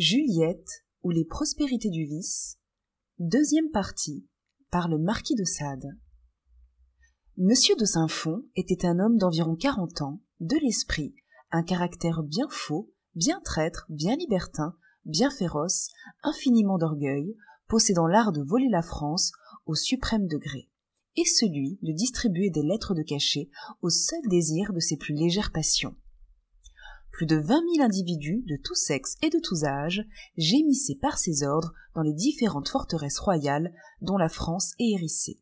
Juliette ou les prospérités du vice, deuxième partie, par le marquis de Sade. Monsieur de Saint-Fond était un homme d'environ quarante ans, de l'esprit, un caractère bien faux, bien traître, bien libertin, bien féroce, infiniment d'orgueil, possédant l'art de voler la France au suprême degré, et celui de distribuer des lettres de cachet au seul désir de ses plus légères passions. Plus de vingt mille individus de tous sexes et de tous âges gémissaient par ses ordres dans les différentes forteresses royales dont la France est hérissée.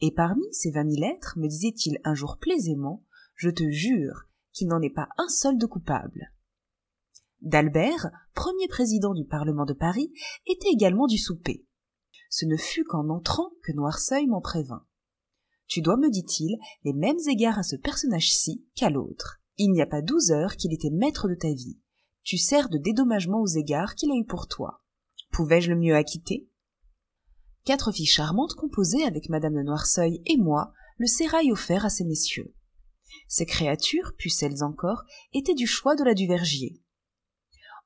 Et parmi ces vingt mille êtres, me disait-il un jour plaisément, je te jure qu'il n'en est pas un seul de coupable. D'Albert, premier président du Parlement de Paris, était également du souper. Ce ne fut qu'en entrant que Noirceuil m'en prévint. Tu dois, me dit-il, les mêmes égards à ce personnage-ci qu'à l'autre. Il n'y a pas douze heures qu'il était maître de ta vie. Tu sers de dédommagement aux égards qu'il a eus pour toi. Pouvais-je le mieux acquitter? Quatre filles charmantes composaient avec madame de Noirceuil et moi le sérail offert à ces messieurs. Ces créatures, pucelles encore, étaient du choix de la Duvergier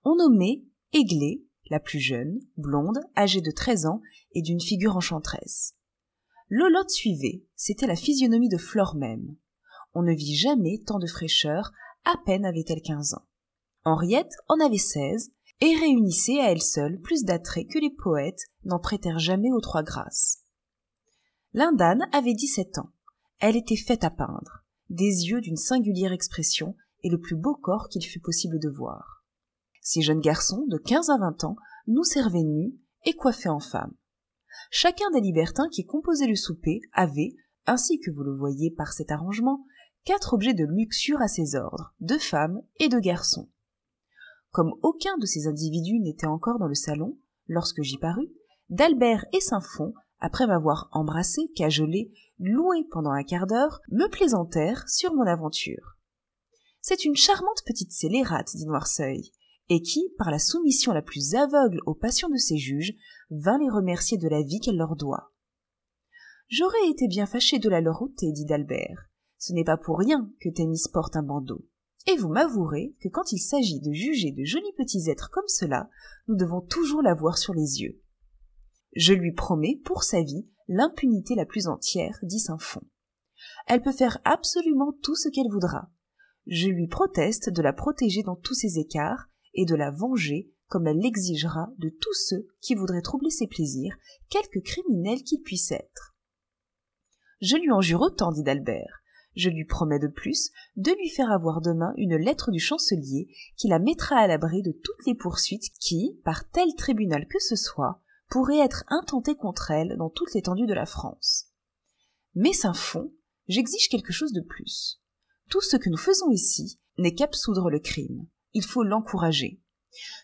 on nommait Aiglé, la plus jeune, blonde, âgée de treize ans et d'une figure enchanteresse. Lolotte suivait, c'était la physionomie de Flore même. On ne vit jamais tant de fraîcheur, à peine avait-elle quinze ans. Henriette en avait seize, et réunissait à elle seule plus d'attrait que les poètes n'en prêtèrent jamais aux trois grâces. Lindane avait dix-sept ans. Elle était faite à peindre, des yeux d'une singulière expression et le plus beau corps qu'il fût possible de voir. Ces jeunes garçons, de quinze à vingt ans, nous servaient nus et coiffés en femmes. Chacun des libertins qui composaient le souper avait, ainsi que vous le voyez par cet arrangement, quatre objets de luxure à ses ordres, de femmes et de garçons. Comme aucun de ces individus n'était encore dans le salon, lorsque j'y parus, d'Albert et Saint-Fond, après m'avoir embrassé, cajolé, loué pendant un quart d'heure, me plaisantèrent sur mon aventure. C'est une charmante petite scélérate, dit Noirceuil, et qui, par la soumission la plus aveugle aux passions de ses juges, vint les remercier de la vie qu'elle leur doit. J'aurais été bien fâché de la leur ôter, dit d'Albert. Ce n'est pas pour rien que Thémis porte un bandeau. Et vous m'avouerez que quand il s'agit de juger de jolis petits êtres comme cela, nous devons toujours la voir sur les yeux. Je lui promets, pour sa vie, l'impunité la plus entière, dit Saint-Fond. Elle peut faire absolument tout ce qu'elle voudra. Je lui proteste de la protéger dans tous ses écarts, et de la venger comme elle l'exigera de tous ceux qui voudraient troubler ses plaisirs, quelque criminels qu'ils puissent être. Je lui en jure autant, dit d'Albert. Je lui promets de plus de lui faire avoir demain une lettre du chancelier qui la mettra à l'abri de toutes les poursuites qui, par tel tribunal que ce soit, pourraient être intentées contre elle dans toute l'étendue de la France. Mais Saint-Fond, j'exige quelque chose de plus. Tout ce que nous faisons ici n'est qu'absoudre le crime il faut l'encourager.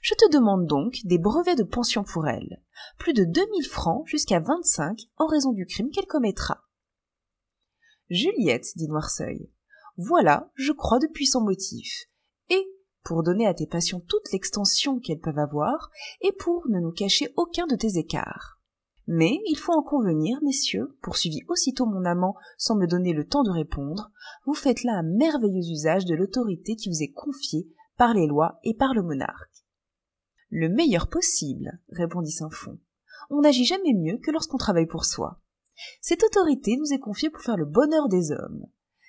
Je te demande donc des brevets de pension pour elle, plus de deux mille francs jusqu'à vingt-cinq en raison du crime qu'elle commettra. Juliette, dit Noirceuil, voilà, je crois, de puissants motifs. Et, pour donner à tes passions toute l'extension qu'elles peuvent avoir, et pour ne nous cacher aucun de tes écarts. Mais il faut en convenir, messieurs, poursuivit aussitôt mon amant sans me donner le temps de répondre, vous faites là un merveilleux usage de l'autorité qui vous est confiée par les lois et par le monarque. Le meilleur possible, répondit Saint-Fond. On n'agit jamais mieux que lorsqu'on travaille pour soi. Cette autorité nous est confiée pour faire le bonheur des hommes.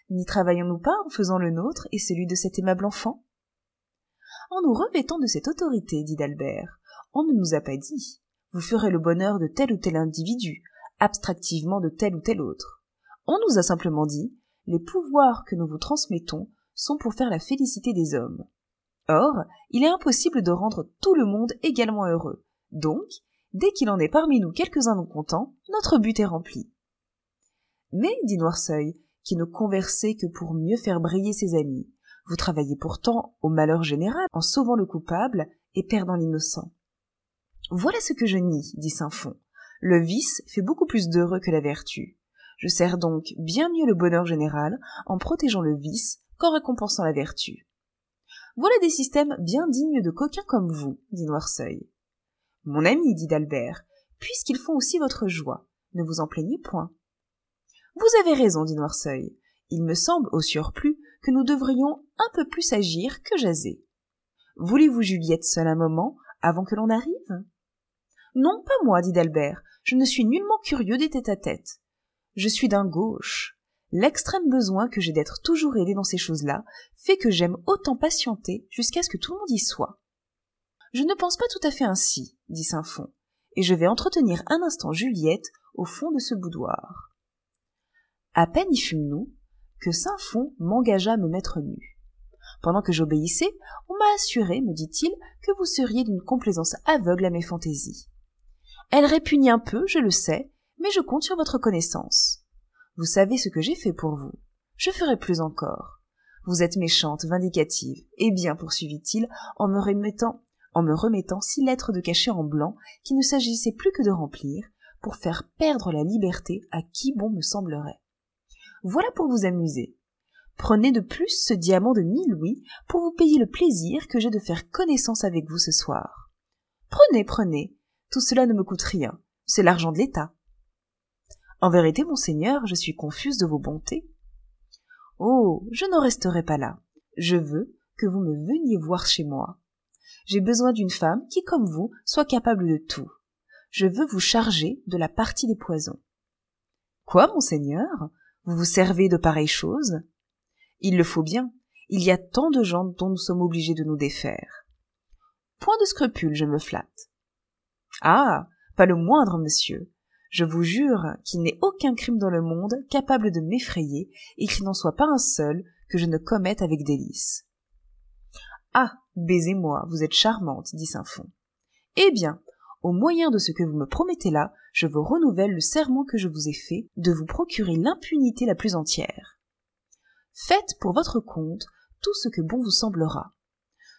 N'y travaillons-nous pas en faisant le nôtre et celui de cet aimable enfant? En nous revêtant de cette autorité, dit d'Albert, on ne nous a pas dit. Vous ferez le bonheur de tel ou tel individu, abstractivement de tel ou tel autre. On nous a simplement dit, les pouvoirs que nous vous transmettons sont pour faire la félicité des hommes. Or, il est impossible de rendre tout le monde également heureux. Donc, dès qu'il en est parmi nous quelques-uns non contents, notre but est rempli. Mais, dit Noirceuil, qui ne conversait que pour mieux faire briller ses amis, vous travaillez pourtant au malheur général en sauvant le coupable et perdant l'innocent. Voilà ce que je nie, dit Saint-Fond. Le vice fait beaucoup plus d'heureux que la vertu. Je sers donc bien mieux le bonheur général en protégeant le vice qu'en récompensant la vertu. Voilà des systèmes bien dignes de coquins comme vous, dit Noirceuil. Mon ami, dit d'Albert, puisqu'ils font aussi votre joie, ne vous en plaignez point. Vous avez raison, dit Noirceuil. Il me semble, au surplus, que nous devrions un peu plus agir que jaser. Voulez-vous, Juliette, seule un moment, avant que l'on arrive? Non, pas moi, dit d'Albert. Je ne suis nullement curieux des tête-à-tête. Je suis d'un gauche. L'extrême besoin que j'ai d'être toujours aidé dans ces choses-là fait que j'aime autant patienter jusqu'à ce que tout le monde y soit. Je ne pense pas tout à fait ainsi, dit Saint-Fond, et je vais entretenir un instant Juliette au fond de ce boudoir. À peine y fûmes-nous que Saint-Fond m'engagea à me mettre nu. Pendant que j'obéissais, on m'a assuré, me dit-il, que vous seriez d'une complaisance aveugle à mes fantaisies. Elle répugne un peu, je le sais, mais je compte sur votre connaissance. Vous savez ce que j'ai fait pour vous. Je ferai plus encore. Vous êtes méchante, vindicative. Eh bien, poursuivit-il, en me remettant, en me remettant six lettres de cachet en blanc qu'il ne s'agissait plus que de remplir, pour faire perdre la liberté à qui bon me semblerait. Voilà pour vous amuser. Prenez de plus ce diamant de mille louis pour vous payer le plaisir que j'ai de faire connaissance avec vous ce soir. Prenez, prenez. Tout cela ne me coûte rien. C'est l'argent de l'État. En vérité, monseigneur, je suis confuse de vos bontés. Oh. Je n'en resterai pas là. Je veux que vous me veniez voir chez moi. J'ai besoin d'une femme qui, comme vous, soit capable de tout. Je veux vous charger de la partie des poisons. Quoi, monseigneur? Vous vous servez de pareilles choses? Il le faut bien. Il y a tant de gens dont nous sommes obligés de nous défaire. Point de scrupule, je me flatte. Ah. Pas le moindre, monsieur. Je vous jure qu'il n'est aucun crime dans le monde capable de m'effrayer et qu'il n'en soit pas un seul que je ne commette avec délice. Ah. Baisez-moi, vous êtes charmante, dit Saint-Fond. Eh bien, au moyen de ce que vous me promettez là, je vous renouvelle le serment que je vous ai fait de vous procurer l'impunité la plus entière. Faites pour votre compte tout ce que bon vous semblera.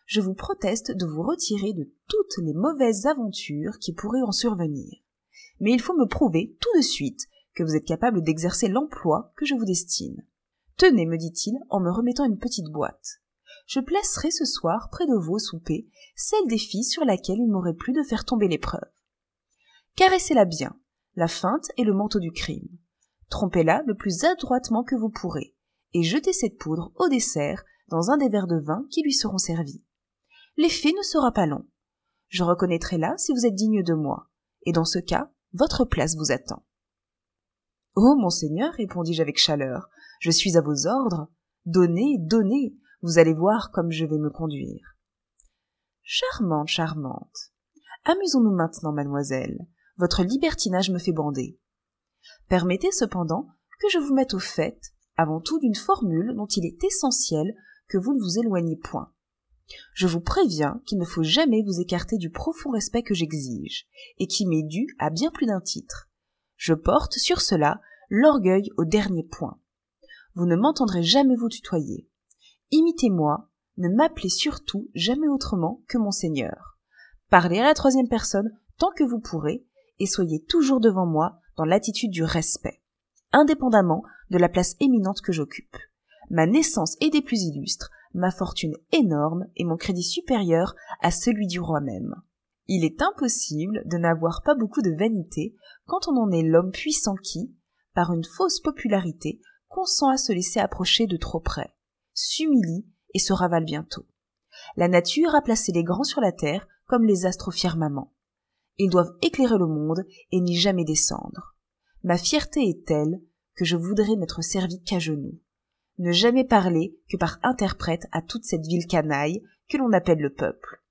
Je vous proteste de vous retirer de toutes les mauvaises aventures qui pourraient en survenir mais il faut me prouver tout de suite que vous êtes capable d'exercer l'emploi que je vous destine. Tenez, me dit-il, en me remettant une petite boîte. Je placerai ce soir près de vous au souper celle des filles sur laquelle il m'aurait plu de faire tomber l'épreuve. Caressez-la bien, la feinte et le manteau du crime. Trompez-la le plus adroitement que vous pourrez, et jetez cette poudre au dessert dans un des verres de vin qui lui seront servis. L'effet ne sera pas long. Je reconnaîtrai là si vous êtes digne de moi, et dans ce cas, votre place vous attend. Oh, monseigneur, répondis-je avec chaleur, je suis à vos ordres. Donnez, donnez, vous allez voir comme je vais me conduire. Charmante, charmante. Amusons-nous maintenant, mademoiselle. Votre libertinage me fait bander. Permettez cependant que je vous mette au fait, avant tout, d'une formule dont il est essentiel que vous ne vous éloignez point. Je vous préviens qu'il ne faut jamais vous écarter du profond respect que j'exige, et qui m'est dû à bien plus d'un titre. Je porte sur cela l'orgueil au dernier point. Vous ne m'entendrez jamais vous tutoyer. Imitez-moi, ne m'appelez surtout jamais autrement que monseigneur. Parlez à la troisième personne tant que vous pourrez, et soyez toujours devant moi dans l'attitude du respect, indépendamment de la place éminente que j'occupe. Ma naissance est des plus illustres, ma fortune énorme et mon crédit supérieur à celui du roi même. Il est impossible de n'avoir pas beaucoup de vanité quand on en est l'homme puissant qui, par une fausse popularité, consent à se laisser approcher de trop près, s'humilie et se ravale bientôt. La nature a placé les grands sur la terre comme les astres firmament. Ils doivent éclairer le monde et n'y jamais descendre. Ma fierté est telle que je voudrais n'être servi qu'à genoux ne jamais parler que par interprète à toute cette ville canaille que l'on appelle le peuple.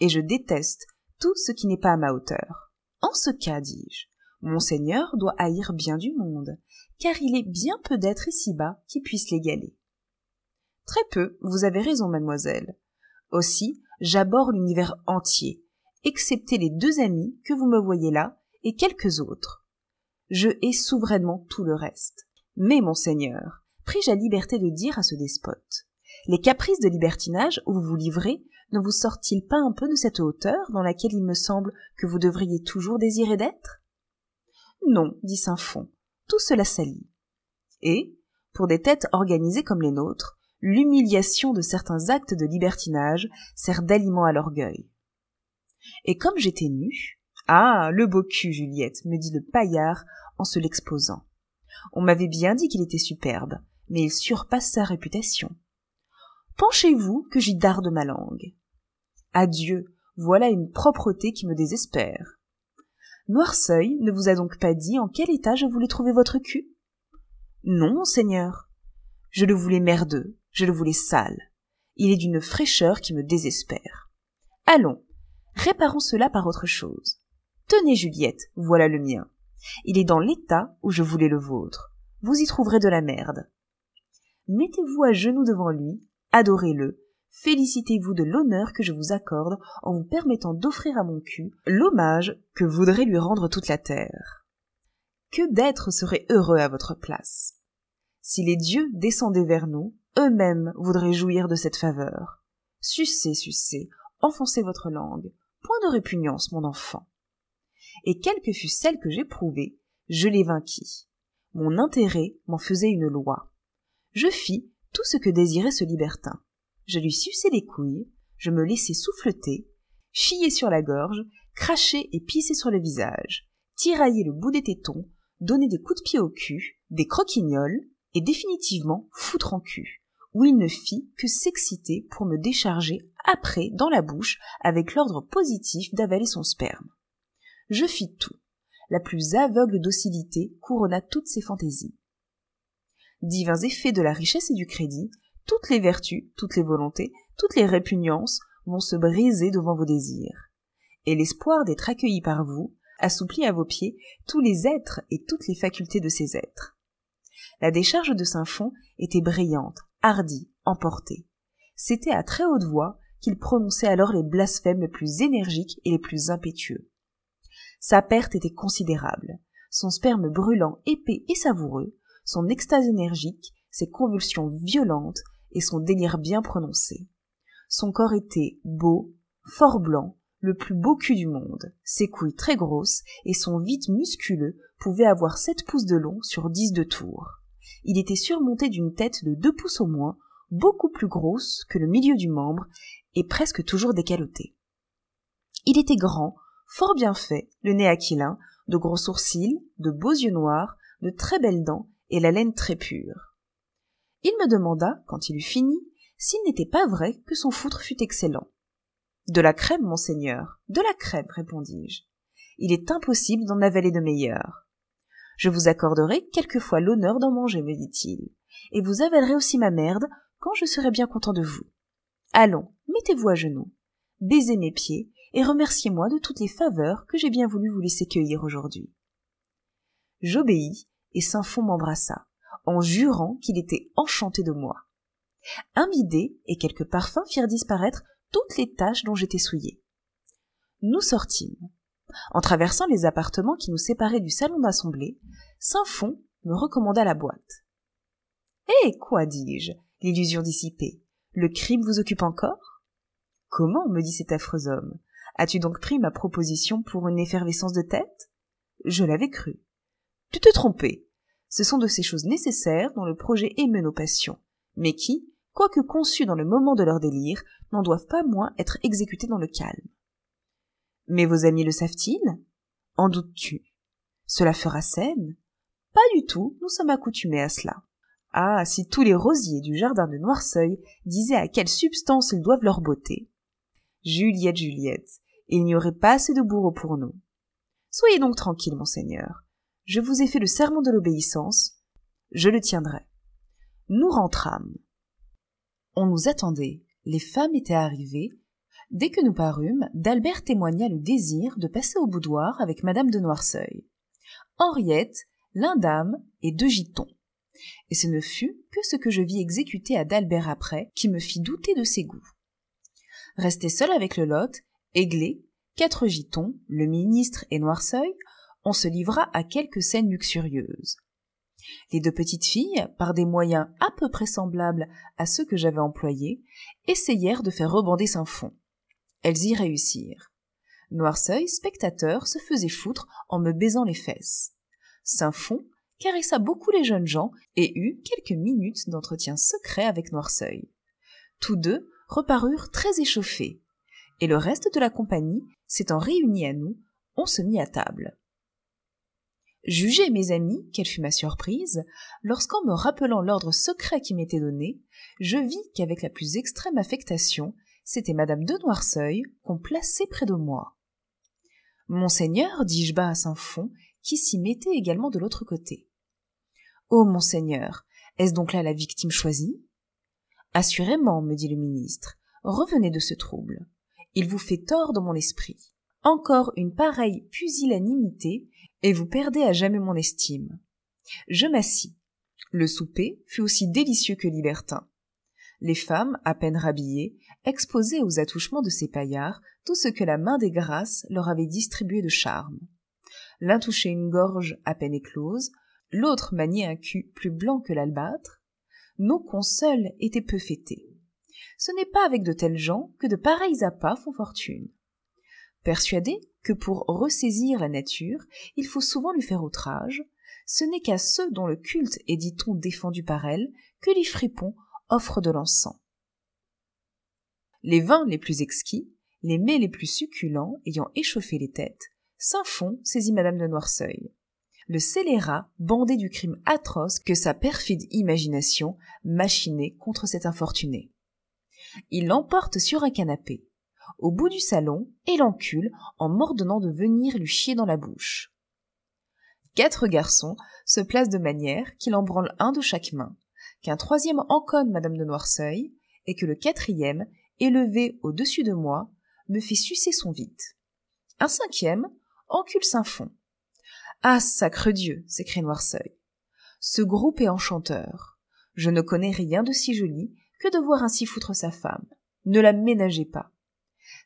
Et je déteste tout ce qui n'est pas à ma hauteur. En ce cas, dis-je, monseigneur doit haïr bien du monde, car il est bien peu d'êtres ici-bas qui puissent l'égaler. Très peu, vous avez raison, mademoiselle. Aussi, j'aborde l'univers entier, excepté les deux amis que vous me voyez là, et quelques autres. Je hais souverainement tout le reste. Mais, monseigneur, pris-je la liberté de dire à ce despote. Les caprices de libertinage où vous vous livrez ne vous sortent-ils pas un peu de cette hauteur dans laquelle il me semble que vous devriez toujours désirer d'être? Non, dit Saint-Fond, tout cela salit. Et, pour des têtes organisées comme les nôtres, l'humiliation de certains actes de libertinage sert d'aliment à l'orgueil. Et comme j'étais nu, ah, le beau cul, Juliette, me dit le paillard en se l'exposant. On m'avait bien dit qu'il était superbe, mais il surpasse sa réputation. Penchez-vous que j'y darde ma langue. Adieu, Voilà une propreté qui me désespère. Noirceuil ne vous a donc pas dit en quel état je voulais trouver votre cul? Non, monseigneur. Je le voulais merdeux, je le voulais sale. Il est d'une fraîcheur qui me désespère. Allons, réparons cela par autre chose. Tenez, Juliette, voilà le mien. Il est dans l'état où je voulais le vôtre. Vous y trouverez de la merde. Mettez-vous à genoux devant lui, adorez-le, félicitez-vous de l'honneur que je vous accorde en vous permettant d'offrir à mon cul l'hommage que voudrait lui rendre toute la terre. Que d'êtres seraient heureux à votre place. Si les dieux descendaient vers nous, eux-mêmes voudraient jouir de cette faveur. Sucez, sucez, enfoncez votre langue, point de répugnance, mon enfant. Et quelle que fût celle que j'éprouvais, je les vainquis. Mon intérêt m'en faisait une loi. Je fis tout ce que désirait ce libertin je lui suçais les couilles, je me laissais souffleter, chier sur la gorge, cracher et pisser sur le visage, tirailler le bout des tétons, donner des coups de pied au cul, des croquignoles, et définitivement foutre en cul, où il ne fit que s'exciter pour me décharger après dans la bouche avec l'ordre positif d'avaler son sperme. Je fis tout. La plus aveugle docilité couronna toutes ses fantaisies. Divins effets de la richesse et du crédit, toutes les vertus, toutes les volontés, toutes les répugnances vont se briser devant vos désirs. Et l'espoir d'être accueilli par vous assouplit à vos pieds tous les êtres et toutes les facultés de ces êtres. La décharge de Saint-Fond était brillante, hardie, emportée. C'était à très haute voix qu'il prononçait alors les blasphèmes les plus énergiques et les plus impétueux. Sa perte était considérable, son sperme brûlant, épais et savoureux, son extase énergique, ses convulsions violentes, et son délire bien prononcé. Son corps était beau, fort blanc, le plus beau cul du monde, ses couilles très grosses et son vide musculeux pouvait avoir sept pouces de long sur dix de tour. Il était surmonté d'une tête de deux pouces au moins, beaucoup plus grosse que le milieu du membre et presque toujours décalotée. Il était grand, fort bien fait, le nez aquilin, de gros sourcils, de beaux yeux noirs, de très belles dents et la laine très pure. Il me demanda, quand il eut fini, s'il n'était pas vrai que son foutre fût excellent. De la crème, monseigneur, de la crème, répondis-je. Il est impossible d'en avaler de meilleur. Je vous accorderai quelquefois l'honneur d'en manger, me dit-il, et vous avalerez aussi ma merde quand je serai bien content de vous. Allons, mettez-vous à genoux, baisez mes pieds, et remerciez-moi de toutes les faveurs que j'ai bien voulu vous laisser cueillir aujourd'hui. J'obéis, et Saint-Fond m'embrassa en jurant qu'il était enchanté de moi. Un bidet et quelques parfums firent disparaître toutes les taches dont j'étais souillé. Nous sortîmes. En traversant les appartements qui nous séparaient du salon d'assemblée, Saint-Fond me recommanda la boîte. Eh quoi, dis-je, l'illusion dissipée, le crime vous occupe encore? Comment? me dit cet affreux homme As-tu donc pris ma proposition pour une effervescence de tête? Je l'avais cru. Tu te trompais. Ce sont de ces choses nécessaires dont le projet émeut nos passions, mais qui, quoique conçues dans le moment de leur délire, n'en doivent pas moins être exécutées dans le calme. Mais vos amis le savent-ils? En doutes-tu? Cela fera scène? Pas du tout, nous sommes accoutumés à cela. Ah, si tous les rosiers du jardin de Noirceuil disaient à quelle substance ils doivent leur beauté. Juliette, Juliette, il n'y aurait pas assez de bourreaux pour nous. Soyez donc tranquille, monseigneur. Je vous ai fait le serment de l'obéissance, je le tiendrai. Nous rentrâmes. On nous attendait, les femmes étaient arrivées. Dès que nous parûmes, d'Albert témoigna le désir de passer au boudoir avec madame de Noirceuil. Henriette, l'indame et deux gitons. Et ce ne fut que ce que je vis exécuter à d'Albert après qui me fit douter de ses goûts. Resté seul avec le lot, Aiglé, quatre gitons, le ministre et Noirceuil, on se livra à quelques scènes luxurieuses. Les deux petites filles, par des moyens à peu près semblables à ceux que j'avais employés, essayèrent de faire rebander saint fond. Elles y réussirent. Noirceuil, spectateur, se faisait foutre en me baisant les fesses. Saint-Fond caressa beaucoup les jeunes gens et eut quelques minutes d'entretien secret avec Noirceuil. Tous deux reparurent très échauffés, et le reste de la compagnie s'étant réuni à nous, on se mit à table. Jugez, mes amis, quelle fut ma surprise, lorsqu'en me rappelant l'ordre secret qui m'était donné, je vis qu'avec la plus extrême affectation, c'était madame de Noirceuil qu'on plaçait près de moi. Monseigneur, dis-je bas à Saint-Fond, qui s'y mettait également de l'autre côté. Oh, monseigneur, est-ce donc là la victime choisie? Assurément, me dit le ministre, revenez de ce trouble. Il vous fait tort dans mon esprit. Encore une pareille pusillanimité, et vous perdez à jamais mon estime. Je m'assis. Le souper fut aussi délicieux que libertin. Les femmes, à peine rhabillées, exposaient aux attouchements de ces paillards tout ce que la main des grâces leur avait distribué de charme. L'un touchait une gorge à peine éclose, l'autre maniait un cul plus blanc que l'albâtre. Nos consoles étaient peu fêtés. Ce n'est pas avec de tels gens que de pareils appâts font fortune. Persuadés que pour ressaisir la nature, il faut souvent lui faire outrage, ce n'est qu'à ceux dont le culte est, dit-on, défendu par elle, que les fripons offrent de l'encens. Les vins les plus exquis, les mets les plus succulents ayant échauffé les têtes, Saint-Fond saisit madame de Noirceuil. Le scélérat bandé du crime atroce que sa perfide imagination machinait contre cet infortuné. Il l'emporte sur un canapé, au bout du salon, et l'encule en m'ordonnant de venir lui chier dans la bouche. Quatre garçons se placent de manière qu'il en branle un de chaque main, qu'un troisième enconne madame de Noirceuil, et que le quatrième, élevé au-dessus de moi, me fait sucer son vide. Un cinquième encule Saint-Fond. Ah, sacre Dieu s'écrie Noirceuil. Ce groupe est enchanteur. Je ne connais rien de si joli que de voir ainsi foutre sa femme. Ne la ménagez pas.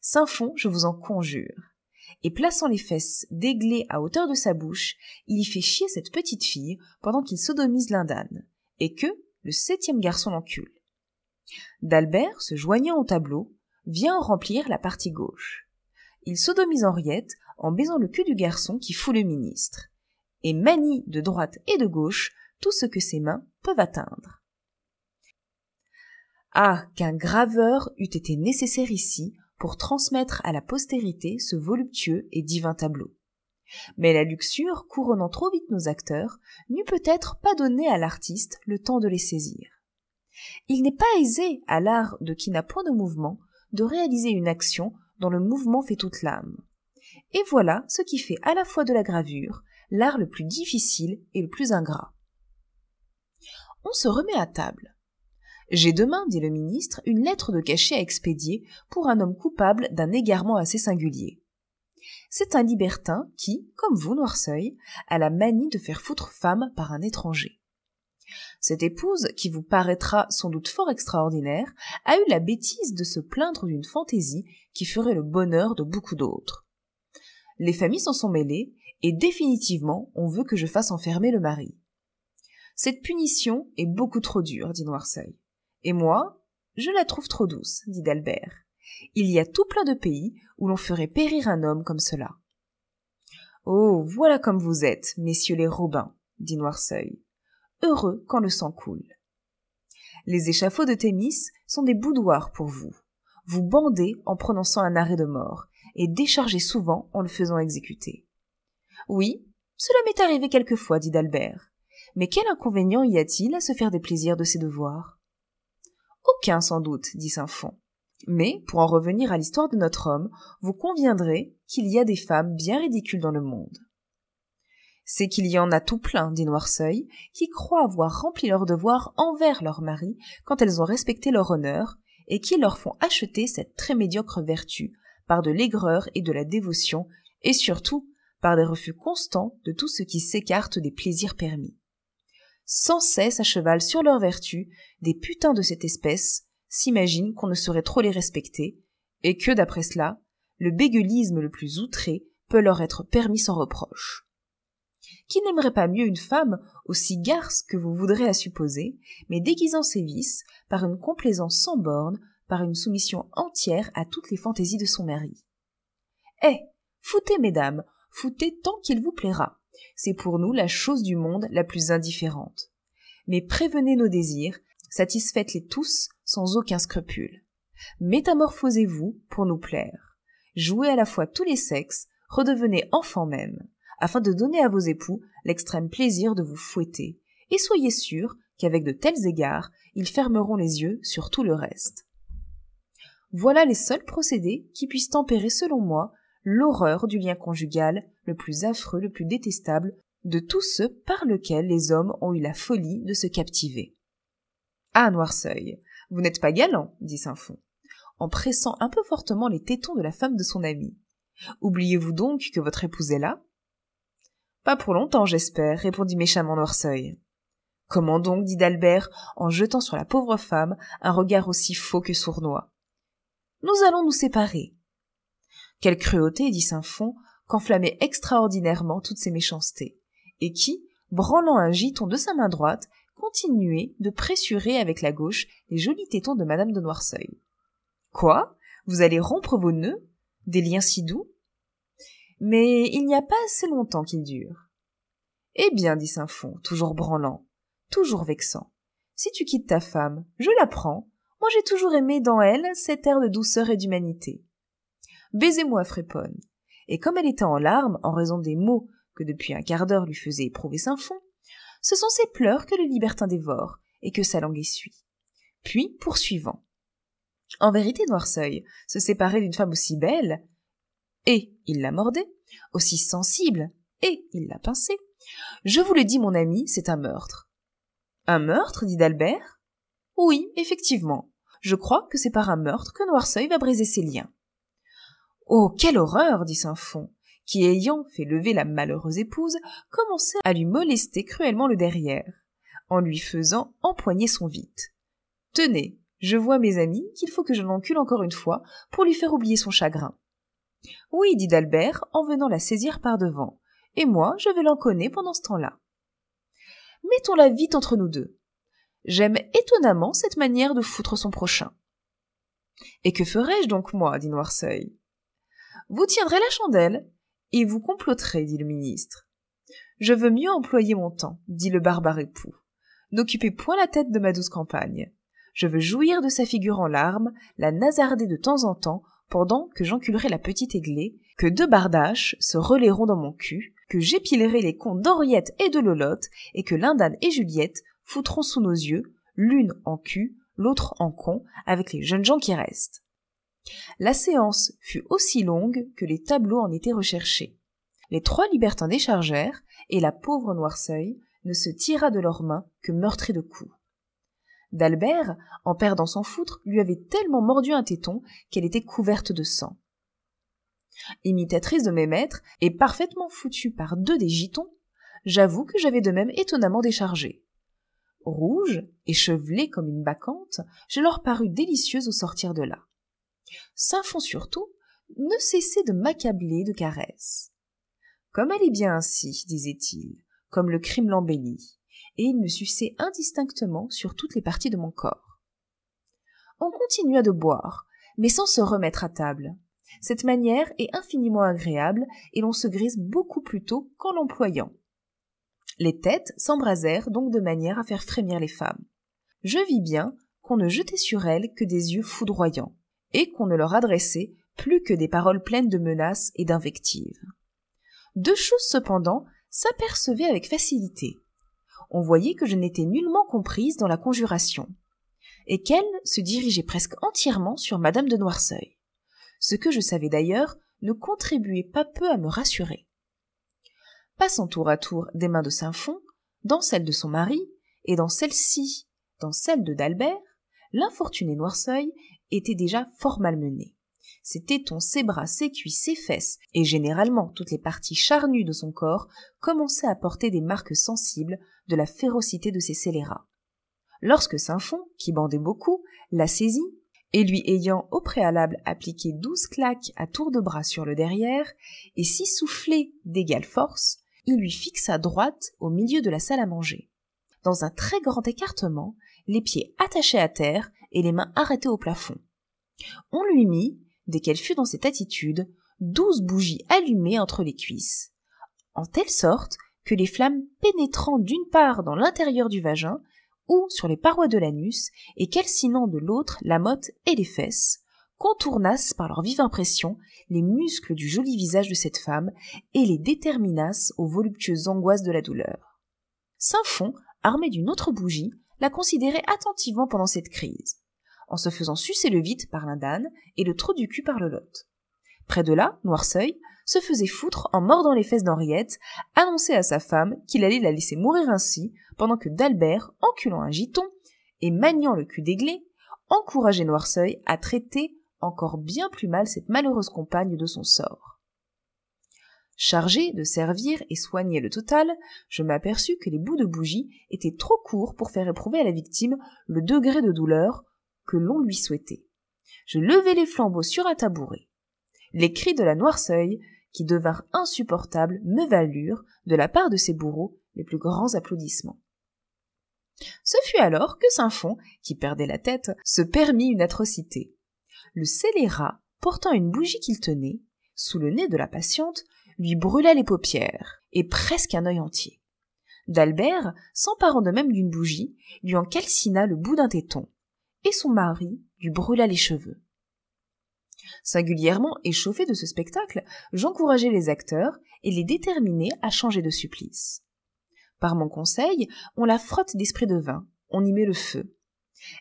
Saint-Fond, je vous en conjure. Et plaçant les fesses d'églé à hauteur de sa bouche, il y fait chier cette petite fille pendant qu'il sodomise l'indane, et que le septième garçon l'encule. D'Albert, se joignant au tableau, vient remplir la partie gauche. Il sodomise Henriette en baisant le cul du garçon qui fout le ministre, et manie de droite et de gauche tout ce que ses mains peuvent atteindre. Ah, qu'un graveur eût été nécessaire ici pour transmettre à la postérité ce voluptueux et divin tableau. Mais la luxure, couronnant trop vite nos acteurs, n'eût peut-être pas donné à l'artiste le temps de les saisir. Il n'est pas aisé à l'art de qui n'a point de mouvement de réaliser une action dont le mouvement fait toute l'âme. Et voilà ce qui fait à la fois de la gravure l'art le plus difficile et le plus ingrat. On se remet à table. J'ai demain, dit le ministre, une lettre de cachet à expédier pour un homme coupable d'un égarement assez singulier. C'est un libertin qui, comme vous, Noirceuil, a la manie de faire foutre femme par un étranger. Cette épouse, qui vous paraîtra sans doute fort extraordinaire, a eu la bêtise de se plaindre d'une fantaisie qui ferait le bonheur de beaucoup d'autres. Les familles s'en sont mêlées, et définitivement on veut que je fasse enfermer le mari. Cette punition est beaucoup trop dure, dit Noirceuil. Et moi, je la trouve trop douce, dit d'Albert. Il y a tout plein de pays où l'on ferait périr un homme comme cela. Oh, voilà comme vous êtes, messieurs les Robins, dit Noirceuil heureux quand le sang coule. Les échafauds de Thémis sont des boudoirs pour vous. Vous bandez en prononçant un arrêt de mort, et déchargez souvent en le faisant exécuter. Oui, cela m'est arrivé quelquefois, dit d'Albert. Mais quel inconvénient y a-t-il à se faire des plaisirs de ses devoirs? Aucun, sans doute, dit Saint-Fond. Mais, pour en revenir à l'histoire de notre homme, vous conviendrez qu'il y a des femmes bien ridicules dans le monde c'est qu'il y en a tout plein, dit Noirceuil, qui croient avoir rempli leur devoir envers leur mari quand elles ont respecté leur honneur, et qui leur font acheter cette très médiocre vertu par de l'aigreur et de la dévotion, et surtout par des refus constants de tout ce qui s'écarte des plaisirs permis. Sans cesse à cheval sur leur vertu, des putains de cette espèce s'imaginent qu'on ne saurait trop les respecter, et que, d'après cela, le bégueulisme le plus outré peut leur être permis sans reproche. Qui n'aimerait pas mieux une femme aussi garce que vous voudrez à supposer, mais déguisant ses vices par une complaisance sans borne, par une soumission entière à toutes les fantaisies de son mari Eh foutez, mesdames, foutez tant qu'il vous plaira. C'est pour nous la chose du monde la plus indifférente. Mais prévenez nos désirs, satisfaites-les tous sans aucun scrupule. Métamorphosez-vous pour nous plaire. Jouez à la fois tous les sexes, redevenez enfants même afin de donner à vos époux l'extrême plaisir de vous fouetter, et soyez sûrs qu'avec de tels égards, ils fermeront les yeux sur tout le reste. Voilà les seuls procédés qui puissent tempérer, selon moi, l'horreur du lien conjugal, le plus affreux, le plus détestable, de tous ceux par lesquels les hommes ont eu la folie de se captiver. Ah, Noirceuil, vous n'êtes pas galant, dit Saint-Fond, en pressant un peu fortement les tétons de la femme de son ami. Oubliez-vous donc que votre épouse est là? Pas pour longtemps, j'espère, répondit méchamment Noirceuil. Comment donc dit d'Albert, en jetant sur la pauvre femme un regard aussi faux que sournois. Nous allons nous séparer. Quelle cruauté, dit Saint-Fond, qu'enflammait extraordinairement toutes ces méchancetés, et qui, branlant un giton de sa main droite, continuait de pressurer avec la gauche les jolis tétons de madame de Noirceuil. Quoi? Vous allez rompre vos nœuds? Des liens si doux? Mais il n'y a pas assez longtemps qu'ils durent. Eh bien, dit Saint-Fond, toujours branlant, toujours vexant. Si tu quittes ta femme, je la prends. Moi j'ai toujours aimé dans elle cet air de douceur et d'humanité. Baisez-moi, Fréponne. Et comme elle était en larmes en raison des mots que depuis un quart d'heure lui faisait éprouver Saint-Fond, ce sont ses pleurs que le libertin dévore et que sa langue essuie. Puis, poursuivant. En vérité, Noirceuil, se séparer d'une femme aussi belle, et il la mordait, aussi sensible, et il la pinçait. Je vous le dis, mon ami, c'est un meurtre. Un meurtre dit d'Albert? Oui, effectivement. Je crois que c'est par un meurtre que Noirceuil va briser ses liens. Oh, quelle horreur dit Saint-Fond, qui, ayant fait lever la malheureuse épouse, commençait à lui molester cruellement le derrière, en lui faisant empoigner son vite. Tenez, je vois, mes amis, qu'il faut que je l'encule encore une fois pour lui faire oublier son chagrin. Oui, dit d'Albert, en venant la saisir par devant, et moi je vais l'enconner pendant ce temps-là mettons-la vite entre nous deux. J'aime étonnamment cette manière de foutre son prochain. Et que ferais-je donc moi dit Noirceuil? Vous tiendrez la chandelle, et vous comploterez, dit le ministre. Je veux mieux employer mon temps, dit le barbare époux. N'occupez point la tête de ma douce campagne. Je veux jouir de sa figure en larmes, la nasarder de temps en temps, pendant que j'enculerai la petite aiglée, que deux bardaches se relayeront dans mon cul, que j'épilerai les contes d'Henriette et de Lolotte, et que Lindane et Juliette foutront sous nos yeux, l'une en cul, l'autre en con, avec les jeunes gens qui restent. La séance fut aussi longue que les tableaux en étaient recherchés. Les trois libertins déchargèrent, et la pauvre Noirceuil ne se tira de leurs mains que meurtrie de coups. D'Albert, en perdant son foutre, lui avait tellement mordu un téton qu'elle était couverte de sang imitatrice de mes maîtres et parfaitement foutue par deux des gitons, j'avoue que j'avais de même étonnamment déchargé. Rouge, échevelée comme une bacchante, je leur parus délicieuse au sortir de là. Saint-Fond surtout ne cessait de m'accabler de caresses. Comme elle est bien ainsi, disait-il, comme le crime l'embellit, et il me suçait indistinctement sur toutes les parties de mon corps. On continua de boire, mais sans se remettre à table, cette manière est infiniment agréable et l'on se grise beaucoup plus tôt qu'en l'employant. Les têtes s'embrasèrent donc de manière à faire frémir les femmes. Je vis bien qu'on ne jetait sur elles que des yeux foudroyants, et qu'on ne leur adressait plus que des paroles pleines de menaces et d'invectives. Deux choses cependant s'apercevaient avec facilité. On voyait que je n'étais nullement comprise dans la conjuration, et qu'elle se dirigeait presque entièrement sur madame de Noirceuil ce que je savais d'ailleurs ne contribuait pas peu à me rassurer. Passant tour à tour des mains de Saint-Fond, dans celle de son mari, et dans celle-ci, dans celle de d'Albert, l'infortuné Noirceuil était déjà fort malmené. Ses tétons, ses bras, ses cuisses, ses fesses, et généralement toutes les parties charnues de son corps, commençaient à porter des marques sensibles de la férocité de ses scélérats. Lorsque Saint-Fond, qui bandait beaucoup, la saisit, et lui ayant au préalable appliqué douze claques à tour de bras sur le derrière, et six soufflés d'égale force, il lui fixa droite au milieu de la salle à manger. Dans un très grand écartement, les pieds attachés à terre et les mains arrêtées au plafond. On lui mit, dès qu'elle fut dans cette attitude, douze bougies allumées entre les cuisses, en telle sorte que les flammes pénétrant d'une part dans l'intérieur du vagin ou sur les parois de l'anus, et calcinant de l'autre la motte et les fesses, contournassent par leur vive impression les muscles du joli visage de cette femme et les déterminassent aux voluptueuses angoisses de la douleur. Saint-Fond, armé d'une autre bougie, la considérait attentivement pendant cette crise. En se faisant sucer le vide par l'indane et le trou du cul par le lot. Près de là, Noirceuil se faisait foutre en mordant les fesses d'Henriette, annonçait à sa femme qu'il allait la laisser mourir ainsi, pendant que d'Albert, enculant un giton et maniant le cul d'aiglé, encourageait Noirceuil à traiter encore bien plus mal cette malheureuse compagne de son sort. Chargé de servir et soigner le total, je m'aperçus que les bouts de bougie étaient trop courts pour faire éprouver à la victime le degré de douleur que l'on lui souhaitait. Je levai les flambeaux sur un tabouret. Les cris de la noirceuil, qui devinrent insupportables, me valurent, de la part de ses bourreaux, les plus grands applaudissements. Ce fut alors que Saint-Fond, qui perdait la tête, se permit une atrocité. Le scélérat, portant une bougie qu'il tenait, sous le nez de la patiente, lui brûla les paupières, et presque un œil entier. D'Albert, s'emparant de même d'une bougie, lui en calcina le bout d'un téton, et son mari lui brûla les cheveux. Singulièrement échauffé de ce spectacle, j'encourageai les acteurs et les déterminai à changer de supplice. Par mon conseil, on la frotte d'esprit de vin, on y met le feu.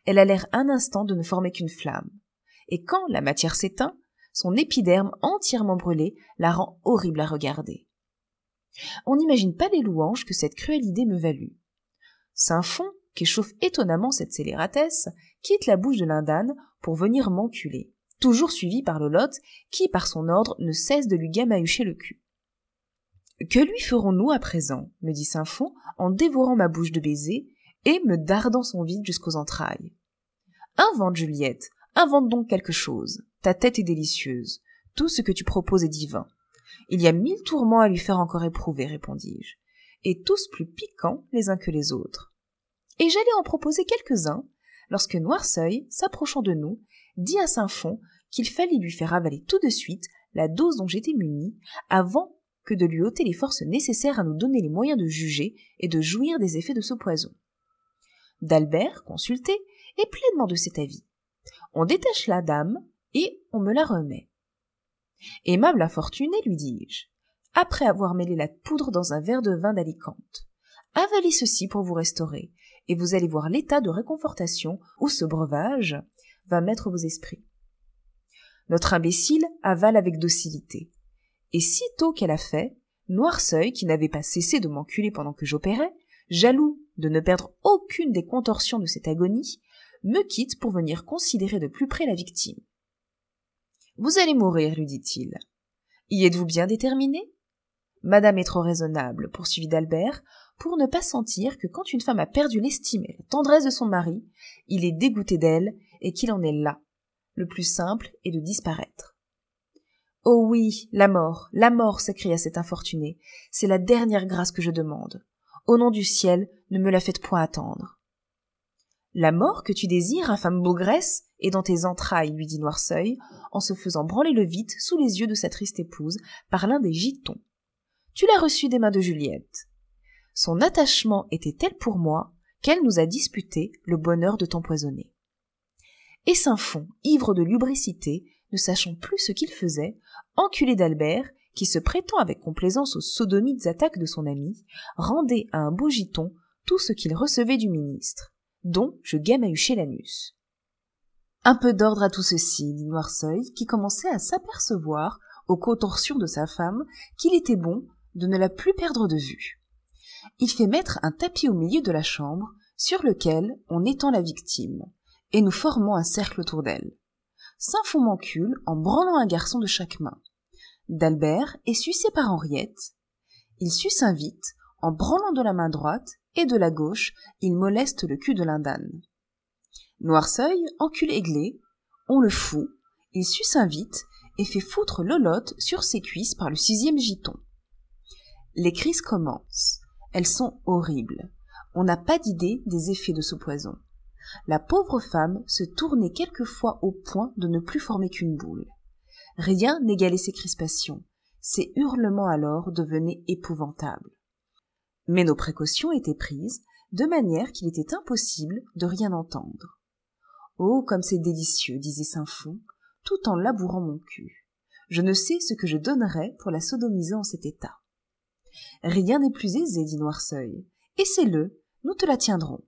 Elle a l'air un instant de ne former qu'une flamme. Et quand la matière s'éteint, son épiderme entièrement brûlé la rend horrible à regarder. On n'imagine pas les louanges que cette cruelle idée me valut. Saint-Fond, qu'échauffe étonnamment cette scélératesse, quitte la bouche de l'indane pour venir m'enculer, toujours suivi par Lolotte, qui, par son ordre, ne cesse de lui gamahucher le cul. Que lui ferons-nous à présent? me dit Saint-Fond en dévorant ma bouche de baisers et me dardant son vide jusqu'aux entrailles. Invente, Juliette, invente donc quelque chose. Ta tête est délicieuse. Tout ce que tu proposes est divin. Il y a mille tourments à lui faire encore éprouver, répondis-je, et tous plus piquants les uns que les autres. Et j'allais en proposer quelques-uns, lorsque Noirceuil, s'approchant de nous, dit à Saint-Fond qu'il fallait lui faire avaler tout de suite la dose dont j'étais muni, avant que de lui ôter les forces nécessaires à nous donner les moyens de juger et de jouir des effets de ce poison. D'Albert, consulté, est pleinement de cet avis. On détache la dame, et on me la remet. Aimable infortuné, lui dis-je, après avoir mêlé la poudre dans un verre de vin d'Alicante. Avalez ceci pour vous restaurer, et vous allez voir l'état de réconfortation où ce breuvage va mettre vos esprits. Notre imbécile avale avec docilité. Et sitôt qu'elle a fait, Noirceuil, qui n'avait pas cessé de m'enculer pendant que j'opérais, jaloux de ne perdre aucune des contorsions de cette agonie, me quitte pour venir considérer de plus près la victime. Vous allez mourir, lui dit-il. Y êtes-vous bien déterminé? Madame est trop raisonnable, poursuivit d'Albert, pour ne pas sentir que quand une femme a perdu l'estime et la tendresse de son mari, il est dégoûté d'elle et qu'il en est là. Le plus simple est de disparaître. Oh oui, la mort, la mort, s'écria cet infortuné. C'est la dernière grâce que je demande. Au nom du ciel, ne me la faites point attendre. La mort que tu désires, infâme bougresse, est dans tes entrailles, lui dit Noirceuil, en se faisant branler le vide sous les yeux de sa triste épouse par l'un des gitons. Tu l'as reçu des mains de Juliette. Son attachement était tel pour moi qu'elle nous a disputé le bonheur de t'empoisonner. Et Saint-Fond, ivre de lubricité, ne sachant plus ce qu'il faisait, enculé d'Albert, qui se prétend avec complaisance aux sodomites attaques de son ami, rendait à un beau giton tout ce qu'il recevait du ministre, dont je gamahuchai l'anus. Un peu d'ordre à tout ceci, dit Noirceuil, qui commençait à s'apercevoir, aux contorsions de sa femme, qu'il était bon de ne la plus perdre de vue. Il fait mettre un tapis au milieu de la chambre, sur lequel on étend la victime, et nous formons un cercle autour d'elle. Saint-Fond m'encule en branlant un garçon de chaque main. D'Albert est sucé par Henriette. Il suce invite, en branlant de la main droite, et de la gauche, il moleste le cul de l'indane. Noirceuil, encule aiglé, on le fout, il suce invite et fait foutre Lolotte sur ses cuisses par le sixième giton. Les crises commencent. Elles sont horribles. On n'a pas d'idée des effets de ce poison. La pauvre femme se tournait quelquefois au point de ne plus former qu'une boule. Rien n'égalait ses crispations. Ses hurlements alors devenaient épouvantables. Mais nos précautions étaient prises, de manière qu'il était impossible de rien entendre. Oh, comme c'est délicieux, disait Saint-Fond, tout en labourant mon cul. Je ne sais ce que je donnerais pour la sodomiser en cet état. Rien n'est plus aisé, dit Noirceuil. Et c'est le, nous te la tiendrons.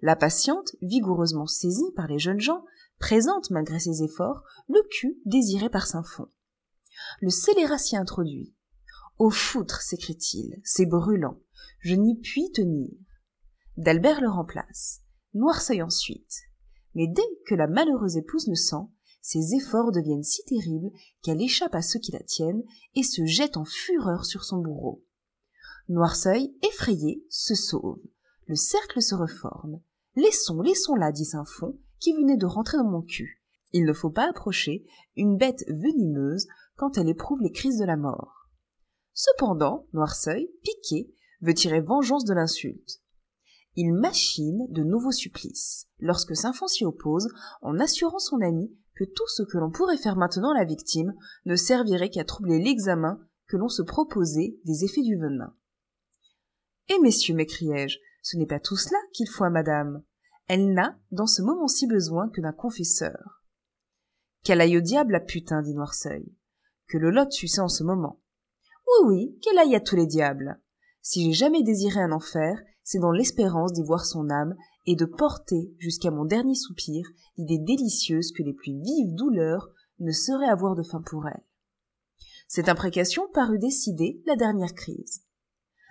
La patiente, vigoureusement saisie par les jeunes gens, présente malgré ses efforts le cul désiré par Saint-Fond. Le scélérat s'y introduit. Au foutre, s'écrie-t-il, c'est brûlant, je n'y puis tenir. D'Albert le remplace, Noirceuil ensuite. Mais dès que la malheureuse épouse le sent, ses efforts deviennent si terribles qu'elle échappe à ceux qui la tiennent et se jette en fureur sur son bourreau. Noirceuil, effrayé, se sauve. Le cercle se reforme. Laissons, laissons-la, dit Saint-Fond, qui venait de rentrer dans mon cul. Il ne faut pas approcher une bête venimeuse quand elle éprouve les crises de la mort. Cependant, Noirceuil, piqué, veut tirer vengeance de l'insulte. Il machine de nouveaux supplices, lorsque Saint-Fond s'y oppose, en assurant son ami tout ce que l'on pourrait faire maintenant à la victime ne servirait qu'à troubler l'examen que l'on se proposait des effets du venin. Eh messieurs, m'écriai-je, ce n'est pas tout cela qu'il faut à madame. Elle n'a, dans ce moment-ci, besoin que d'un confesseur. Qu'elle aille au diable, la putain, dit Noirceuil. Que le lot suce en ce moment? Oui, oui, qu'elle aille à tous les diables. Si j'ai jamais désiré un enfer, c'est dans l'espérance d'y voir son âme et de porter jusqu'à mon dernier soupir l'idée délicieuse que les plus vives douleurs ne sauraient avoir de fin pour elle. Cette imprécation parut décider la dernière crise.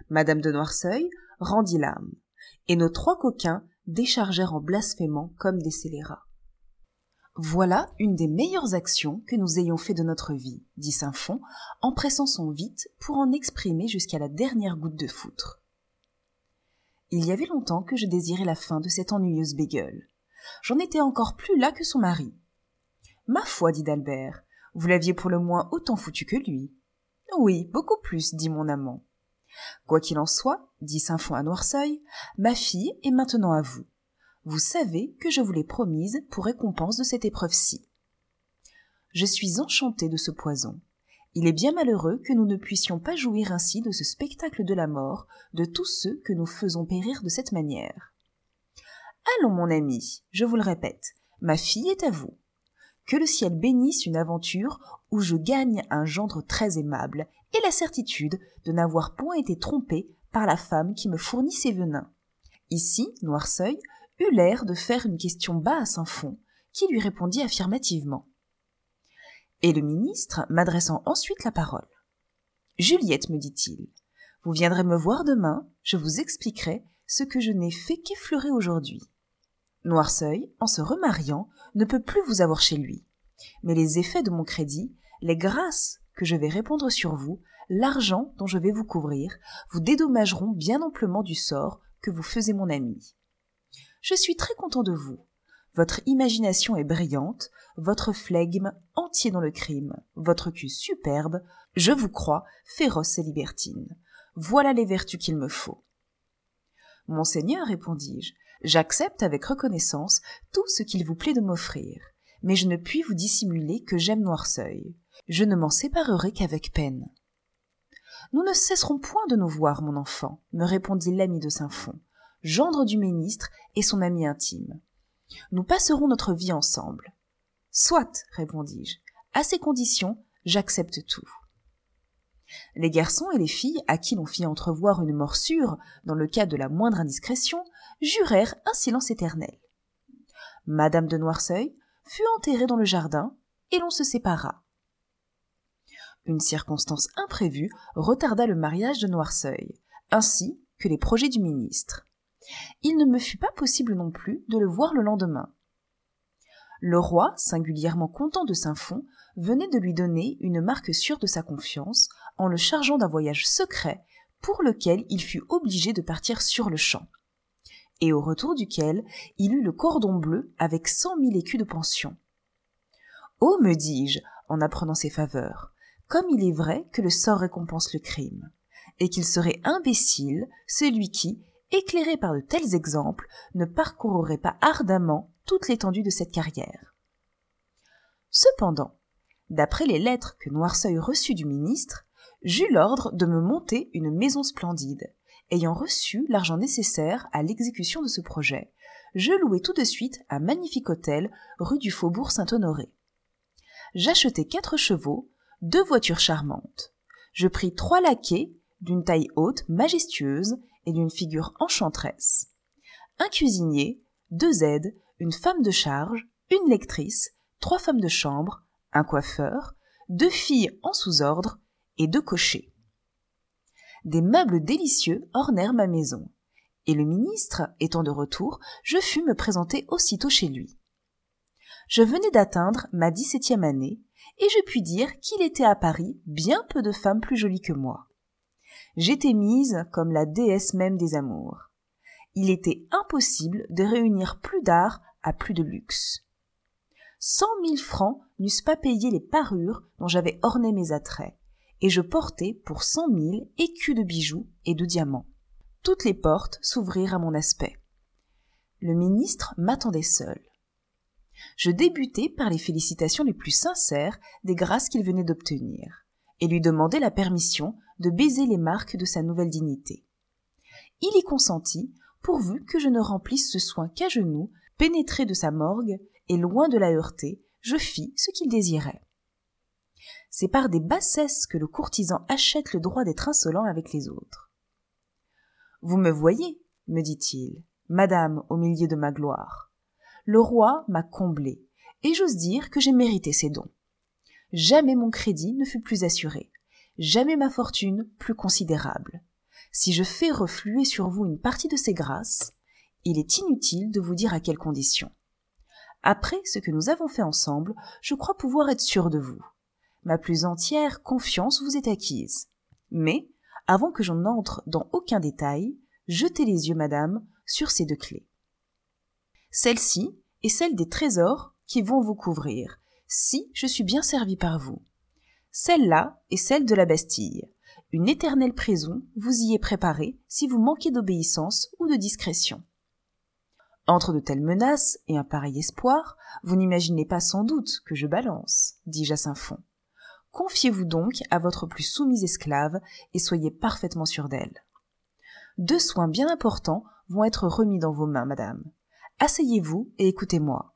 Madame de Noirceuil rendit l'âme, et nos trois coquins déchargèrent en blasphémant comme des scélérats. Voilà une des meilleures actions que nous ayons fait de notre vie, dit Saint-Fond, en pressant son vite pour en exprimer jusqu'à la dernière goutte de foutre. Il y avait longtemps que je désirais la fin de cette ennuyeuse bégueule. J'en étais encore plus là que son mari. Ma foi, dit d'Albert, vous l'aviez pour le moins autant foutu que lui. Oui, beaucoup plus, dit mon amant. Quoi qu'il en soit, dit Saint-Fond à Noirceuil, ma fille est maintenant à vous. Vous savez que je vous l'ai promise pour récompense de cette épreuve-ci. Je suis enchanté de ce poison. Il est bien malheureux que nous ne puissions pas jouir ainsi de ce spectacle de la mort de tous ceux que nous faisons périr de cette manière. Allons, mon ami, je vous le répète, ma fille est à vous. Que le ciel bénisse une aventure où je gagne un gendre très aimable et la certitude de n'avoir point été trompé par la femme qui me fournit ses venins. Ici, Noirceuil eut l'air de faire une question bas à Saint-Fond, qui lui répondit affirmativement. Et le ministre, m'adressant ensuite la parole. Juliette, me dit-il, vous viendrez me voir demain, je vous expliquerai ce que je n'ai fait qu'effleurer aujourd'hui. Noirceuil, en se remariant, ne peut plus vous avoir chez lui. Mais les effets de mon crédit, les grâces que je vais répondre sur vous, l'argent dont je vais vous couvrir, vous dédommageront bien amplement du sort que vous faisez mon ami. Je suis très content de vous. Votre imagination est brillante, votre flegme entier dans le crime, votre cul superbe, je vous crois féroce et libertine. Voilà les vertus qu'il me faut. Monseigneur, répondis-je, j'accepte avec reconnaissance tout ce qu'il vous plaît de m'offrir, mais je ne puis vous dissimuler que j'aime Noirceuil. Je ne m'en séparerai qu'avec peine. Nous ne cesserons point de nous voir, mon enfant, me répondit l'ami de Saint-Fond, gendre du ministre et son ami intime. Nous passerons notre vie ensemble. Soit, répondis-je, à ces conditions, j'accepte tout. Les garçons et les filles à qui l'on fit entrevoir une morsure dans le cas de la moindre indiscrétion jurèrent un silence éternel. Madame de Noirceuil fut enterrée dans le jardin et l'on se sépara. Une circonstance imprévue retarda le mariage de Noirceuil, ainsi que les projets du ministre. Il ne me fut pas possible non plus de le voir le lendemain. Le roi, singulièrement content de Saint-Fond, venait de lui donner une marque sûre de sa confiance en le chargeant d'un voyage secret pour lequel il fut obligé de partir sur le champ, et au retour duquel il eut le cordon bleu avec cent mille écus de pension. Oh, me dis-je, en apprenant ses faveurs, comme il est vrai que le sort récompense le crime, et qu'il serait imbécile celui qui, éclairé par de tels exemples, ne parcourrait pas ardemment l'étendue de cette carrière. Cependant, d'après les lettres que Noirceuil reçut du ministre, j'eus l'ordre de me monter une maison splendide. Ayant reçu l'argent nécessaire à l'exécution de ce projet, je louai tout de suite un magnifique hôtel rue du Faubourg Saint-Honoré. J'achetai quatre chevaux, deux voitures charmantes. Je pris trois laquais d'une taille haute, majestueuse et d'une figure enchanteresse. un cuisinier, deux aides, une femme de charge, une lectrice, trois femmes de chambre, un coiffeur, deux filles en sous-ordre et deux cochers. Des meubles délicieux ornèrent ma maison, et le ministre étant de retour, je fus me présenter aussitôt chez lui. Je venais d'atteindre ma dix-septième année, et je puis dire qu'il était à Paris bien peu de femmes plus jolies que moi. J'étais mise comme la déesse même des amours. Il était impossible de réunir plus d'art à plus de luxe. Cent mille francs n'eussent pas payé les parures dont j'avais orné mes attraits, et je portais pour cent mille écus de bijoux et de diamants. Toutes les portes s'ouvrirent à mon aspect. Le ministre m'attendait seul. Je débutai par les félicitations les plus sincères des grâces qu'il venait d'obtenir, et lui demandai la permission de baiser les marques de sa nouvelle dignité. Il y consentit, pourvu que je ne remplisse ce soin qu'à genoux, pénétré de sa morgue, et loin de la heurter, je fis ce qu'il désirait. C'est par des bassesses que le courtisan achète le droit d'être insolent avec les autres. Vous me voyez, me dit-il, madame au milieu de ma gloire. Le roi m'a comblé, et j'ose dire que j'ai mérité ses dons. Jamais mon crédit ne fut plus assuré, jamais ma fortune plus considérable. Si je fais refluer sur vous une partie de ces grâces, il est inutile de vous dire à quelles conditions. Après ce que nous avons fait ensemble, je crois pouvoir être sûr de vous. Ma plus entière confiance vous est acquise. Mais, avant que j'en entre dans aucun détail, jetez les yeux, madame, sur ces deux clés. Celle-ci est celle des trésors qui vont vous couvrir, si je suis bien servi par vous. Celle-là est celle de la Bastille. Une éternelle prison vous y est préparée si vous manquez d'obéissance ou de discrétion. Entre de telles menaces et un pareil espoir, vous n'imaginez pas sans doute que je balance, dis-je à Saint-Fond. Confiez-vous donc à votre plus soumise esclave et soyez parfaitement sûr d'elle. Deux soins bien importants vont être remis dans vos mains, madame. Asseyez-vous et écoutez-moi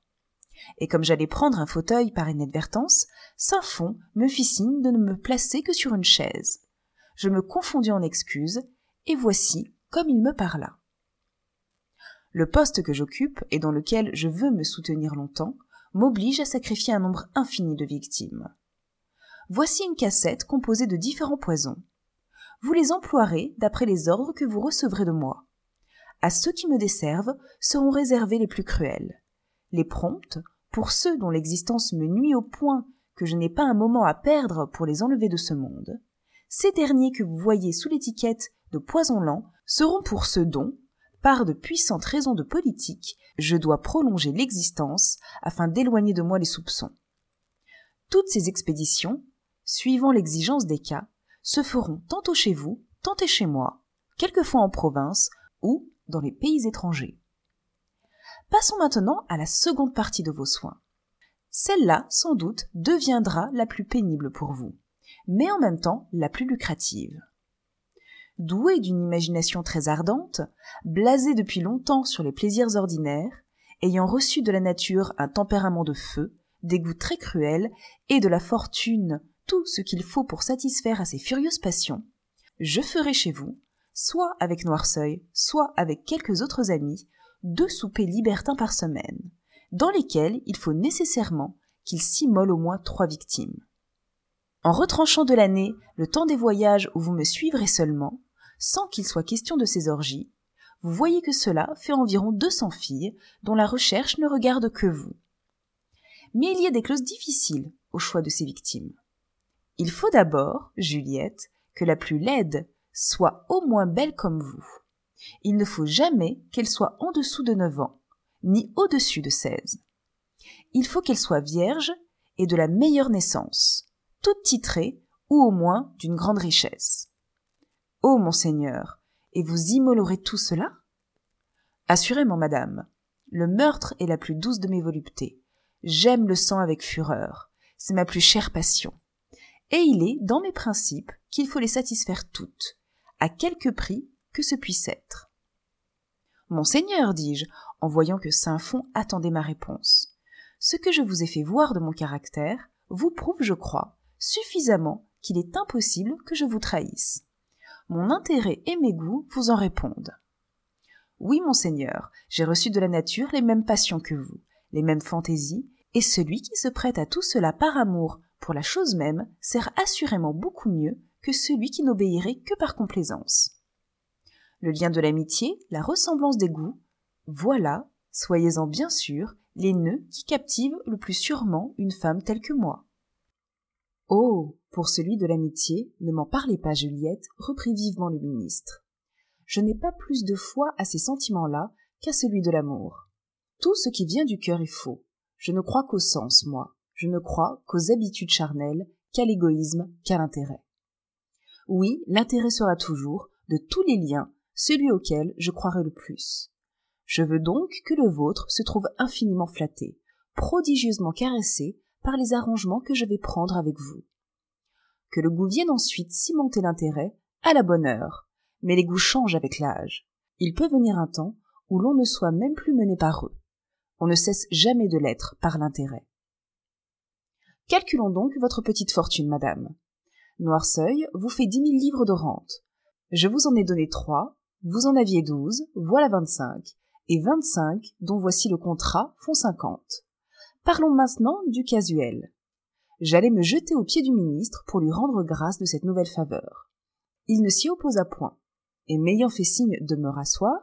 et comme j'allais prendre un fauteuil par inadvertance, Saint-Fond me fit signe de ne me placer que sur une chaise. Je me confondis en excuses, et voici comme il me parla. Le poste que j'occupe et dans lequel je veux me soutenir longtemps m'oblige à sacrifier un nombre infini de victimes. Voici une cassette composée de différents poisons. Vous les emploierez d'après les ordres que vous recevrez de moi. À ceux qui me desservent seront réservés les plus cruels les promptes, pour ceux dont l'existence me nuit au point que je n'ai pas un moment à perdre pour les enlever de ce monde, ces derniers que vous voyez sous l'étiquette de poison lent seront pour ceux dont, par de puissantes raisons de politique, je dois prolonger l'existence afin d'éloigner de moi les soupçons. Toutes ces expéditions, suivant l'exigence des cas, se feront tantôt chez vous, tantôt chez moi, quelquefois en province ou dans les pays étrangers. Passons maintenant à la seconde partie de vos soins. Celle-là, sans doute, deviendra la plus pénible pour vous, mais en même temps la plus lucrative. Doué d'une imagination très ardente, blasé depuis longtemps sur les plaisirs ordinaires, ayant reçu de la nature un tempérament de feu, des goûts très cruels, et de la fortune tout ce qu'il faut pour satisfaire à ses furieuses passions, je ferai chez vous, soit avec Noirceuil, soit avec quelques autres amis, deux soupers libertins par semaine, dans lesquels il faut nécessairement qu'il s'immole au moins trois victimes. En retranchant de l'année le temps des voyages où vous me suivrez seulement, sans qu'il soit question de ces orgies, vous voyez que cela fait environ deux cents filles dont la recherche ne regarde que vous. Mais il y a des clauses difficiles au choix de ces victimes. Il faut d'abord, Juliette, que la plus laide soit au moins belle comme vous. Il ne faut jamais qu'elle soit en dessous de neuf ans, ni au-dessus de seize. Il faut qu'elle soit vierge et de la meilleure naissance, toute titrée ou au moins d'une grande richesse. Oh, monseigneur, et vous immolerez tout cela? Assurément, madame, le meurtre est la plus douce de mes voluptés. J'aime le sang avec fureur, c'est ma plus chère passion. Et il est dans mes principes qu'il faut les satisfaire toutes, à quelque prix que ce puisse être. Monseigneur, dis-je, en voyant que Saint-Fond attendait ma réponse, ce que je vous ai fait voir de mon caractère vous prouve, je crois, suffisamment qu'il est impossible que je vous trahisse. Mon intérêt et mes goûts vous en répondent. Oui, monseigneur, j'ai reçu de la nature les mêmes passions que vous, les mêmes fantaisies, et celui qui se prête à tout cela par amour pour la chose même sert assurément beaucoup mieux que celui qui n'obéirait que par complaisance. Le lien de l'amitié, la ressemblance des goûts, voilà, soyez-en bien sûrs, les nœuds qui captivent le plus sûrement une femme telle que moi. Oh. Pour celui de l'amitié, ne m'en parlez pas, Juliette, reprit vivement le ministre. Je n'ai pas plus de foi à ces sentiments-là qu'à celui de l'amour. Tout ce qui vient du cœur est faux. Je ne crois qu'au sens, moi. Je ne crois qu'aux habitudes charnelles, qu'à l'égoïsme, qu'à l'intérêt. Oui, l'intérêt sera toujours, de tous les liens, celui auquel je croirai le plus. Je veux donc que le vôtre se trouve infiniment flatté, prodigieusement caressé par les arrangements que je vais prendre avec vous. Que le goût vienne ensuite cimenter l'intérêt, à la bonne heure. Mais les goûts changent avec l'âge. Il peut venir un temps où l'on ne soit même plus mené par eux. On ne cesse jamais de l'être par l'intérêt. Calculons donc votre petite fortune, madame. Noirceuil vous fait dix mille livres de rente. Je vous en ai donné trois, vous en aviez douze, voilà vingt-cinq, et vingt-cinq, dont voici le contrat, font cinquante. Parlons maintenant du casuel. J'allais me jeter aux pieds du ministre pour lui rendre grâce de cette nouvelle faveur. Il ne s'y opposa point, et m'ayant fait signe de me rasseoir,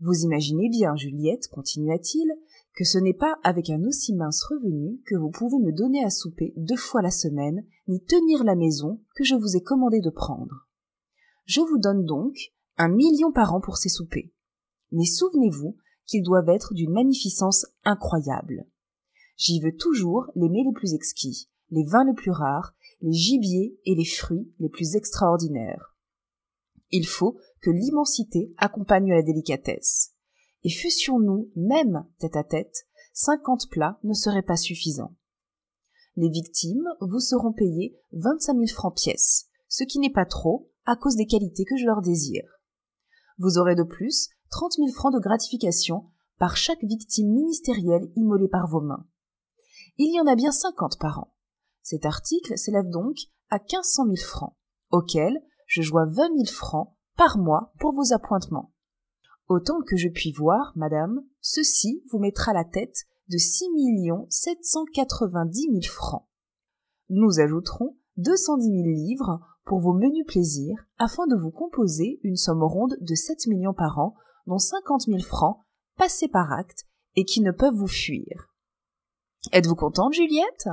vous imaginez bien, Juliette, continua-t-il, que ce n'est pas avec un aussi mince revenu que vous pouvez me donner à souper deux fois la semaine, ni tenir la maison que je vous ai commandé de prendre. Je vous donne donc un million par an pour ces soupers. Mais souvenez-vous qu'ils doivent être d'une magnificence incroyable. J'y veux toujours les mets les plus exquis, les vins les plus rares, les gibiers et les fruits les plus extraordinaires. Il faut que l'immensité accompagne la délicatesse. Et fussions-nous même tête à tête, cinquante plats ne seraient pas suffisants. Les victimes vous seront payées vingt-cinq mille francs pièce, ce qui n'est pas trop à cause des qualités que je leur désire. Vous aurez de plus trente mille francs de gratification par chaque victime ministérielle immolée par vos mains. Il y en a bien cinquante par an. Cet article s'élève donc à quinze cent mille francs, auxquels je joins vingt mille francs par mois pour vos appointements. Autant que je puis voir, madame, ceci vous mettra la tête de six millions sept cent quatre-vingt-dix mille francs. Nous ajouterons deux cent dix mille livres pour vos menus plaisirs afin de vous composer une somme ronde de sept millions par an, dont cinquante mille francs passés par acte et qui ne peuvent vous fuir. Êtes-vous contente, Juliette?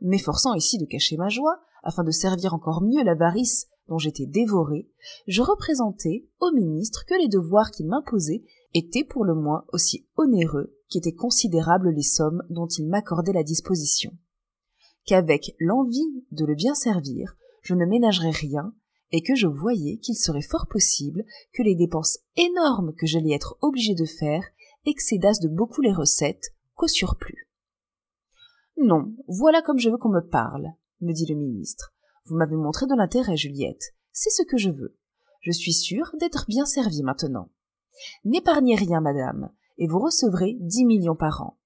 M'efforçant ici de cacher ma joie, afin de servir encore mieux l'avarice dont j'étais dévorée, je représentai au ministre que les devoirs qu'il m'imposait étaient pour le moins aussi onéreux qu'étaient considérables les sommes dont il m'accordait la disposition. Qu'avec l'envie de le bien servir, je ne ménagerais rien, et que je voyais qu'il serait fort possible que les dépenses énormes que j'allais être obligé de faire excédassent de beaucoup les recettes qu'au surplus. Non, voilà comme je veux qu'on me parle, me dit le ministre. Vous m'avez montré de l'intérêt, Juliette. C'est ce que je veux. Je suis sûre d'être bien servie maintenant. N'épargnez rien, madame, et vous recevrez dix millions par an.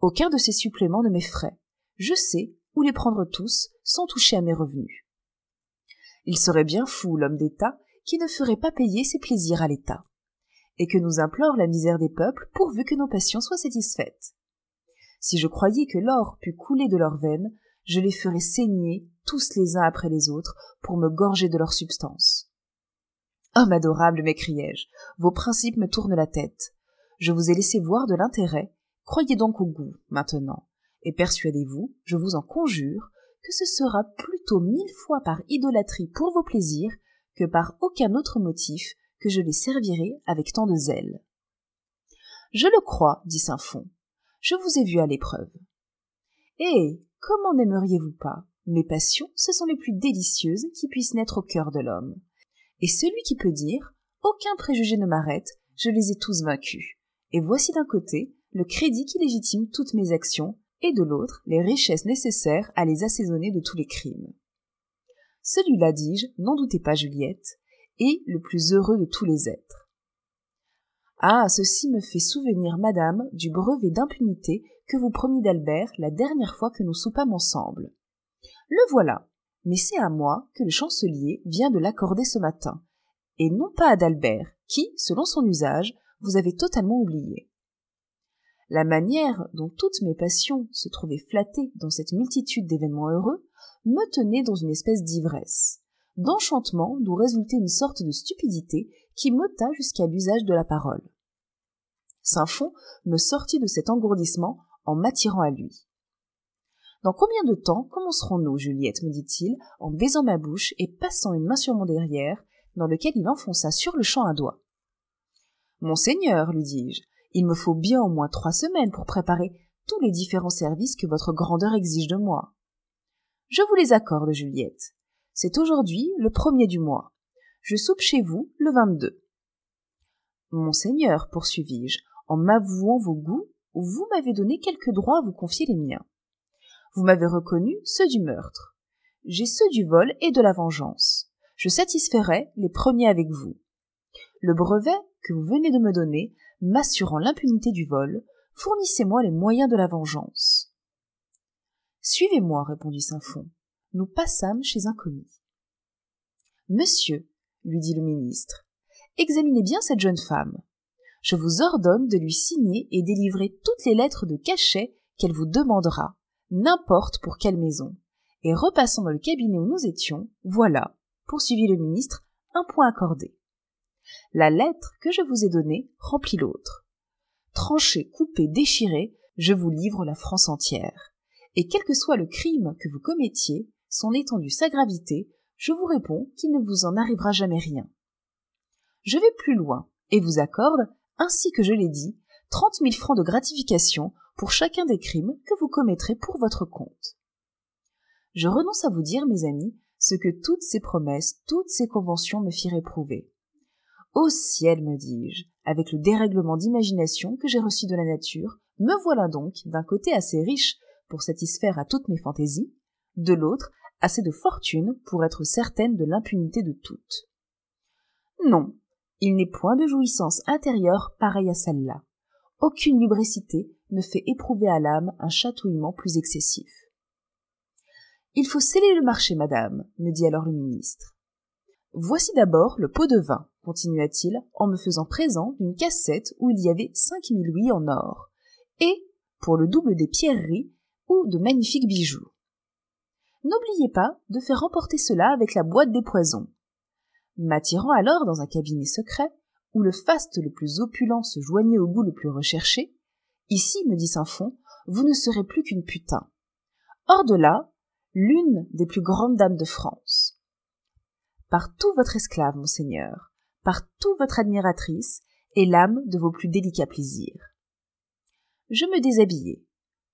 Aucun de ces suppléments ne m'effraie. Je sais où les prendre tous sans toucher à mes revenus. Il serait bien fou, l'homme d'État, qui ne ferait pas payer ses plaisirs à l'État, et que nous implore la misère des peuples pourvu que nos passions soient satisfaites. Si je croyais que l'or pût couler de leurs veines, je les ferais saigner tous les uns après les autres pour me gorger de leur substance. Homme adorable, m'écriai-je, vos principes me tournent la tête. Je vous ai laissé voir de l'intérêt, croyez donc au goût, maintenant, et persuadez-vous, je vous en conjure, que ce sera plutôt mille fois par idolâtrie pour vos plaisirs que par aucun autre motif que je les servirai avec tant de zèle. Je le crois, dit Saint-Fond, je vous ai vu à l'épreuve. Eh, comment n'aimeriez-vous pas? Mes passions, ce sont les plus délicieuses qui puissent naître au cœur de l'homme. Et celui qui peut dire Aucun préjugé ne m'arrête, je les ai tous vaincus. Et voici d'un côté le crédit qui légitime toutes mes actions, et de l'autre les richesses nécessaires à les assaisonner de tous les crimes. Celui-là, dis-je, n'en doutez pas, Juliette, est le plus heureux de tous les êtres. Ah, ceci me fait souvenir, madame, du brevet d'impunité que vous promit d'Albert la dernière fois que nous soupâmes ensemble. Le voilà, mais c'est à moi que le chancelier vient de l'accorder ce matin, et non pas à d'Albert, qui, selon son usage, vous avez totalement oublié. La manière dont toutes mes passions se trouvaient flattées dans cette multitude d'événements heureux me tenait dans une espèce d'ivresse, d'enchantement d'où résultait une sorte de stupidité qui m'ôta jusqu'à l'usage de la parole. Saint-Fond me sortit de cet engourdissement en m'attirant à lui. Dans combien de temps commencerons-nous, Juliette me dit-il, en baisant ma bouche et passant une main sur mon derrière, dans lequel il enfonça sur le champ un doigt. Monseigneur, lui dis-je, il me faut bien au moins trois semaines pour préparer tous les différents services que votre grandeur exige de moi. Je vous les accorde, Juliette. C'est aujourd'hui le premier du mois. Je soupe chez vous le 22. Monseigneur, poursuivis-je, en m'avouant vos goûts, vous m'avez donné quelques droits à vous confier les miens. Vous m'avez reconnu ceux du meurtre. J'ai ceux du vol et de la vengeance. Je satisferai les premiers avec vous. Le brevet que vous venez de me donner, m'assurant l'impunité du vol, fournissez-moi les moyens de la vengeance. Suivez-moi, répondit Saint-Fond. Nous passâmes chez un commis. Monsieur, lui dit le ministre, examinez bien cette jeune femme. Je vous ordonne de lui signer et délivrer toutes les lettres de cachet qu'elle vous demandera, n'importe pour quelle maison. Et repassant dans le cabinet où nous étions, voilà, poursuivit le ministre, un point accordé. La lettre que je vous ai donnée remplit l'autre. Tranché, coupé, déchiré, je vous livre la France entière. Et quel que soit le crime que vous commettiez, son étendue, sa gravité, je vous réponds qu'il ne vous en arrivera jamais rien. Je vais plus loin, et vous accorde, ainsi que je l'ai dit, trente mille francs de gratification pour chacun des crimes que vous commettrez pour votre compte. Je renonce à vous dire, mes amis, ce que toutes ces promesses, toutes ces conventions me firent éprouver. Au ciel, me dis-je, avec le dérèglement d'imagination que j'ai reçu de la nature, me voilà donc, d'un côté assez riche pour satisfaire à toutes mes fantaisies, de l'autre assez de fortune pour être certaine de l'impunité de toutes. Non, il n'est point de jouissance intérieure pareille à celle-là. Aucune lubricité ne fait éprouver à l'âme un chatouillement plus excessif. Il faut sceller le marché, madame, me dit alors le ministre. Voici d'abord le pot de vin, continua-t-il, en me faisant présent d'une cassette où il y avait cinq mille louis en or, et, pour le double des pierreries, ou de magnifiques bijoux. N'oubliez pas de faire emporter cela avec la boîte des poisons. M'attirant alors dans un cabinet secret, où le faste le plus opulent se joignait au goût le plus recherché, Ici, me dit Saint-Fond, vous ne serez plus qu'une putain. Hors de là, l'une des plus grandes dames de France. Par tout votre esclave, monseigneur, par tout votre admiratrice, et l'âme de vos plus délicats plaisirs. Je me déshabillai.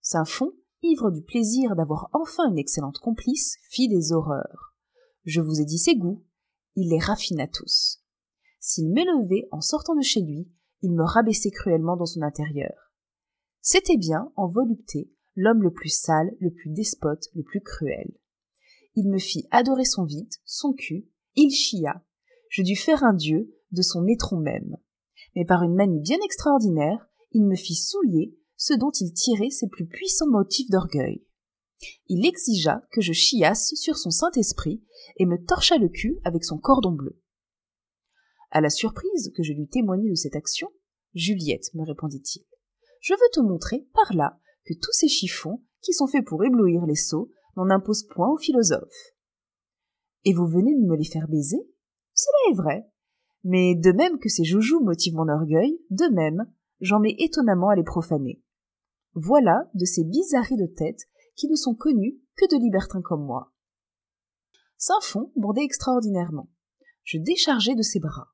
Saint-Fond, ivre du plaisir d'avoir enfin une excellente complice, fit des horreurs. Je vous ai dit ses goûts, il les raffina tous. S'il m'élevait en sortant de chez lui, il me rabaissait cruellement dans son intérieur. C'était bien, en volupté, l'homme le plus sale, le plus despote, le plus cruel. Il me fit adorer son vide, son cul, il chia. Je dus faire un dieu de son étron même. Mais par une manie bien extraordinaire, il me fit souiller ce dont il tirait ses plus puissants motifs d'orgueil. Il exigea que je chiasse sur son Saint-Esprit et me torcha le cul avec son cordon bleu. À la surprise que je lui témoignai de cette action, Juliette, me répondit-il, je veux te montrer par là que tous ces chiffons, qui sont faits pour éblouir les sots, n'en imposent point aux philosophes. Et vous venez de me les faire baiser? Cela est vrai. Mais de même que ces joujoux motivent mon orgueil, de même, j'en mets étonnamment à les profaner. Voilà de ces bizarreries de tête qui ne sont connues que de libertins comme moi. Saint-Fond bordait extraordinairement. Je déchargeai de ses bras.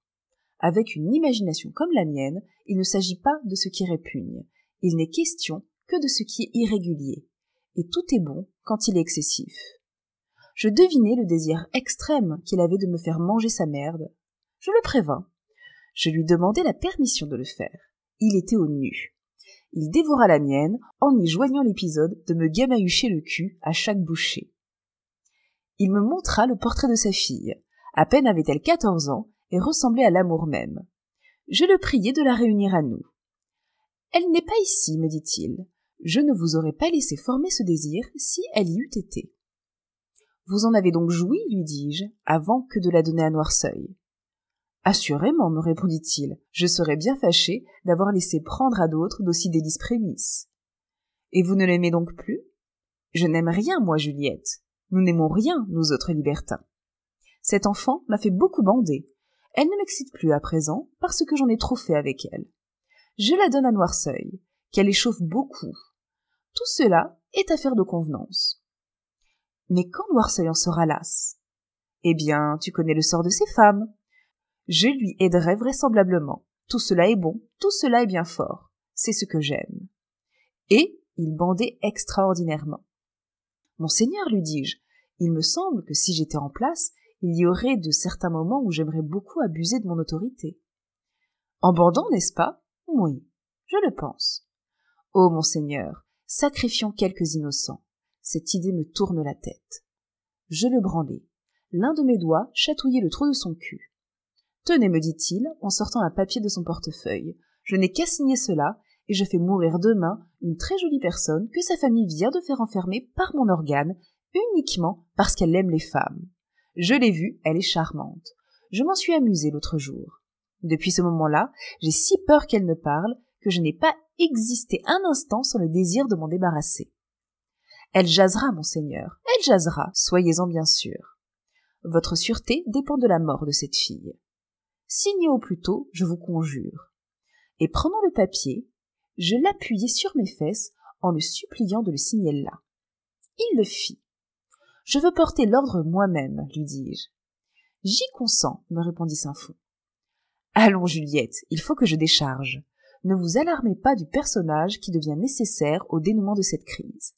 Avec une imagination comme la mienne, il ne s'agit pas de ce qui répugne, il n'est question que de ce qui est irrégulier, et tout est bon quand il est excessif. Je devinai le désir extrême qu'il avait de me faire manger sa merde. Je le prévins. Je lui demandai la permission de le faire. Il était au nu. Il dévora la mienne en y joignant l'épisode de me gamahucher le cul à chaque bouchée. Il me montra le portrait de sa fille. À peine avait-elle quatorze ans et ressemblait à l'amour même. Je le priai de la réunir à nous. Elle n'est pas ici, me dit-il. Je ne vous aurais pas laissé former ce désir si elle y eût été. Vous en avez donc joui, lui dis-je, avant que de la donner à Noirceuil. Assurément, me répondit-il, je serais bien fâché d'avoir laissé prendre à d'autres d'aussi délices prémices. Et vous ne l'aimez donc plus? Je n'aime rien, moi, Juliette. Nous n'aimons rien, nous autres libertins. Cette enfant m'a fait beaucoup bander. Elle ne m'excite plus à présent parce que j'en ai trop fait avec elle. Je la donne à Noirceuil, qu'elle échauffe beaucoup. Tout cela est affaire de convenance. Mais quand Noirceuil en sera lasse? Eh bien, tu connais le sort de ces femmes. Je lui aiderai vraisemblablement. Tout cela est bon, tout cela est bien fort. C'est ce que j'aime. Et il bandait extraordinairement. Monseigneur, lui dis-je, il me semble que si j'étais en place, il y aurait de certains moments où j'aimerais beaucoup abuser de mon autorité. En bandant, n'est-ce pas? Oui, je le pense. Oh, monseigneur, sacrifions quelques innocents. Cette idée me tourne la tête. Je le branlai. L'un de mes doigts chatouillait le trou de son cul. Tenez, me dit-il, en sortant un papier de son portefeuille. Je n'ai qu'à signer cela, et je fais mourir demain une très jolie personne que sa famille vient de faire enfermer par mon organe, uniquement parce qu'elle aime les femmes. Je l'ai vue, elle est charmante. Je m'en suis amusée l'autre jour. Depuis ce moment-là, j'ai si peur qu'elle ne parle que je n'ai pas existé un instant sans le désir de m'en débarrasser. Elle jasera, monseigneur, elle jasera, soyez-en bien sûr. Votre sûreté dépend de la mort de cette fille. Signez au plus tôt, je vous conjure. Et prenant le papier, je l'appuyai sur mes fesses en le suppliant de le signer là. Il le fit. Je veux porter l'ordre moi-même, lui dis-je. J'y consens, me répondit Saint-Fond. Allons, Juliette, il faut que je décharge. Ne vous alarmez pas du personnage qui devient nécessaire au dénouement de cette crise.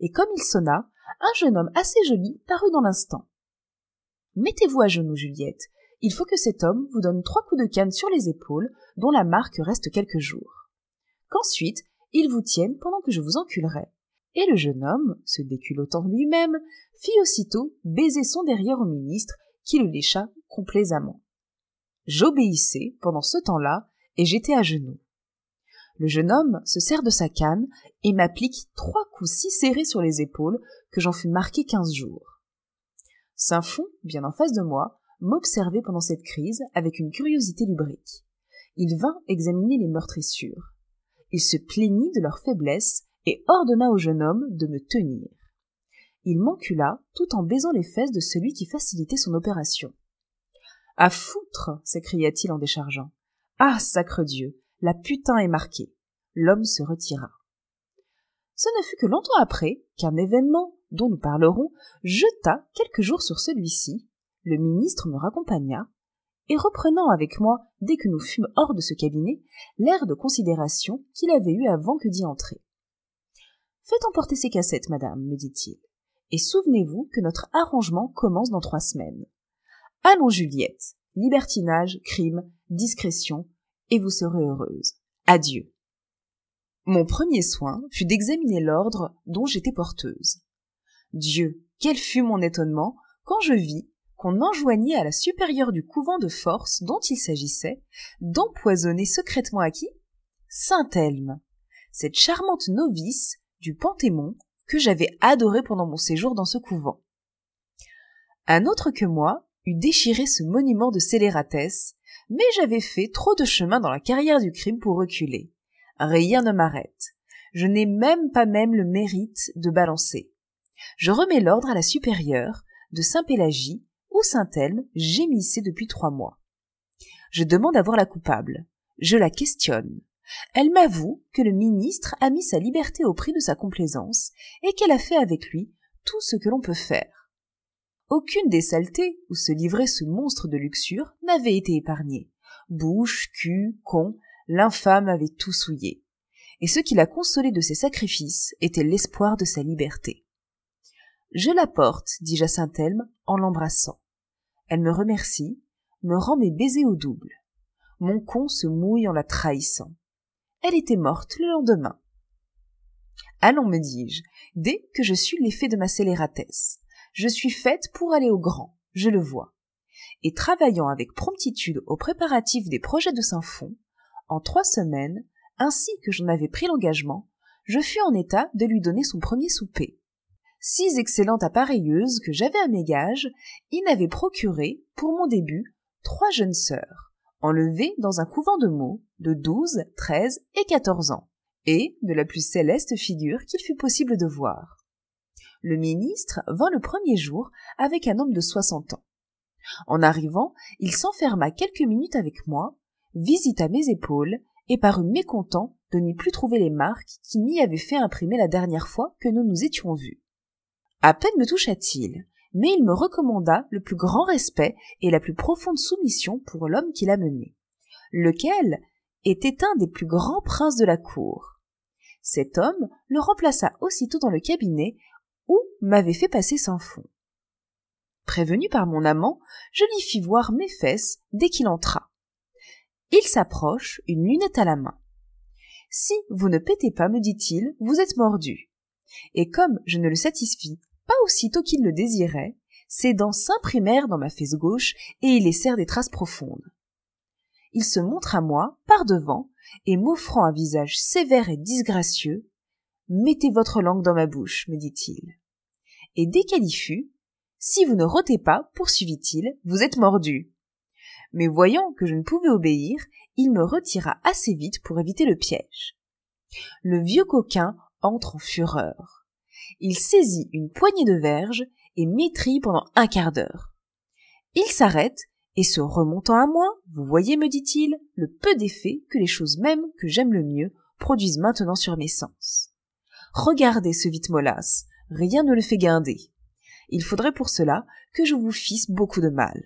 Et comme il sonna, un jeune homme assez joli parut dans l'instant. Mettez-vous à genoux, Juliette. Il faut que cet homme vous donne trois coups de canne sur les épaules, dont la marque reste quelques jours. Qu'ensuite, il vous tienne pendant que je vous enculerai et le jeune homme, se déculottant lui-même, fit aussitôt baiser son derrière au ministre, qui le lécha complaisamment. J'obéissais pendant ce temps-là, et j'étais à genoux. Le jeune homme se sert de sa canne et m'applique trois coups si serrés sur les épaules que j'en fus marqué quinze jours. Saint-Fond, bien en face de moi, m'observait pendant cette crise avec une curiosité lubrique. Il vint examiner les meurtrissures. Il se plaignit de leur faiblesse et ordonna au jeune homme de me tenir. Il m'encula tout en baisant les fesses de celui qui facilitait son opération. À foutre s'écria-t-il en déchargeant. Ah, sacre Dieu, la putain est marquée. L'homme se retira. Ce ne fut que longtemps après qu'un événement, dont nous parlerons, jeta quelques jours sur celui-ci. Le ministre me raccompagna, et reprenant avec moi, dès que nous fûmes hors de ce cabinet, l'air de considération qu'il avait eu avant que d'y entrer. Faites emporter ces cassettes, madame, me dit-il. Et souvenez-vous que notre arrangement commence dans trois semaines. Allons, Juliette. Libertinage, crime, discrétion, et vous serez heureuse. Adieu. Mon premier soin fut d'examiner l'ordre dont j'étais porteuse. Dieu, quel fut mon étonnement quand je vis qu'on enjoignait à la supérieure du couvent de force dont il s'agissait d'empoisonner secrètement à qui? Saint-Elme, cette charmante novice du Panthémon que j'avais adoré pendant mon séjour dans ce couvent. Un autre que moi eût déchiré ce monument de scélératesse, mais j'avais fait trop de chemin dans la carrière du crime pour reculer. Rien ne m'arrête. Je n'ai même pas même le mérite de balancer. Je remets l'ordre à la supérieure de Saint-Pélagie Saint-Elme gémissait depuis trois mois. Je demande à voir la coupable. Je la questionne. Elle m'avoue que le ministre a mis sa liberté au prix de sa complaisance et qu'elle a fait avec lui tout ce que l'on peut faire. Aucune des saletés où se livrait ce monstre de luxure n'avait été épargnée. Bouche, cul, con, l'infâme avait tout souillé. Et ce qui l'a consolé de ses sacrifices était l'espoir de sa liberté. Je la porte, dis-je à Saint-Elme en l'embrassant. Elle me remercie, me rend mes baisers au double. Mon con se mouille en la trahissant. Elle était morte le lendemain. Allons, me dis-je, dès que je suis l'effet de ma scélératesse. Je suis faite pour aller au grand, je le vois. Et travaillant avec promptitude aux préparatifs des projets de Saint-Fond, en trois semaines, ainsi que j'en avais pris l'engagement, je fus en état de lui donner son premier souper. Six excellentes appareilleuses que j'avais à mes gages, il n'avait procuré, pour mon début, trois jeunes sœurs, enlevées dans un couvent de mots de douze, treize et quatorze ans, et de la plus céleste figure qu'il fut possible de voir. Le ministre vint le premier jour avec un homme de soixante ans. En arrivant, il s'enferma quelques minutes avec moi, visita mes épaules et parut mécontent de n'y plus trouver les marques qui m'y avaient fait imprimer la dernière fois que nous nous étions vus. À peine me toucha-t-il, mais il me recommanda le plus grand respect et la plus profonde soumission pour l'homme qui mené, lequel était un des plus grands princes de la cour. Cet homme le remplaça aussitôt dans le cabinet où m'avait fait passer sans fond. Prévenu par mon amant, je lui fis voir mes fesses dès qu'il entra. Il s'approche, une lunette à la main. Si vous ne pétez pas, me dit-il, vous êtes mordu. Et comme je ne le satisfis pas aussitôt qu'il le désirait, ses dents s'imprimèrent dans ma fesse gauche et y laissèrent des traces profondes. Il se montre à moi, par devant, et m'offrant un visage sévère et disgracieux, Mettez votre langue dans ma bouche, me dit-il. Et dès qu'elle y fut, si vous ne rôtez pas, poursuivit-il, vous êtes mordu. Mais voyant que je ne pouvais obéir, il me retira assez vite pour éviter le piège. Le vieux coquin entre en fureur. Il saisit une poignée de verge et m'étrille pendant un quart d'heure. Il s'arrête et se remontant à moi, vous voyez, me dit-il, le peu d'effet que les choses mêmes que j'aime le mieux produisent maintenant sur mes sens. Regardez ce vite molasse, rien ne le fait guinder. Il faudrait pour cela que je vous fisse beaucoup de mal.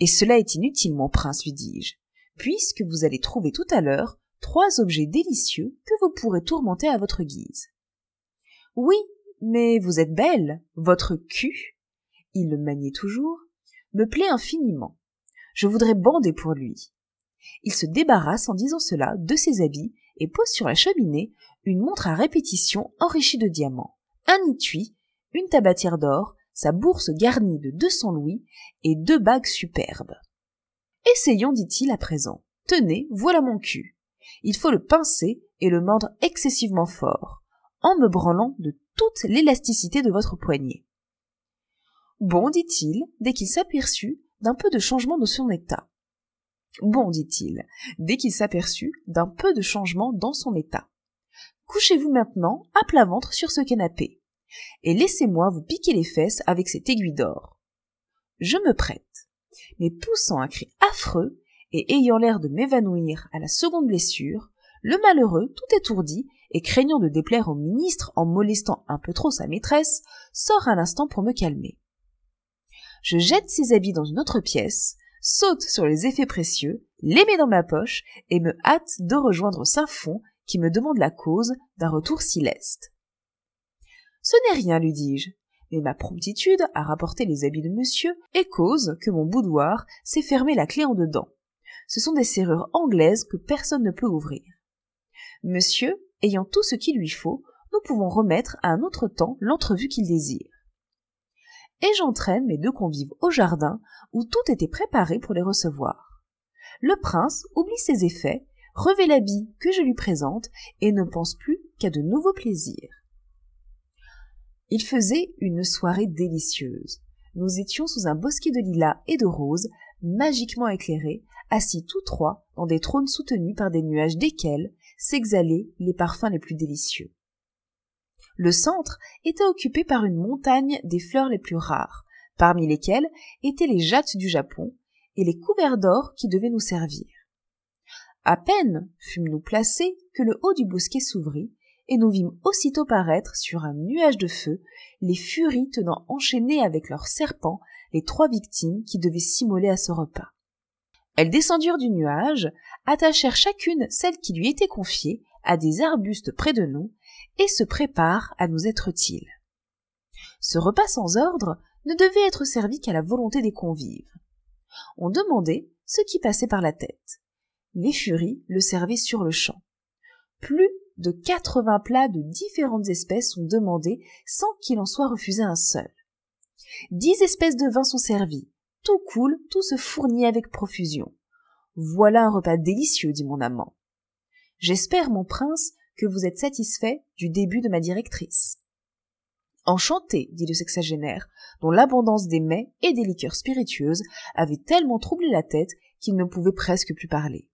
Et cela est inutile, mon prince, lui dis-je, puisque vous allez trouver tout à l'heure trois objets délicieux que vous pourrez tourmenter à votre guise. Oui, mais vous êtes belle, votre cul, il le maniait toujours, me plaît infiniment. Je voudrais bander pour lui. Il se débarrasse en disant cela de ses habits et pose sur la cheminée une montre à répétition enrichie de diamants, un étui, une tabatière d'or, sa bourse garnie de deux cents louis et deux bagues superbes. Essayons, dit-il à présent. Tenez, voilà mon cul. Il faut le pincer et le mordre excessivement fort, en me branlant de toute l'élasticité de votre poignet. Bon, dit-il, dès qu'il s'aperçut d'un peu de changement de son état. Bon, dit-il, dès qu'il s'aperçut d'un peu de changement dans son état. Couchez-vous maintenant à plat ventre sur ce canapé, et laissez-moi vous piquer les fesses avec cette aiguille d'or. Je me prête, mais poussant un cri affreux, et ayant l'air de m'évanouir à la seconde blessure, le malheureux, tout étourdi, et craignant de déplaire au ministre en molestant un peu trop sa maîtresse, sort un instant pour me calmer. Je jette ses habits dans une autre pièce, saute sur les effets précieux, les mets dans ma poche et me hâte de rejoindre Saint-Fond qui me demande la cause d'un retour si leste. Ce n'est rien, lui dis-je, mais ma promptitude à rapporter les habits de monsieur est cause que mon boudoir s'est fermé la clé en dedans. Ce sont des serrures anglaises que personne ne peut ouvrir. Monsieur, ayant tout ce qu'il lui faut, nous pouvons remettre à un autre temps l'entrevue qu'il désire et j'entraîne mes deux convives au jardin où tout était préparé pour les recevoir. Le prince oublie ses effets, revêt l'habit que je lui présente et ne pense plus qu'à de nouveaux plaisirs. Il faisait une soirée délicieuse. Nous étions sous un bosquet de lilas et de roses, magiquement éclairés, assis tous trois dans des trônes soutenus par des nuages desquels s'exhalaient les parfums les plus délicieux. Le centre était occupé par une montagne des fleurs les plus rares, parmi lesquelles étaient les jattes du Japon et les couverts d'or qui devaient nous servir. À peine fûmes-nous placés que le haut du bosquet s'ouvrit, et nous vîmes aussitôt paraître sur un nuage de feu les furies tenant enchaînées avec leurs serpents les trois victimes qui devaient s'immoler à ce repas. Elles descendirent du nuage, attachèrent chacune celle qui lui était confiée à des arbustes près de nous, et se prépare à nous être utile. Ce repas sans ordre ne devait être servi qu'à la volonté des convives. On demandait ce qui passait par la tête. Les furies le servaient sur le champ. Plus de quatre-vingts plats de différentes espèces sont demandés sans qu'il en soit refusé un seul. Dix espèces de vins sont servies. Tout coule, tout se fournit avec profusion. Voilà un repas délicieux, dit mon amant. J'espère, mon prince, que vous êtes satisfait du début de ma directrice. Enchanté, dit le sexagénaire, dont l'abondance des mets et des liqueurs spiritueuses avait tellement troublé la tête qu'il ne pouvait presque plus parler.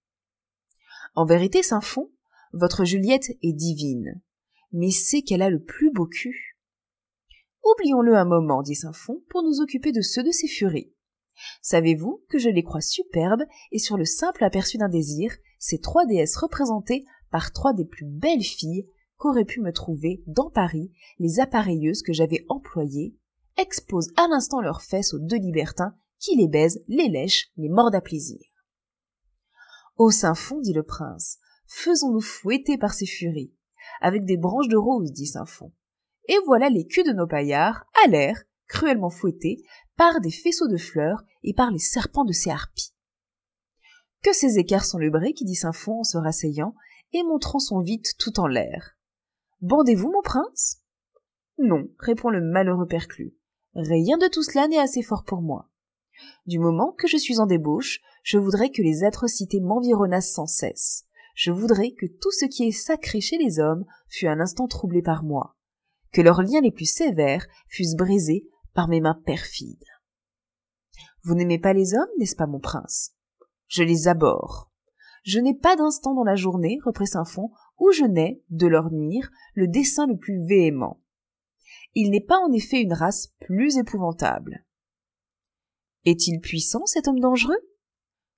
En vérité, Saint-Fond, votre Juliette est divine, mais c'est qu'elle a le plus beau cul. Oublions-le un moment, dit Saint-Fond, pour nous occuper de ceux de ses furies. Savez-vous que je les crois superbes et sur le simple aperçu d'un désir, ces trois déesses représentées par trois des plus belles filles qu'auraient pu me trouver dans Paris les appareilleuses que j'avais employées, exposent à l'instant leurs fesses aux deux libertins qui les baisent, les lèchent, les mordent à plaisir. Ô saint fond, dit le prince, faisons-nous fouetter par ces furies. Avec des branches de rose, dit saint fond. Et voilà les culs de nos paillards, à l'air, cruellement fouettés, par des faisceaux de fleurs et par les serpents de ces harpies. Que ces écarts sont le qui dit saint fond en se rasseyant et montrant son vite tout en l'air. Bandez-vous, mon prince? Non, répond le malheureux perclus. Rien de tout cela n'est assez fort pour moi. Du moment que je suis en débauche, je voudrais que les atrocités m'environnassent sans cesse. Je voudrais que tout ce qui est sacré chez les hommes fût un instant troublé par moi, que leurs liens les plus sévères fussent brisés par mes mains perfides. Vous n'aimez pas les hommes, n'est-ce pas, mon prince? Je les abhorre. Je n'ai pas d'instant dans la journée, reprit Saint-Fond, où je n'ai, de leur nuire, le dessein le plus véhément. Il n'est pas en effet une race plus épouvantable. Est-il puissant, cet homme dangereux?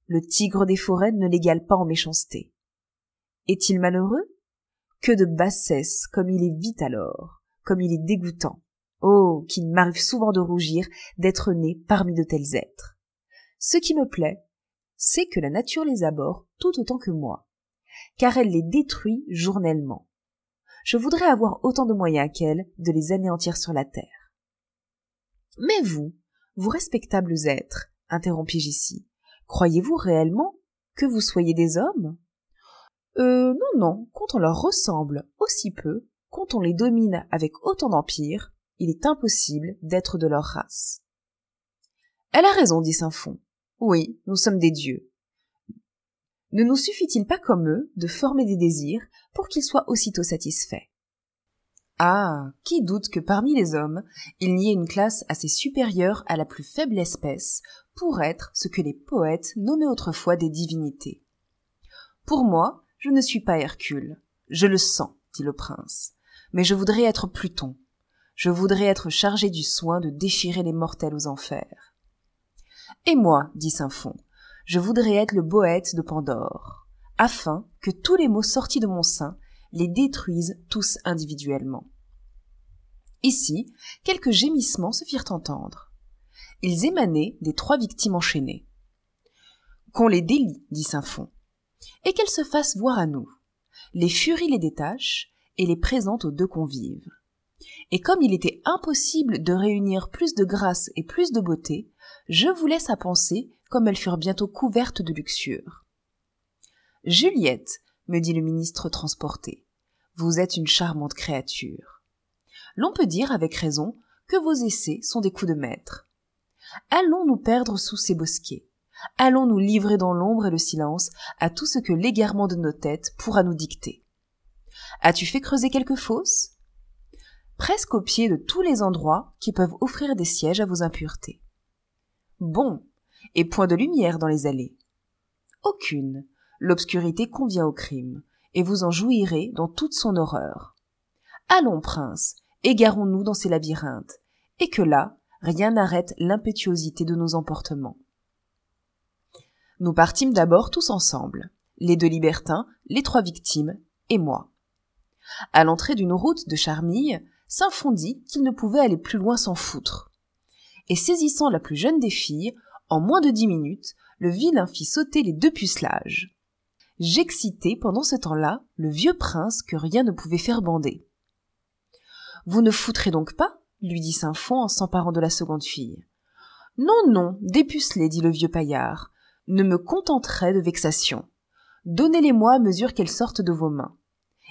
Le tigre des forêts ne l'égale pas en méchanceté. Est-il malheureux? Que de bassesse, comme il est vite alors, comme il est dégoûtant. Oh, qu'il m'arrive souvent de rougir d'être né parmi de tels êtres. Ce qui me plaît, c'est que la nature les abhorre tout autant que moi, car elle les détruit journellement. Je voudrais avoir autant de moyens qu'elle de les anéantir sur la terre. Mais vous, vous respectables êtres, interrompis ici, croyez-vous réellement que vous soyez des hommes? Euh, non, non, quand on leur ressemble aussi peu, quand on les domine avec autant d'empire, il est impossible d'être de leur race. Elle a raison, dit Saint-Fond. Oui, nous sommes des dieux. Ne nous suffit-il pas comme eux de former des désirs pour qu'ils soient aussitôt satisfaits? Ah. Qui doute que parmi les hommes, il n'y ait une classe assez supérieure à la plus faible espèce pour être ce que les poètes nommaient autrefois des divinités? Pour moi, je ne suis pas Hercule. Je le sens, dit le prince. Mais je voudrais être Pluton. Je voudrais être chargé du soin de déchirer les mortels aux enfers. Et moi, dit Saint-Fond, je voudrais être le poète de Pandore, afin que tous les mots sortis de mon sein les détruisent tous individuellement. Ici, quelques gémissements se firent entendre. Ils émanaient des trois victimes enchaînées. Qu'on les délie, dit Saint-Fond, et qu'elles se fassent voir à nous. Les furies les détachent et les présentent aux deux convives. Et comme il était impossible de réunir plus de grâce et plus de beauté, je vous laisse à penser comme elles furent bientôt couvertes de luxure. Juliette, me dit le ministre transporté, vous êtes une charmante créature. L'on peut dire avec raison que vos essais sont des coups de maître. Allons nous perdre sous ces bosquets. Allons nous livrer dans l'ombre et le silence à tout ce que l'égarement de nos têtes pourra nous dicter. As-tu fait creuser quelques fosses? Presque au pied de tous les endroits qui peuvent offrir des sièges à vos impuretés. Bon, et point de lumière dans les allées. Aucune. L'obscurité convient au crime et vous en jouirez dans toute son horreur. Allons, prince, égarons-nous dans ces labyrinthes, et que là, rien n'arrête l'impétuosité de nos emportements. Nous partîmes d'abord tous ensemble, les deux libertins, les trois victimes, et moi. À l'entrée d'une route de Charmille, s'infondit qu'il ne pouvait aller plus loin sans foutre. Et saisissant la plus jeune des filles, en moins de dix minutes, le vilain fit sauter les deux pucelages j'excitai pendant ce temps-là le vieux prince que rien ne pouvait faire bander. Vous ne foutrez donc pas? lui dit Saint-Fond en s'emparant de la seconde fille. Non, non, dépucelez, dit le vieux paillard, ne me contenterai de vexation. Donnez-les-moi à mesure qu'elles sortent de vos mains.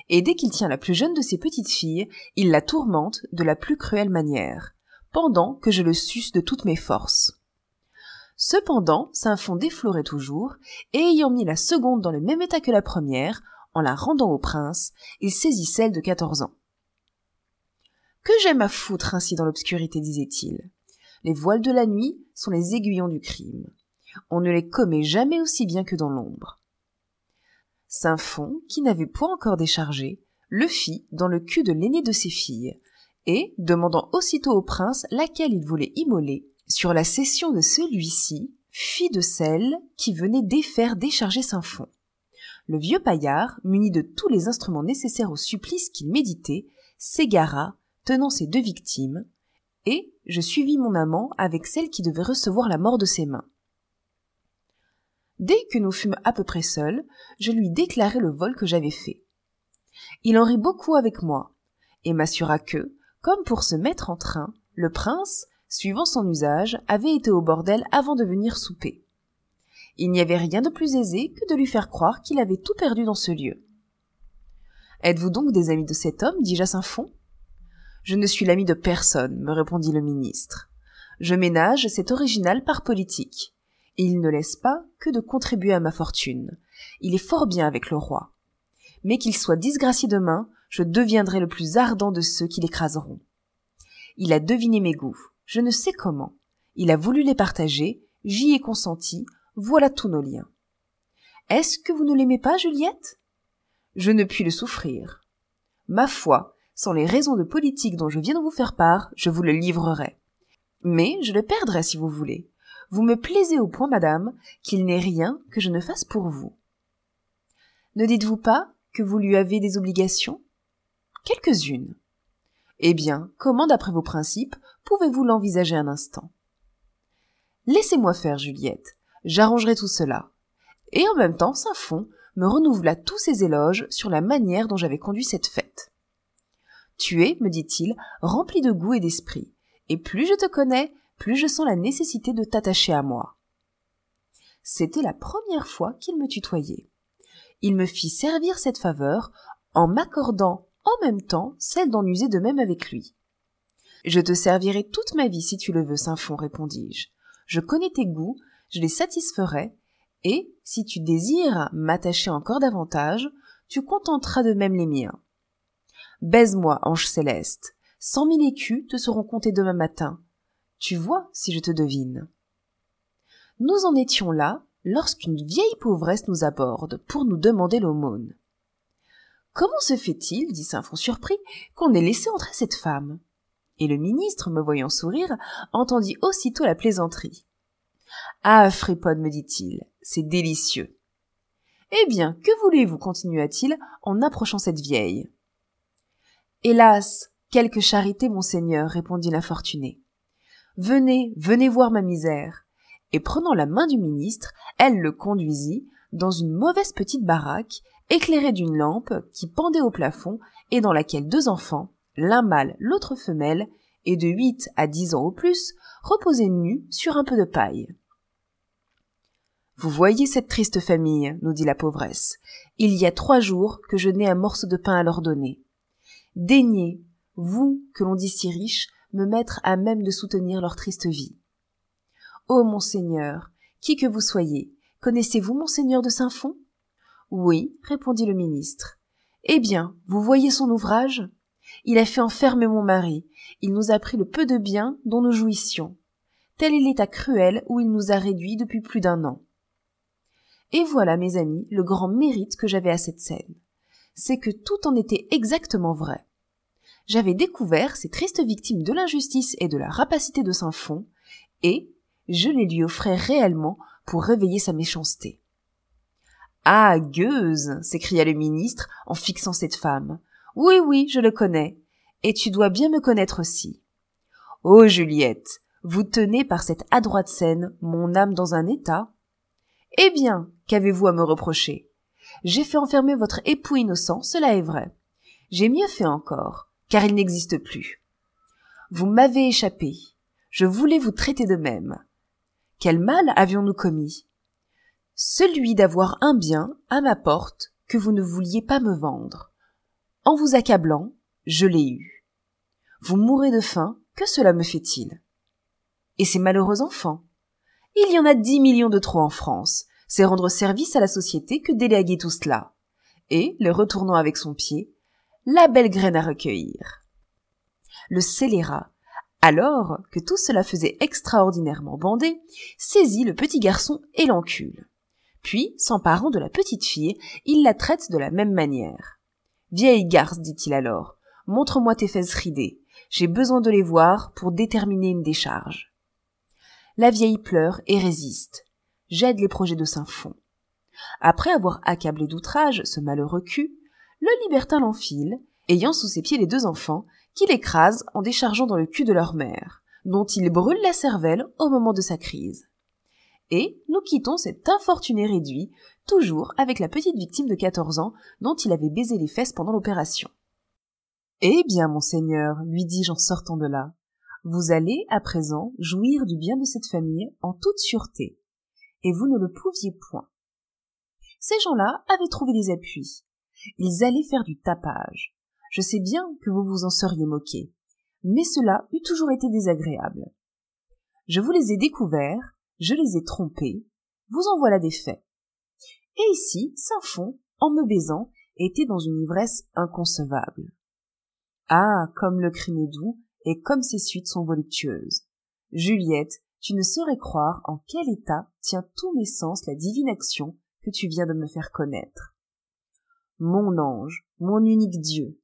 Et dès qu'il tient la plus jeune de ses petites filles, il la tourmente de la plus cruelle manière, pendant que je le suce de toutes mes forces. Cependant, Saint-Fond déflorait toujours, et ayant mis la seconde dans le même état que la première, en la rendant au prince, il saisit celle de quatorze ans. Que j'aime à foutre ainsi dans l'obscurité, disait-il. Les voiles de la nuit sont les aiguillons du crime. On ne les commet jamais aussi bien que dans l'ombre. Saint-Fond, qui n'avait point encore déchargé, le fit dans le cul de l'aîné de ses filles, et, demandant aussitôt au prince laquelle il voulait immoler, sur la cession de celui-ci, fit de celle qui venait défaire décharger Saint-Fond. Le vieux paillard, muni de tous les instruments nécessaires au supplice qu'il méditait, s'égara, tenant ses deux victimes, et je suivis mon amant avec celle qui devait recevoir la mort de ses mains. Dès que nous fûmes à peu près seuls, je lui déclarai le vol que j'avais fait. Il en rit beaucoup avec moi, et m'assura que, comme pour se mettre en train, le prince, suivant son usage, avait été au bordel avant de venir souper. Il n'y avait rien de plus aisé que de lui faire croire qu'il avait tout perdu dans ce lieu. Êtes-vous donc des amis de cet homme dis-je à Saint-Fond. Je ne suis l'ami de personne, me répondit le ministre. Je ménage cet original par politique. Il ne laisse pas que de contribuer à ma fortune. Il est fort bien avec le roi. Mais qu'il soit disgracié demain, je deviendrai le plus ardent de ceux qui l'écraseront. Il a deviné mes goûts, je ne sais comment. Il a voulu les partager, j'y ai consenti, voilà tous nos liens. Est-ce que vous ne l'aimez pas, Juliette? Je ne puis le souffrir. Ma foi, sans les raisons de politique dont je viens de vous faire part, je vous le livrerai. Mais je le perdrai si vous voulez. Vous me plaisez au point, madame, qu'il n'est rien que je ne fasse pour vous. Ne dites-vous pas que vous lui avez des obligations? Quelques-unes. Eh bien, comment, d'après vos principes, pouvez-vous l'envisager un instant? Laissez-moi faire, Juliette. J'arrangerai tout cela. Et en même temps, Saint-Fond me renouvela tous ses éloges sur la manière dont j'avais conduit cette fête. Tu es, me dit-il, rempli de goût et d'esprit, et plus je te connais, plus je sens la nécessité de t'attacher à moi. C'était la première fois qu'il me tutoyait. Il me fit servir cette faveur en m'accordant en même temps celle d'en user de même avec lui. Je te servirai toute ma vie si tu le veux, Saint-Fond, répondis-je. Je connais tes goûts, je les satisferai, et, si tu désires m'attacher encore davantage, tu contenteras de même les miens. Baise-moi, ange céleste. Cent mille écus te seront comptés demain matin. Tu vois si je te devine. Nous en étions là lorsqu'une vieille pauvresse nous aborde pour nous demander l'aumône. Comment se fait-il, dit Saint-Fond surpris, qu'on ait laissé entrer cette femme? Et le ministre, me voyant sourire, entendit aussitôt la plaisanterie. Ah, Fripone, me dit-il, c'est délicieux. Eh bien, que voulez-vous continua-t-il en approchant cette vieille? Hélas, quelque charité, monseigneur, répondit l'infortuné. Venez, venez voir ma misère. Et prenant la main du ministre, elle le conduisit dans une mauvaise petite baraque, éclairée d'une lampe qui pendait au plafond et dans laquelle deux enfants, l'un mâle, l'autre femelle, et de huit à dix ans au plus, reposaient nus sur un peu de paille. Vous voyez cette triste famille, nous dit la pauvresse. Il y a trois jours que je n'ai un morceau de pain à leur donner. Daignez, vous, que l'on dit si riche, me mettre à même de soutenir leur triste vie. Ô monseigneur, qui que vous soyez, connaissez-vous monseigneur de Saint-Fond? Oui, répondit le ministre. Eh bien, vous voyez son ouvrage? Il a fait enfermer mon mari, il nous a pris le peu de bien dont nous jouissions. Tel est l'état cruel où il nous a réduits depuis plus d'un an. Et voilà, mes amis, le grand mérite que j'avais à cette scène c'est que tout en était exactement vrai. J'avais découvert ces tristes victimes de l'injustice et de la rapacité de Saint-Fond, et je les lui offrais réellement pour réveiller sa méchanceté. Ah, gueuse s'écria le ministre en fixant cette femme. Oui, oui, je le connais, et tu dois bien me connaître aussi. Oh, Juliette, vous tenez par cette adroite scène mon âme dans un état. Eh bien, qu'avez-vous à me reprocher? J'ai fait enfermer votre époux innocent, cela est vrai. J'ai mieux fait encore, car il n'existe plus. Vous m'avez échappé. Je voulais vous traiter de même. Quel mal avions-nous commis? Celui d'avoir un bien à ma porte que vous ne vouliez pas me vendre. En vous accablant, je l'ai eu. Vous mourrez de faim, que cela me fait-il? Et ces malheureux enfants? Il y en a dix millions de trop en France, c'est rendre service à la société que d'éléguer tout cela. Et, le retournant avec son pied, la belle graine à recueillir. Le scélérat, alors que tout cela faisait extraordinairement bander, saisit le petit garçon et l'encule. Puis, s'emparant de la petite fille, il la traite de la même manière. Vieille garce, dit-il alors, montre-moi tes fesses ridées. J'ai besoin de les voir pour déterminer une décharge. La vieille pleure et résiste. J'aide les projets de Saint-Fond. Après avoir accablé d'outrage ce malheureux cul, le libertin l'enfile, ayant sous ses pieds les deux enfants, qu'il écrase en déchargeant dans le cul de leur mère, dont il brûle la cervelle au moment de sa crise. Et nous quittons cet infortuné réduit, toujours avec la petite victime de quatorze ans dont il avait baisé les fesses pendant l'opération. Eh bien, monseigneur, lui dis-je en sortant de là, vous allez, à présent, jouir du bien de cette famille en toute sûreté. Et vous ne le pouviez point. Ces gens-là avaient trouvé des appuis. Ils allaient faire du tapage. Je sais bien que vous vous en seriez moqué. Mais cela eût toujours été désagréable. Je vous les ai découverts, je les ai trompés, vous en voilà des faits. Et ici, Saint-Fond, en me baisant, était dans une ivresse inconcevable. Ah, comme le crime est doux, et comme ses suites sont voluptueuses. Juliette, tu ne saurais croire en quel état tient tous mes sens la divine action que tu viens de me faire connaître. Mon ange, mon unique Dieu,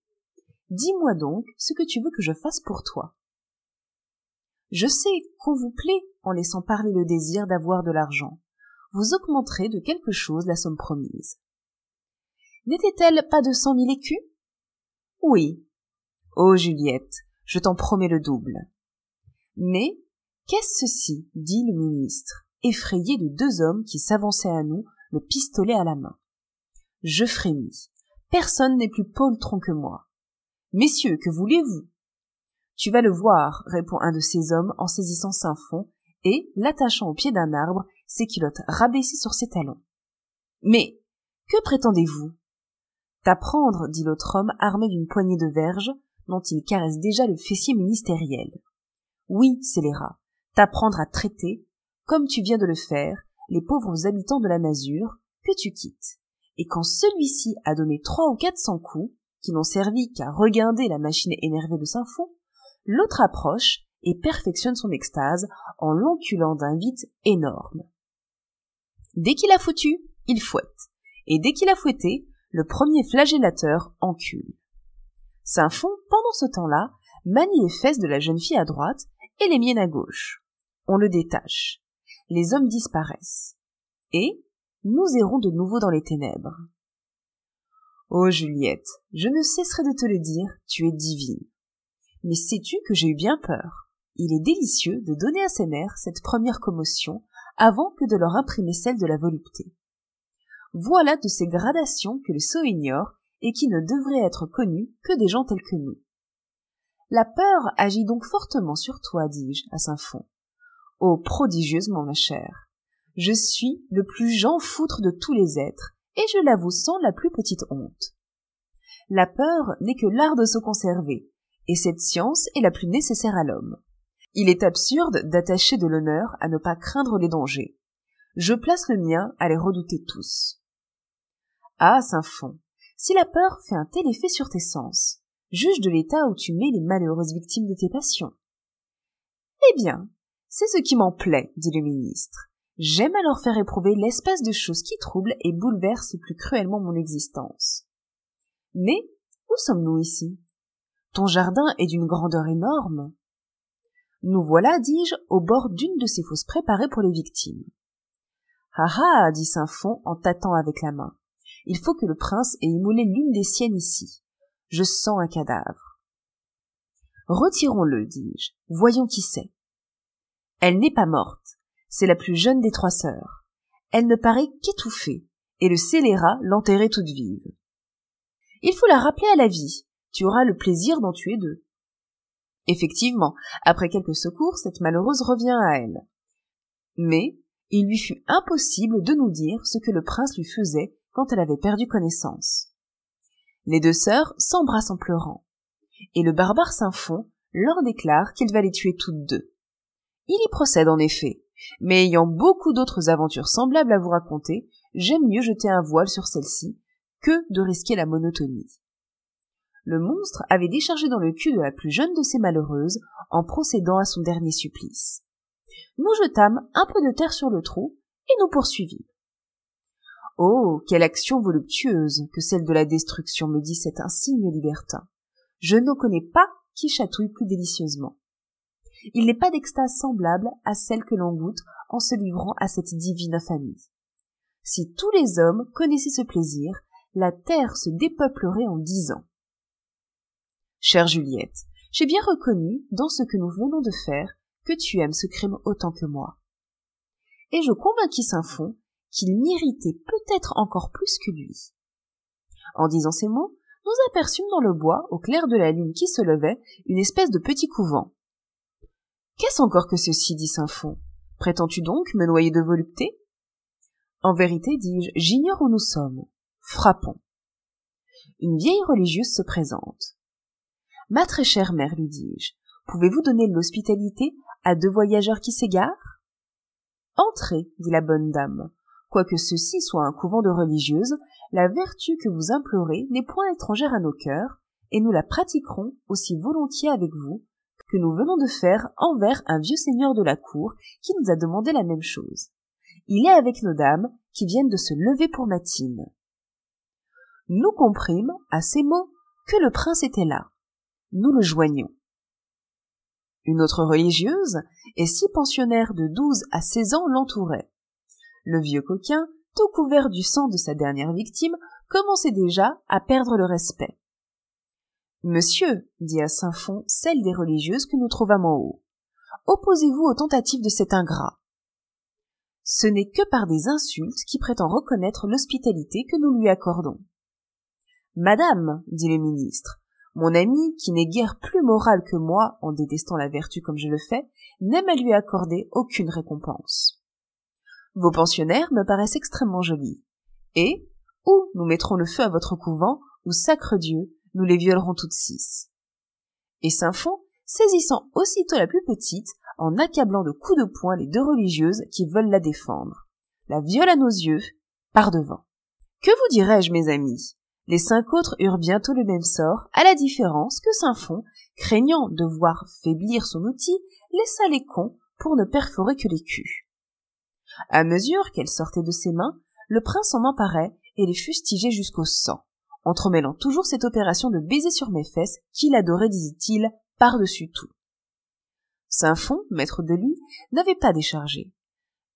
Dis-moi donc ce que tu veux que je fasse pour toi. Je sais qu'on vous plaît en laissant parler le désir d'avoir de l'argent. Vous augmenterez de quelque chose la somme promise. N'était-elle pas de cent mille écus? Oui. Oh Juliette, je t'en promets le double. Mais qu'est-ce ceci? dit le ministre, effrayé de deux hommes qui s'avançaient à nous, le pistolet à la main. Je frémis. Personne n'est plus poltron que moi. Messieurs, que voulez-vous? Tu vas le voir, répond un de ces hommes en saisissant Saint-Fond, et, l'attachant au pied d'un arbre, ses culottes rabaissées sur ses talons. Mais que prétendez-vous? T'apprendre, dit l'autre homme armé d'une poignée de verges, dont il caresse déjà le fessier ministériel. Oui, scélérat, t'apprendre à traiter, comme tu viens de le faire, les pauvres habitants de la masure, que tu quittes. Et quand celui-ci a donné trois ou quatre cents coups, qui n'ont servi qu'à reguinder la machine énervée de Saint-Fond, l'autre approche et perfectionne son extase en l'enculant d'un vide énorme. Dès qu'il a foutu, il fouette, et dès qu'il a fouetté, le premier flagellateur encule. Saint-Fond, pendant ce temps-là, manie les fesses de la jeune fille à droite et les miennes à gauche. On le détache. Les hommes disparaissent. Et nous errons de nouveau dans les ténèbres. Oh Juliette, je ne cesserai de te le dire, tu es divine. Mais sais-tu que j'ai eu bien peur? Il est délicieux de donner à ses mères cette première commotion avant que de leur imprimer celle de la volupté. Voilà de ces gradations que le sot ignore et qui ne devraient être connues que des gens tels que nous. La peur agit donc fortement sur toi, dis-je à Saint-Fond. Oh, prodigieusement, ma chère. Je suis le plus jean foutre de tous les êtres, et je l'avoue sans la plus petite honte. La peur n'est que l'art de se conserver, et cette science est la plus nécessaire à l'homme. Il est absurde d'attacher de l'honneur à ne pas craindre les dangers. Je place le mien à les redouter tous. Ah, Saint-Fond, si la peur fait un tel effet sur tes sens, juge de l'état où tu mets les malheureuses victimes de tes passions. Eh bien, c'est ce qui m'en plaît, dit le ministre. J'aime alors faire éprouver l'espèce de choses qui troublent et bouleversent plus cruellement mon existence. Mais où sommes-nous ici? Ton jardin est d'une grandeur énorme. Nous voilà, dis-je, au bord d'une de ces fosses préparées pour les victimes. Ah ah, dit Saint-Fond en tâtant avec la main. Il faut que le prince ait immolé l'une des siennes ici. Je sens un cadavre. Retirons-le, dis-je. Voyons qui c'est. Elle n'est pas morte. C'est la plus jeune des trois sœurs. Elle ne paraît qu'étouffée, et le scélérat l'enterrait toute vive. Il faut la rappeler à la vie. Tu auras le plaisir d'en tuer deux. Effectivement, après quelques secours, cette malheureuse revient à elle. Mais il lui fut impossible de nous dire ce que le prince lui faisait quand elle avait perdu connaissance. Les deux sœurs s'embrassent en pleurant, et le barbare Saint-Fond leur déclare qu'il va les tuer toutes deux. Il y procède en effet, mais ayant beaucoup d'autres aventures semblables à vous raconter, j'aime mieux jeter un voile sur celle-ci que de risquer la monotonie. Le monstre avait déchargé dans le cul de la plus jeune de ces malheureuses en procédant à son dernier supplice. Nous jetâmes un peu de terre sur le trou et nous poursuivîmes. Oh, quelle action voluptueuse que celle de la destruction, me dit cet insigne libertin. Je ne connais pas qui chatouille plus délicieusement. Il n'est pas d'extase semblable à celle que l'on goûte en se livrant à cette divine famille. Si tous les hommes connaissaient ce plaisir, la terre se dépeuplerait en dix ans. Chère Juliette, j'ai bien reconnu, dans ce que nous venons de faire, que tu aimes ce crime autant que moi. Et je convainquis Saint-Fond qu'il m'irritait peut-être encore plus que lui. En disant ces mots, nous aperçûmes dans le bois, au clair de la lune qui se levait, une espèce de petit couvent. Qu'est-ce encore que ceci dit Saint-Fond? Prétends-tu donc me noyer de volupté? En vérité, dis-je, j'ignore où nous sommes. Frappons. Une vieille religieuse se présente. Ma très chère mère, lui dis-je, pouvez-vous donner l'hospitalité à deux voyageurs qui s'égarent? Entrez, dit la bonne dame. Quoique ceci soit un couvent de religieuses, la vertu que vous implorez n'est point étrangère à nos cœurs, et nous la pratiquerons aussi volontiers avec vous que nous venons de faire envers un vieux seigneur de la cour qui nous a demandé la même chose. Il est avec nos dames qui viennent de se lever pour matine. Nous comprîmes, à ces mots, que le prince était là. Nous le joignions. Une autre religieuse et six pensionnaires de douze à seize ans l'entouraient. Le vieux coquin, tout couvert du sang de sa dernière victime, commençait déjà à perdre le respect. Monsieur, dit à Saint-Fond celle des religieuses que nous trouvâmes en haut, opposez-vous aux tentatives de cet ingrat. Ce n'est que par des insultes qui prétend reconnaître l'hospitalité que nous lui accordons. Madame, dit le ministre, mon ami, qui n'est guère plus moral que moi en détestant la vertu comme je le fais, n'aime à lui accorder aucune récompense. Vos pensionnaires me paraissent extrêmement jolis. Et, ou nous mettrons le feu à votre couvent, ou sacre Dieu, nous les violerons toutes six. Et Saint-Fond, saisissant aussitôt la plus petite, en accablant de coups de poing les deux religieuses qui veulent la défendre, la viole à nos yeux, par devant. Que vous dirais-je, mes amis? Les cinq autres eurent bientôt le même sort, à la différence que Saint-Fond, craignant de voir faiblir son outil, laissa les cons pour ne perforer que les culs. À mesure qu'elles sortaient de ses mains, le prince en emparait et les fustigeait jusqu'au sang, entremêlant toujours cette opération de baiser sur mes fesses qu'il adorait, disait-il, par-dessus tout. Saint-Fond, maître de lui, n'avait pas déchargé.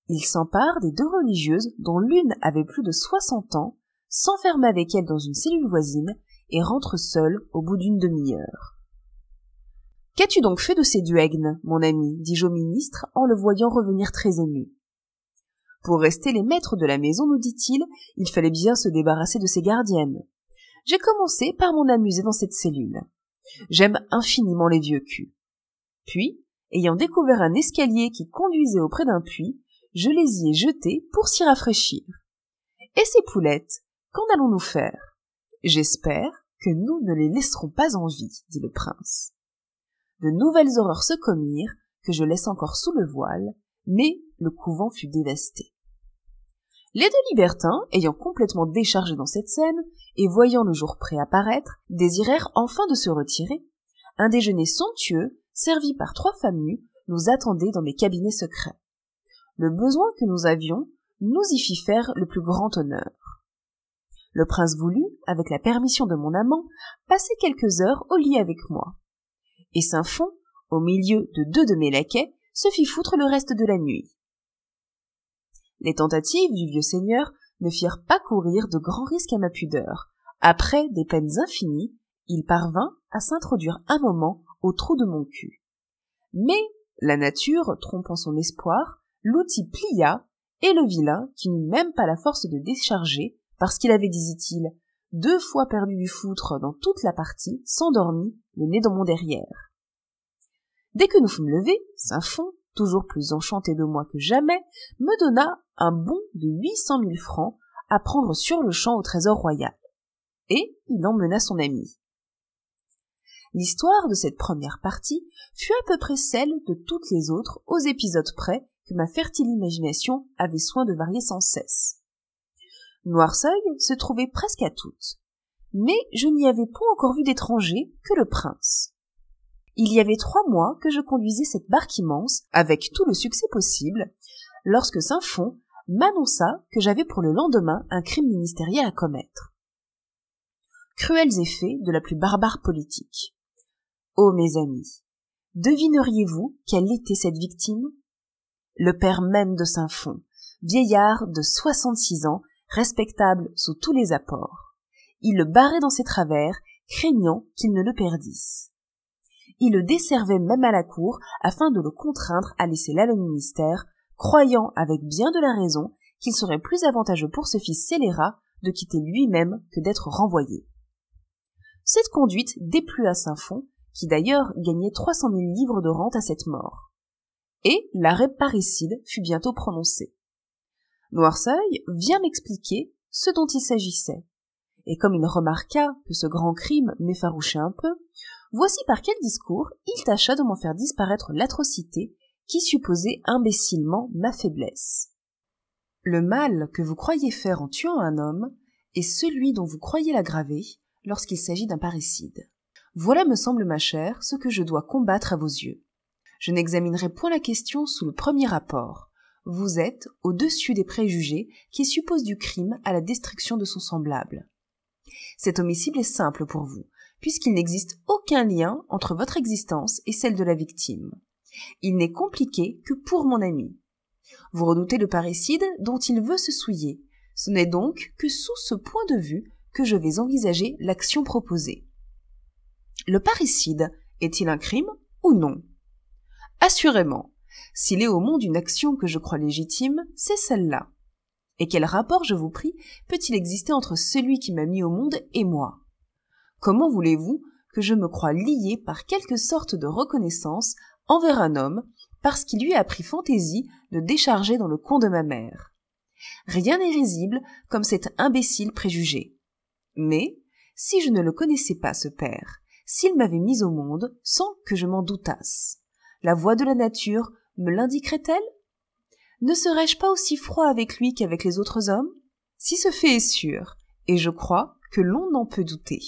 Il s'empare des deux religieuses dont l'une avait plus de soixante ans, s'enferme avec elles dans une cellule voisine et rentre seul au bout d'une demi-heure. Qu'as-tu donc fait de ces duègnes, mon ami? dis-je au ministre en le voyant revenir très ému. Pour rester les maîtres de la maison, nous dit-il, il fallait bien se débarrasser de ses gardiennes. J'ai commencé par m'en amuser dans cette cellule. J'aime infiniment les vieux culs. Puis, ayant découvert un escalier qui conduisait auprès d'un puits, je les y ai jetés pour s'y rafraîchir. Et ces poulettes, qu'en allons-nous faire? J'espère que nous ne les laisserons pas en vie, dit le prince. De nouvelles horreurs se commirent, que je laisse encore sous le voile, mais le couvent fut dévasté. Les deux libertins, ayant complètement déchargé dans cette scène, et voyant le jour prêt apparaître, désirèrent enfin de se retirer. Un déjeuner somptueux, servi par trois femmes nues, nous attendait dans mes cabinets secrets. Le besoin que nous avions nous y fit faire le plus grand honneur. Le prince voulut, avec la permission de mon amant, passer quelques heures au lit avec moi. Et Saint-Fond, au milieu de deux de mes laquais, se fit foutre le reste de la nuit. Les tentatives du vieux seigneur ne firent pas courir de grands risques à ma pudeur. Après des peines infinies, il parvint à s'introduire un moment au trou de mon cul. Mais la nature, trompant son espoir, l'outil plia, et le vilain, qui n'eut même pas la force de décharger, parce qu'il avait, disait-il, deux fois perdu du foutre dans toute la partie, s'endormit, le nez dans mon derrière. Dès que nous fûmes levés, Saint-Fond, toujours plus enchanté de moi que jamais, me donna un bon de huit cent mille francs à prendre sur le champ au trésor royal. Et il emmena son ami. L'histoire de cette première partie fut à peu près celle de toutes les autres aux épisodes près que ma fertile imagination avait soin de varier sans cesse. Noirceuil se trouvait presque à toutes. mais je n'y avais point encore vu d'étranger que le prince. Il y avait trois mois que je conduisais cette barque immense, avec tout le succès possible, lorsque Saint-Fond m'annonça que j'avais pour le lendemain un crime ministériel à commettre. Cruels effets de la plus barbare politique. Ô oh, mes amis, devineriez-vous quelle était cette victime? Le père même de Saint-Fond, vieillard de soixante-six ans, respectable sous tous les apports. Il le barrait dans ses travers, craignant qu'il ne le perdisse. Il le desservait même à la cour afin de le contraindre à laisser là le ministère, croyant avec bien de la raison qu'il serait plus avantageux pour ce fils scélérat de quitter lui-même que d'être renvoyé. Cette conduite déplut à Saint-Fond, qui d'ailleurs gagnait trois cent mille livres de rente à cette mort. Et l'arrêt parricide fut bientôt prononcé. Noirceuil vient m'expliquer ce dont il s'agissait. Et comme il remarqua que ce grand crime m'effarouchait un peu, voici par quel discours il tâcha de m'en faire disparaître l'atrocité qui supposait imbécilement ma faiblesse. Le mal que vous croyez faire en tuant un homme est celui dont vous croyez l'aggraver lorsqu'il s'agit d'un parricide. Voilà, me semble, ma chère, ce que je dois combattre à vos yeux. Je n'examinerai point la question sous le premier rapport, vous êtes au-dessus des préjugés qui supposent du crime à la destruction de son semblable. Cet homicide est simple pour vous, puisqu'il n'existe aucun lien entre votre existence et celle de la victime. Il n'est compliqué que pour mon ami. Vous redoutez le parricide dont il veut se souiller. Ce n'est donc que sous ce point de vue que je vais envisager l'action proposée. Le parricide est-il un crime ou non? Assurément, s'il est au monde une action que je crois légitime, c'est celle-là. Et quel rapport, je vous prie, peut-il exister entre celui qui m'a mis au monde et moi? Comment voulez-vous que je me croie lié par quelque sorte de reconnaissance envers un homme parce qu'il lui a pris fantaisie de décharger dans le con de ma mère Rien n'est risible comme cet imbécile préjugé. Mais, si je ne le connaissais pas, ce père, s'il m'avait mis au monde sans que je m'en doutasse, la voix de la nature me l'indiquerait-elle? Ne serais-je pas aussi froid avec lui qu'avec les autres hommes? Si ce fait est sûr, et je crois que l'on n'en peut douter,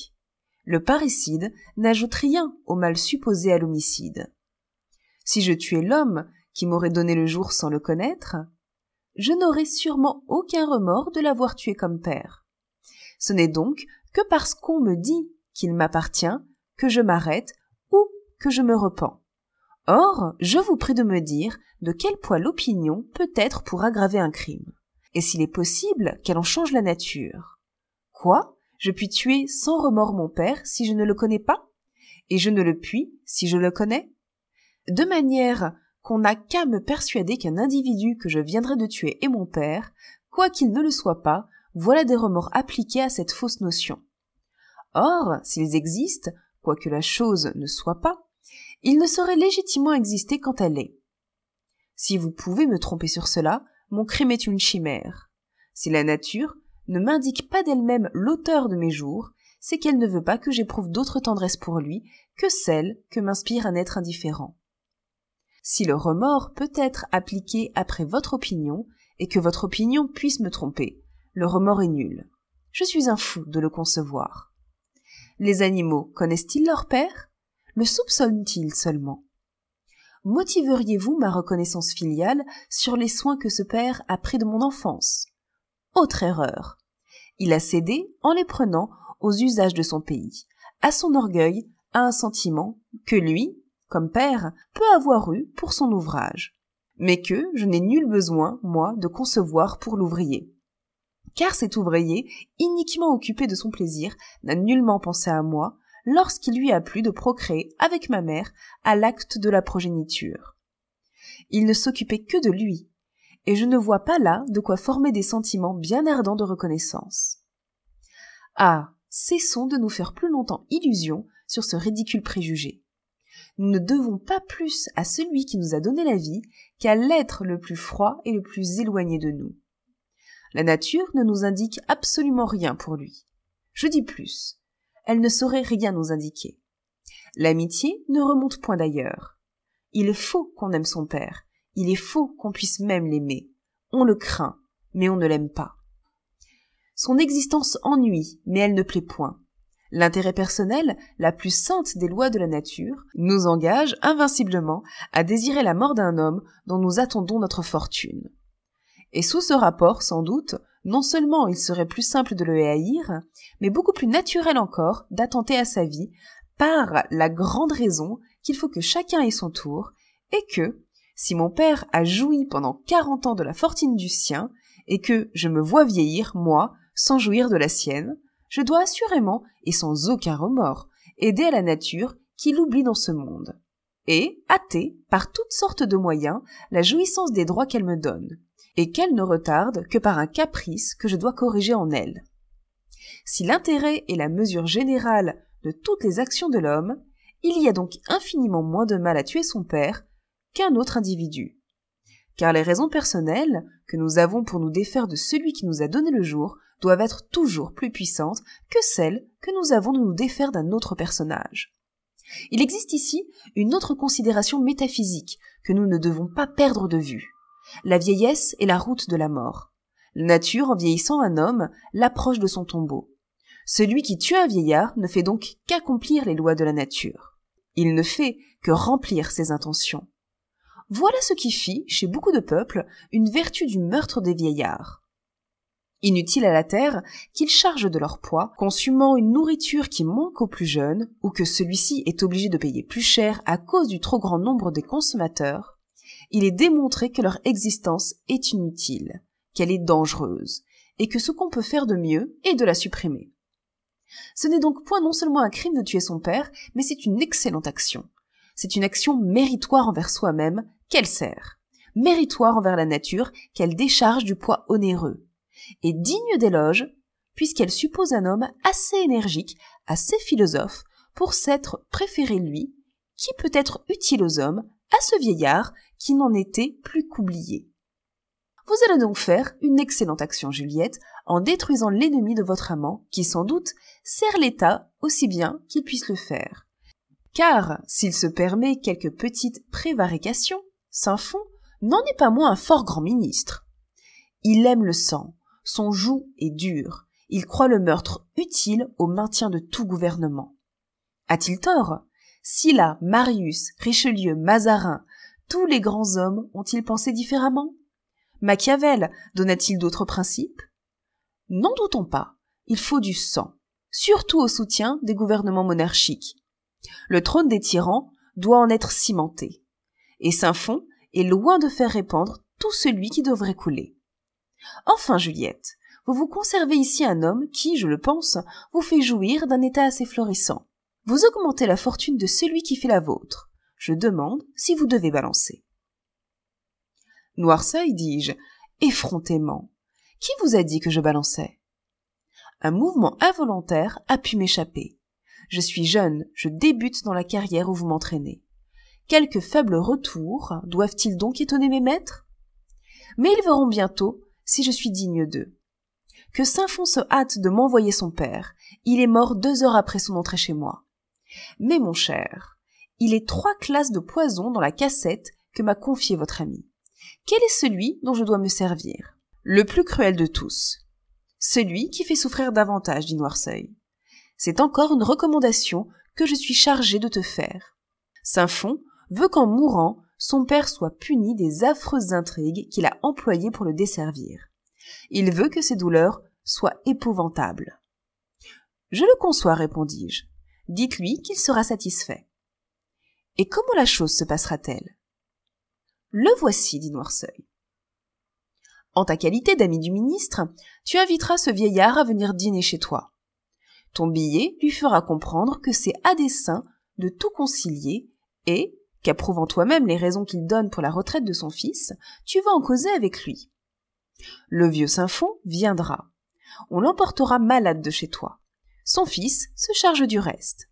le parricide n'ajoute rien au mal supposé à l'homicide. Si je tuais l'homme qui m'aurait donné le jour sans le connaître, je n'aurais sûrement aucun remords de l'avoir tué comme père. Ce n'est donc que parce qu'on me dit qu'il m'appartient que je m'arrête ou que je me repens. Or, je vous prie de me dire de quel poids l'opinion peut être pour aggraver un crime, et s'il est possible qu'elle en change la nature. Quoi? Je puis tuer sans remords mon père si je ne le connais pas? Et je ne le puis si je le connais? De manière qu'on n'a qu'à me persuader qu'un individu que je viendrai de tuer est mon père, quoiqu'il ne le soit pas, voilà des remords appliqués à cette fausse notion. Or, s'ils existent, quoique la chose ne soit pas, il ne saurait légitimement exister quand elle est. Si vous pouvez me tromper sur cela, mon crime est une chimère. Si la nature ne m'indique pas d'elle-même l'auteur de mes jours, c'est qu'elle ne veut pas que j'éprouve d'autre tendresse pour lui que celle que m'inspire un être indifférent. Si le remords peut être appliqué après votre opinion, et que votre opinion puisse me tromper, le remords est nul. Je suis un fou de le concevoir. Les animaux connaissent-ils leur père? Le soupçonne-t-il seulement? Motiveriez-vous ma reconnaissance filiale sur les soins que ce père a pris de mon enfance? Autre erreur. Il a cédé, en les prenant, aux usages de son pays, à son orgueil, à un sentiment que lui, comme père, peut avoir eu pour son ouvrage, mais que je n'ai nul besoin, moi, de concevoir pour l'ouvrier. Car cet ouvrier, iniquement occupé de son plaisir, n'a nullement pensé à moi, lorsqu'il lui a plu de procréer avec ma mère à l'acte de la progéniture. Il ne s'occupait que de lui, et je ne vois pas là de quoi former des sentiments bien ardents de reconnaissance. Ah. Cessons de nous faire plus longtemps illusion sur ce ridicule préjugé. Nous ne devons pas plus à celui qui nous a donné la vie qu'à l'être le plus froid et le plus éloigné de nous. La nature ne nous indique absolument rien pour lui. Je dis plus, elle ne saurait rien nous indiquer. L'amitié ne remonte point d'ailleurs. Il est faux qu'on aime son père, il est faux qu'on puisse même l'aimer. On le craint, mais on ne l'aime pas. Son existence ennuie, mais elle ne plaît point. L'intérêt personnel, la plus sainte des lois de la nature, nous engage invinciblement à désirer la mort d'un homme dont nous attendons notre fortune. Et sous ce rapport, sans doute, non seulement il serait plus simple de le haïr, mais beaucoup plus naturel encore d'attenter à sa vie par la grande raison qu'il faut que chacun ait son tour, et que, si mon père a joui pendant quarante ans de la fortune du sien, et que je me vois vieillir, moi, sans jouir de la sienne, je dois assurément, et sans aucun remords, aider à la nature qui l'oublie dans ce monde, et hâter, par toutes sortes de moyens, la jouissance des droits qu'elle me donne, et qu'elle ne retarde que par un caprice que je dois corriger en elle. Si l'intérêt est la mesure générale de toutes les actions de l'homme, il y a donc infiniment moins de mal à tuer son père qu'un autre individu. Car les raisons personnelles que nous avons pour nous défaire de celui qui nous a donné le jour doivent être toujours plus puissantes que celles que nous avons de nous défaire d'un autre personnage. Il existe ici une autre considération métaphysique que nous ne devons pas perdre de vue. La vieillesse est la route de la mort. La nature, en vieillissant un homme, l'approche de son tombeau. Celui qui tue un vieillard ne fait donc qu'accomplir les lois de la nature. Il ne fait que remplir ses intentions. Voilà ce qui fit, chez beaucoup de peuples, une vertu du meurtre des vieillards. Inutile à la terre qu'ils chargent de leur poids, consumant une nourriture qui manque aux plus jeunes, ou que celui-ci est obligé de payer plus cher à cause du trop grand nombre des consommateurs, il est démontré que leur existence est inutile, qu'elle est dangereuse, et que ce qu'on peut faire de mieux est de la supprimer. Ce n'est donc point non seulement un crime de tuer son père, mais c'est une excellente action. C'est une action méritoire envers soi-même qu'elle sert, méritoire envers la nature qu'elle décharge du poids onéreux, et digne d'éloge puisqu'elle suppose un homme assez énergique, assez philosophe, pour s'être préféré lui, qui peut être utile aux hommes, à ce vieillard qui n'en était plus qu'oublié. Vous allez donc faire une excellente action, Juliette, en détruisant l'ennemi de votre amant, qui sans doute sert l'État aussi bien qu'il puisse le faire. Car, s'il se permet quelques petites prévarications, Saint-Fond n'en est pas moins un fort grand ministre. Il aime le sang, son joug est dur, il croit le meurtre utile au maintien de tout gouvernement. A-t-il tort? Sylla, Marius, Richelieu, Mazarin, tous les grands hommes ont-ils pensé différemment? Machiavel donna-t-il d'autres principes? N'en doutons pas, il faut du sang, surtout au soutien des gouvernements monarchiques. Le trône des tyrans doit en être cimenté, et Saint-Fond est loin de faire répandre tout celui qui devrait couler. Enfin, Juliette, vous vous conservez ici un homme qui, je le pense, vous fait jouir d'un état assez florissant. Vous augmentez la fortune de celui qui fait la vôtre. Je demande si vous devez balancer. Noirceuil, dis-je, effrontément. Qui vous a dit que je balançais? Un mouvement involontaire a pu m'échapper. Je suis jeune, je débute dans la carrière où vous m'entraînez. Quelques faibles retours doivent-ils donc étonner mes maîtres? Mais ils verront bientôt si je suis digne d'eux. Que Saint-Fond se hâte de m'envoyer son père. Il est mort deux heures après son entrée chez moi. Mais mon cher, il est trois classes de poison dans la cassette que m'a confiée votre ami. Quel est celui dont je dois me servir? Le plus cruel de tous. Celui qui fait souffrir davantage, dit Noirceuil. C'est encore une recommandation que je suis chargé de te faire. Saint-Fond veut qu'en mourant, son père soit puni des affreuses intrigues qu'il a employées pour le desservir. Il veut que ses douleurs soient épouvantables. Je le conçois, répondis-je. Dites-lui qu'il sera satisfait. Et comment la chose se passera-t-elle? Le voici, dit Noirceuil. En ta qualité d'ami du ministre, tu inviteras ce vieillard à venir dîner chez toi. Ton billet lui fera comprendre que c'est à dessein de tout concilier et, qu'approuvant toi-même les raisons qu'il donne pour la retraite de son fils, tu vas en causer avec lui. Le vieux Saint-Fond viendra. On l'emportera malade de chez toi. Son fils se charge du reste.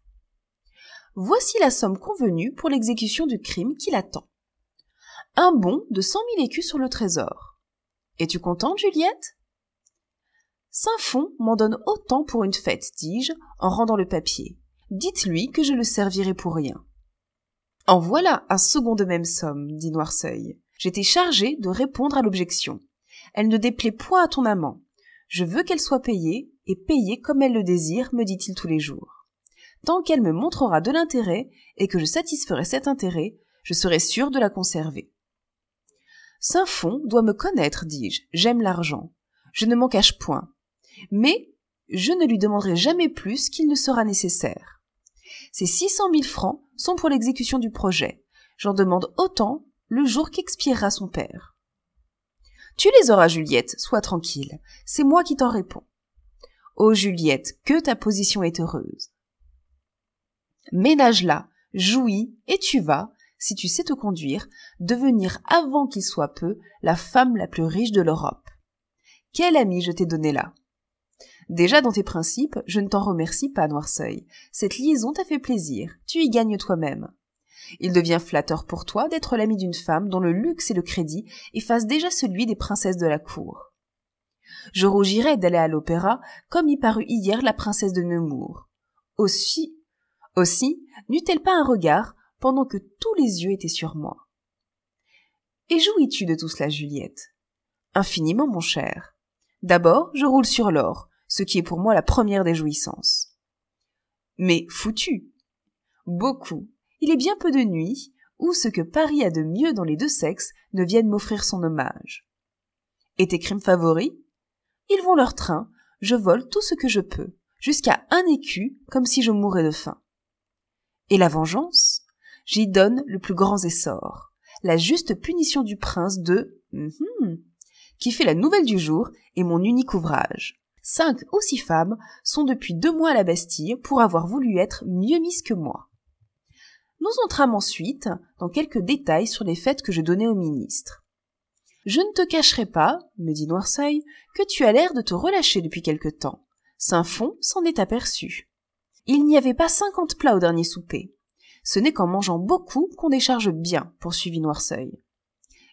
Voici la somme convenue pour l'exécution du crime qui l'attend. Un bon de cent mille écus sur le trésor. Es-tu contente, Juliette? Saint-Fond m'en donne autant pour une fête, dis-je, en rendant le papier. Dites-lui que je le servirai pour rien. En voilà un second de même somme, dit Noirceuil. J'étais chargé de répondre à l'objection. Elle ne déplaît point à ton amant. Je veux qu'elle soit payée, et payée comme elle le désire, me dit-il tous les jours. Tant qu'elle me montrera de l'intérêt, et que je satisferai cet intérêt, je serai sûr de la conserver. Saint-Fond doit me connaître, dis-je, j'aime l'argent. Je ne m'en cache point. Mais je ne lui demanderai jamais plus qu'il ne sera nécessaire. Ces six cent mille francs sont pour l'exécution du projet. J'en demande autant le jour qu'expirera son père. Tu les auras, Juliette, sois tranquille. C'est moi qui t'en réponds. Oh, Juliette, que ta position est heureuse. Ménage-la, jouis, et tu vas, si tu sais te conduire, devenir avant qu'il soit peu la femme la plus riche de l'Europe. Quel ami je t'ai donné là? Déjà dans tes principes, je ne t'en remercie pas, Noirceuil. Cette liaison t'a fait plaisir, tu y gagnes toi-même. Il devient flatteur pour toi d'être l'ami d'une femme dont le luxe et le crédit effacent déjà celui des princesses de la cour. Je rougirais d'aller à l'opéra, comme y parut hier la princesse de Nemours. Aussi, aussi, n'eut-elle pas un regard pendant que tous les yeux étaient sur moi. Et jouis-tu de tout cela, Juliette? Infiniment, mon cher. D'abord, je roule sur l'or, ce qui est pour moi la première des jouissances. Mais foutu. Beaucoup. Il est bien peu de nuits où ce que Paris a de mieux dans les deux sexes ne viennent m'offrir son hommage. Et tes crimes favoris? Ils vont leur train, je vole tout ce que je peux, jusqu'à un écu, comme si je mourais de faim. Et la vengeance? J'y donne le plus grand essor, la juste punition du prince de mhm, qui fait la nouvelle du jour et mon unique ouvrage. Cinq ou six femmes sont depuis deux mois à la Bastille pour avoir voulu être mieux mises que moi. Nous entrâmes ensuite dans quelques détails sur les fêtes que je donnais au ministre. Je ne te cacherai pas, me dit Noirceuil, que tu as l'air de te relâcher depuis quelque temps. Saint-Fond s'en est aperçu. Il n'y avait pas cinquante plats au dernier souper. Ce n'est qu'en mangeant beaucoup qu'on décharge bien, poursuivit Noirceuil.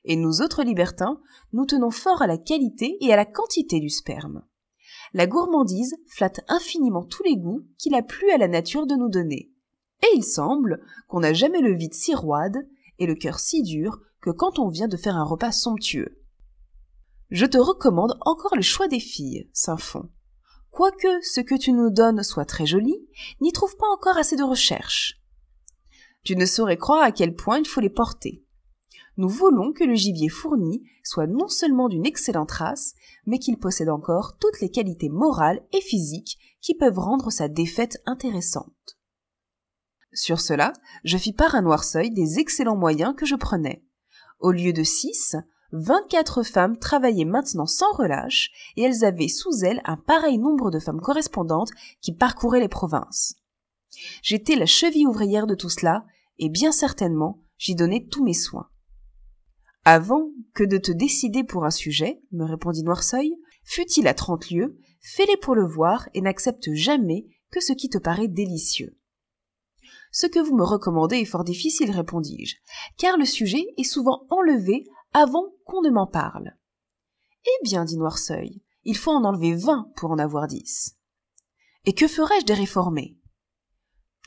Et nous autres libertins, nous tenons fort à la qualité et à la quantité du sperme. La gourmandise flatte infiniment tous les goûts qu'il a plu à la nature de nous donner. Et il semble qu'on n'a jamais le vide si roide et le cœur si dur que quand on vient de faire un repas somptueux. Je te recommande encore le choix des filles, Saint-Fond. Quoique ce que tu nous donnes soit très joli, n'y trouve pas encore assez de recherche. Tu ne saurais croire à quel point il faut les porter. Nous voulons que le gibier fourni soit non seulement d'une excellente race, mais qu'il possède encore toutes les qualités morales et physiques qui peuvent rendre sa défaite intéressante. Sur cela, je fis part à Noirceuil des excellents moyens que je prenais. Au lieu de six, vingt-quatre femmes travaillaient maintenant sans relâche, et elles avaient sous elles un pareil nombre de femmes correspondantes qui parcouraient les provinces. J'étais la cheville ouvrière de tout cela, et bien certainement j'y donnais tous mes soins. Avant que de te décider pour un sujet, me répondit Noirceuil, fût-il à trente lieues, fais-les pour le voir et n'accepte jamais que ce qui te paraît délicieux. Ce que vous me recommandez est fort difficile, répondis-je, car le sujet est souvent enlevé avant qu'on ne m'en parle. Eh bien, dit Noirceuil, il faut en enlever vingt pour en avoir dix. Et que ferais-je des réformés?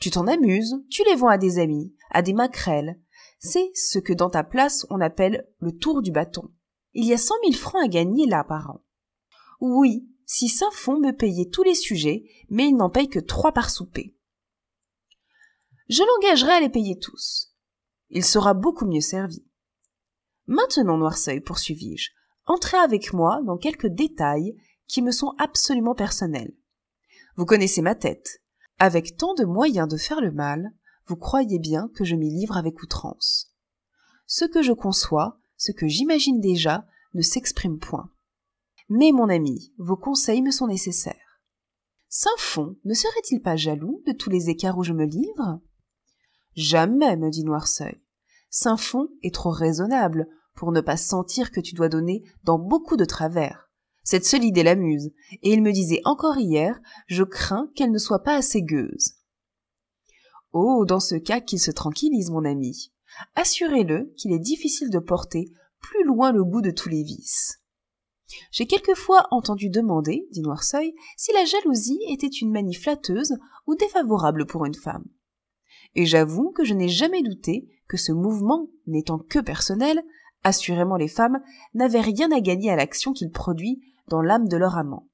Tu t'en amuses, tu les vends à des amis, à des maquerelles. C'est ce que dans ta place on appelle le tour du bâton. Il y a cent mille francs à gagner là par an. Oui, si Saint-Fond me payait tous les sujets, mais il n'en paye que trois par souper. Je l'engagerai à les payer tous. Il sera beaucoup mieux servi. Maintenant, Noirceuil, poursuivis-je, entrez avec moi dans quelques détails qui me sont absolument personnels. Vous connaissez ma tête, avec tant de moyens de faire le mal, vous croyez bien que je m'y livre avec outrance. Ce que je conçois, ce que j'imagine déjà, ne s'exprime point. Mais mon ami, vos conseils me sont nécessaires. Saint-Fond ne serait-il pas jaloux de tous les écarts où je me livre? Jamais, me dit Noirceuil. Saint-Fond est trop raisonnable pour ne pas sentir que tu dois donner dans beaucoup de travers. Cette seule idée l'amuse, et il me disait encore hier, je crains qu'elle ne soit pas assez gueuse. Oh, dans ce cas qu'il se tranquillise, mon ami. Assurez-le qu'il est difficile de porter plus loin le goût de tous les vices. J'ai quelquefois entendu demander, dit Noirceuil, si la jalousie était une manie flatteuse ou défavorable pour une femme. Et j'avoue que je n'ai jamais douté que ce mouvement, n'étant que personnel, assurément les femmes n'avaient rien à gagner à l'action qu'il produit dans l'âme de leur amant.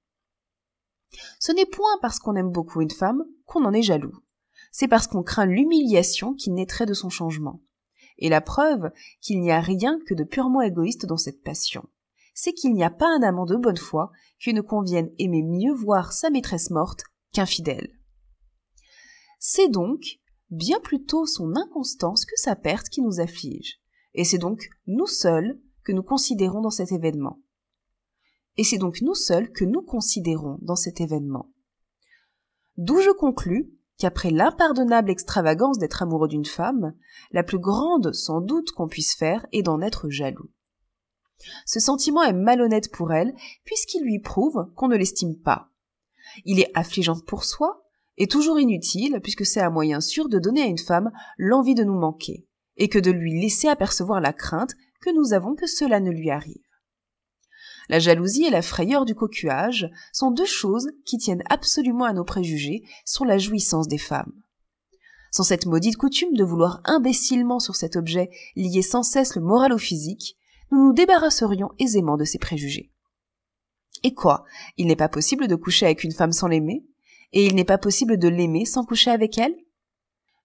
Ce n'est point parce qu'on aime beaucoup une femme qu'on en est jaloux. C'est parce qu'on craint l'humiliation qui naîtrait de son changement. Et la preuve qu'il n'y a rien que de purement égoïste dans cette passion, c'est qu'il n'y a pas un amant de bonne foi qui ne convienne aimer mieux voir sa maîtresse morte qu'infidèle. C'est donc bien plutôt son inconstance que sa perte qui nous afflige, et c'est donc nous seuls que nous considérons dans cet événement. Et c'est donc nous seuls que nous considérons dans cet événement. D'où je conclus qu'après l'impardonnable extravagance d'être amoureux d'une femme, la plus grande sans doute qu'on puisse faire est d'en être jaloux. Ce sentiment est malhonnête pour elle, puisqu'il lui prouve qu'on ne l'estime pas. Il est affligeant pour soi, et toujours inutile, puisque c'est un moyen sûr de donner à une femme l'envie de nous manquer, et que de lui laisser apercevoir la crainte que nous avons que cela ne lui arrive. La jalousie et la frayeur du cocuage sont deux choses qui tiennent absolument à nos préjugés sur la jouissance des femmes. Sans cette maudite coutume de vouloir imbécilement sur cet objet lier sans cesse le moral au physique, nous nous débarrasserions aisément de ces préjugés. Et quoi? Il n'est pas possible de coucher avec une femme sans l'aimer? Et il n'est pas possible de l'aimer sans coucher avec elle?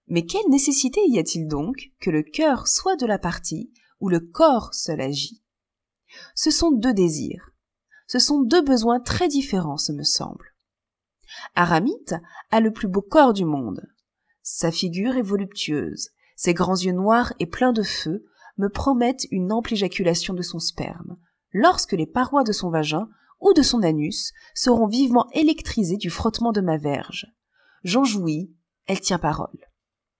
Mais quelle nécessité y a-t-il donc que le cœur soit de la partie où le corps seul agit? Ce sont deux désirs. Ce sont deux besoins très différents, ce me semble. Aramite a le plus beau corps du monde. Sa figure est voluptueuse, ses grands yeux noirs et pleins de feu me promettent une ample éjaculation de son sperme, lorsque les parois de son vagin ou de son anus seront vivement électrisées du frottement de ma verge. J'en jouis, elle tient parole.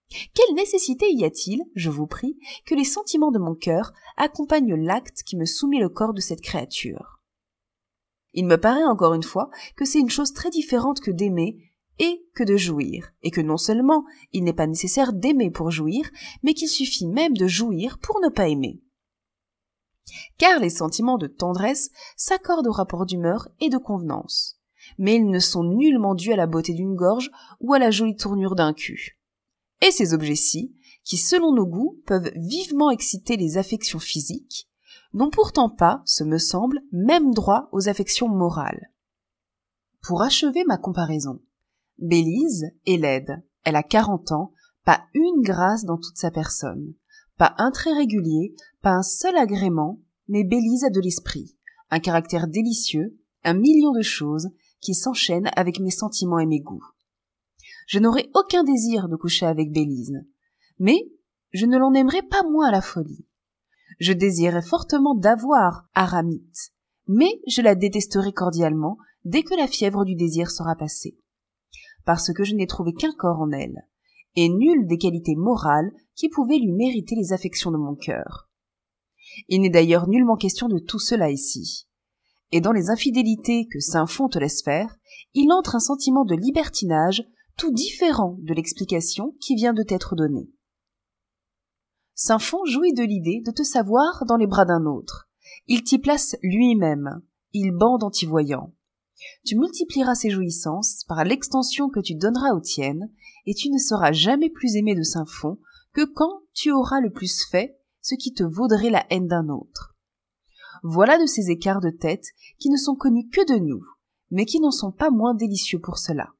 Quelle nécessité y a-t-il, je vous prie, que les sentiments de mon cœur accompagnent l'acte qui me soumet le corps de cette créature? Il me paraît encore une fois que c'est une chose très différente que d'aimer et que de jouir, et que non seulement il n'est pas nécessaire d'aimer pour jouir, mais qu'il suffit même de jouir pour ne pas aimer. Car les sentiments de tendresse s'accordent au rapport d'humeur et de convenance, mais ils ne sont nullement dus à la beauté d'une gorge ou à la jolie tournure d'un cul. Et ces objets-ci, qui selon nos goûts peuvent vivement exciter les affections physiques, n'ont pourtant pas, ce me semble, même droit aux affections morales. Pour achever ma comparaison, Bélise est laide. Elle a quarante ans, pas une grâce dans toute sa personne, pas un trait régulier, pas un seul agrément, mais Bélise a de l'esprit, un caractère délicieux, un million de choses qui s'enchaînent avec mes sentiments et mes goûts. Je n'aurais aucun désir de coucher avec Bélise, mais je ne l'en aimerais pas moins à la folie. Je désirais fortement d'avoir Aramite, mais je la détesterai cordialement dès que la fièvre du désir sera passée parce que je n'ai trouvé qu'un corps en elle, et nulle des qualités morales qui pouvaient lui mériter les affections de mon cœur. Il n'est d'ailleurs nullement question de tout cela ici. Et dans les infidélités que saint Fond te laisse faire, il entre un sentiment de libertinage tout différent de l'explication qui vient de t'être donnée. Fond jouit de l'idée de te savoir dans les bras d'un autre. Il t'y place lui-même. Il bande en t'y voyant. Tu multiplieras ces jouissances par l'extension que tu donneras aux tiennes, et tu ne seras jamais plus aimé de saint fond que quand tu auras le plus fait ce qui te vaudrait la haine d'un autre. Voilà de ces écarts de tête qui ne sont connus que de nous, mais qui n'en sont pas moins délicieux pour cela.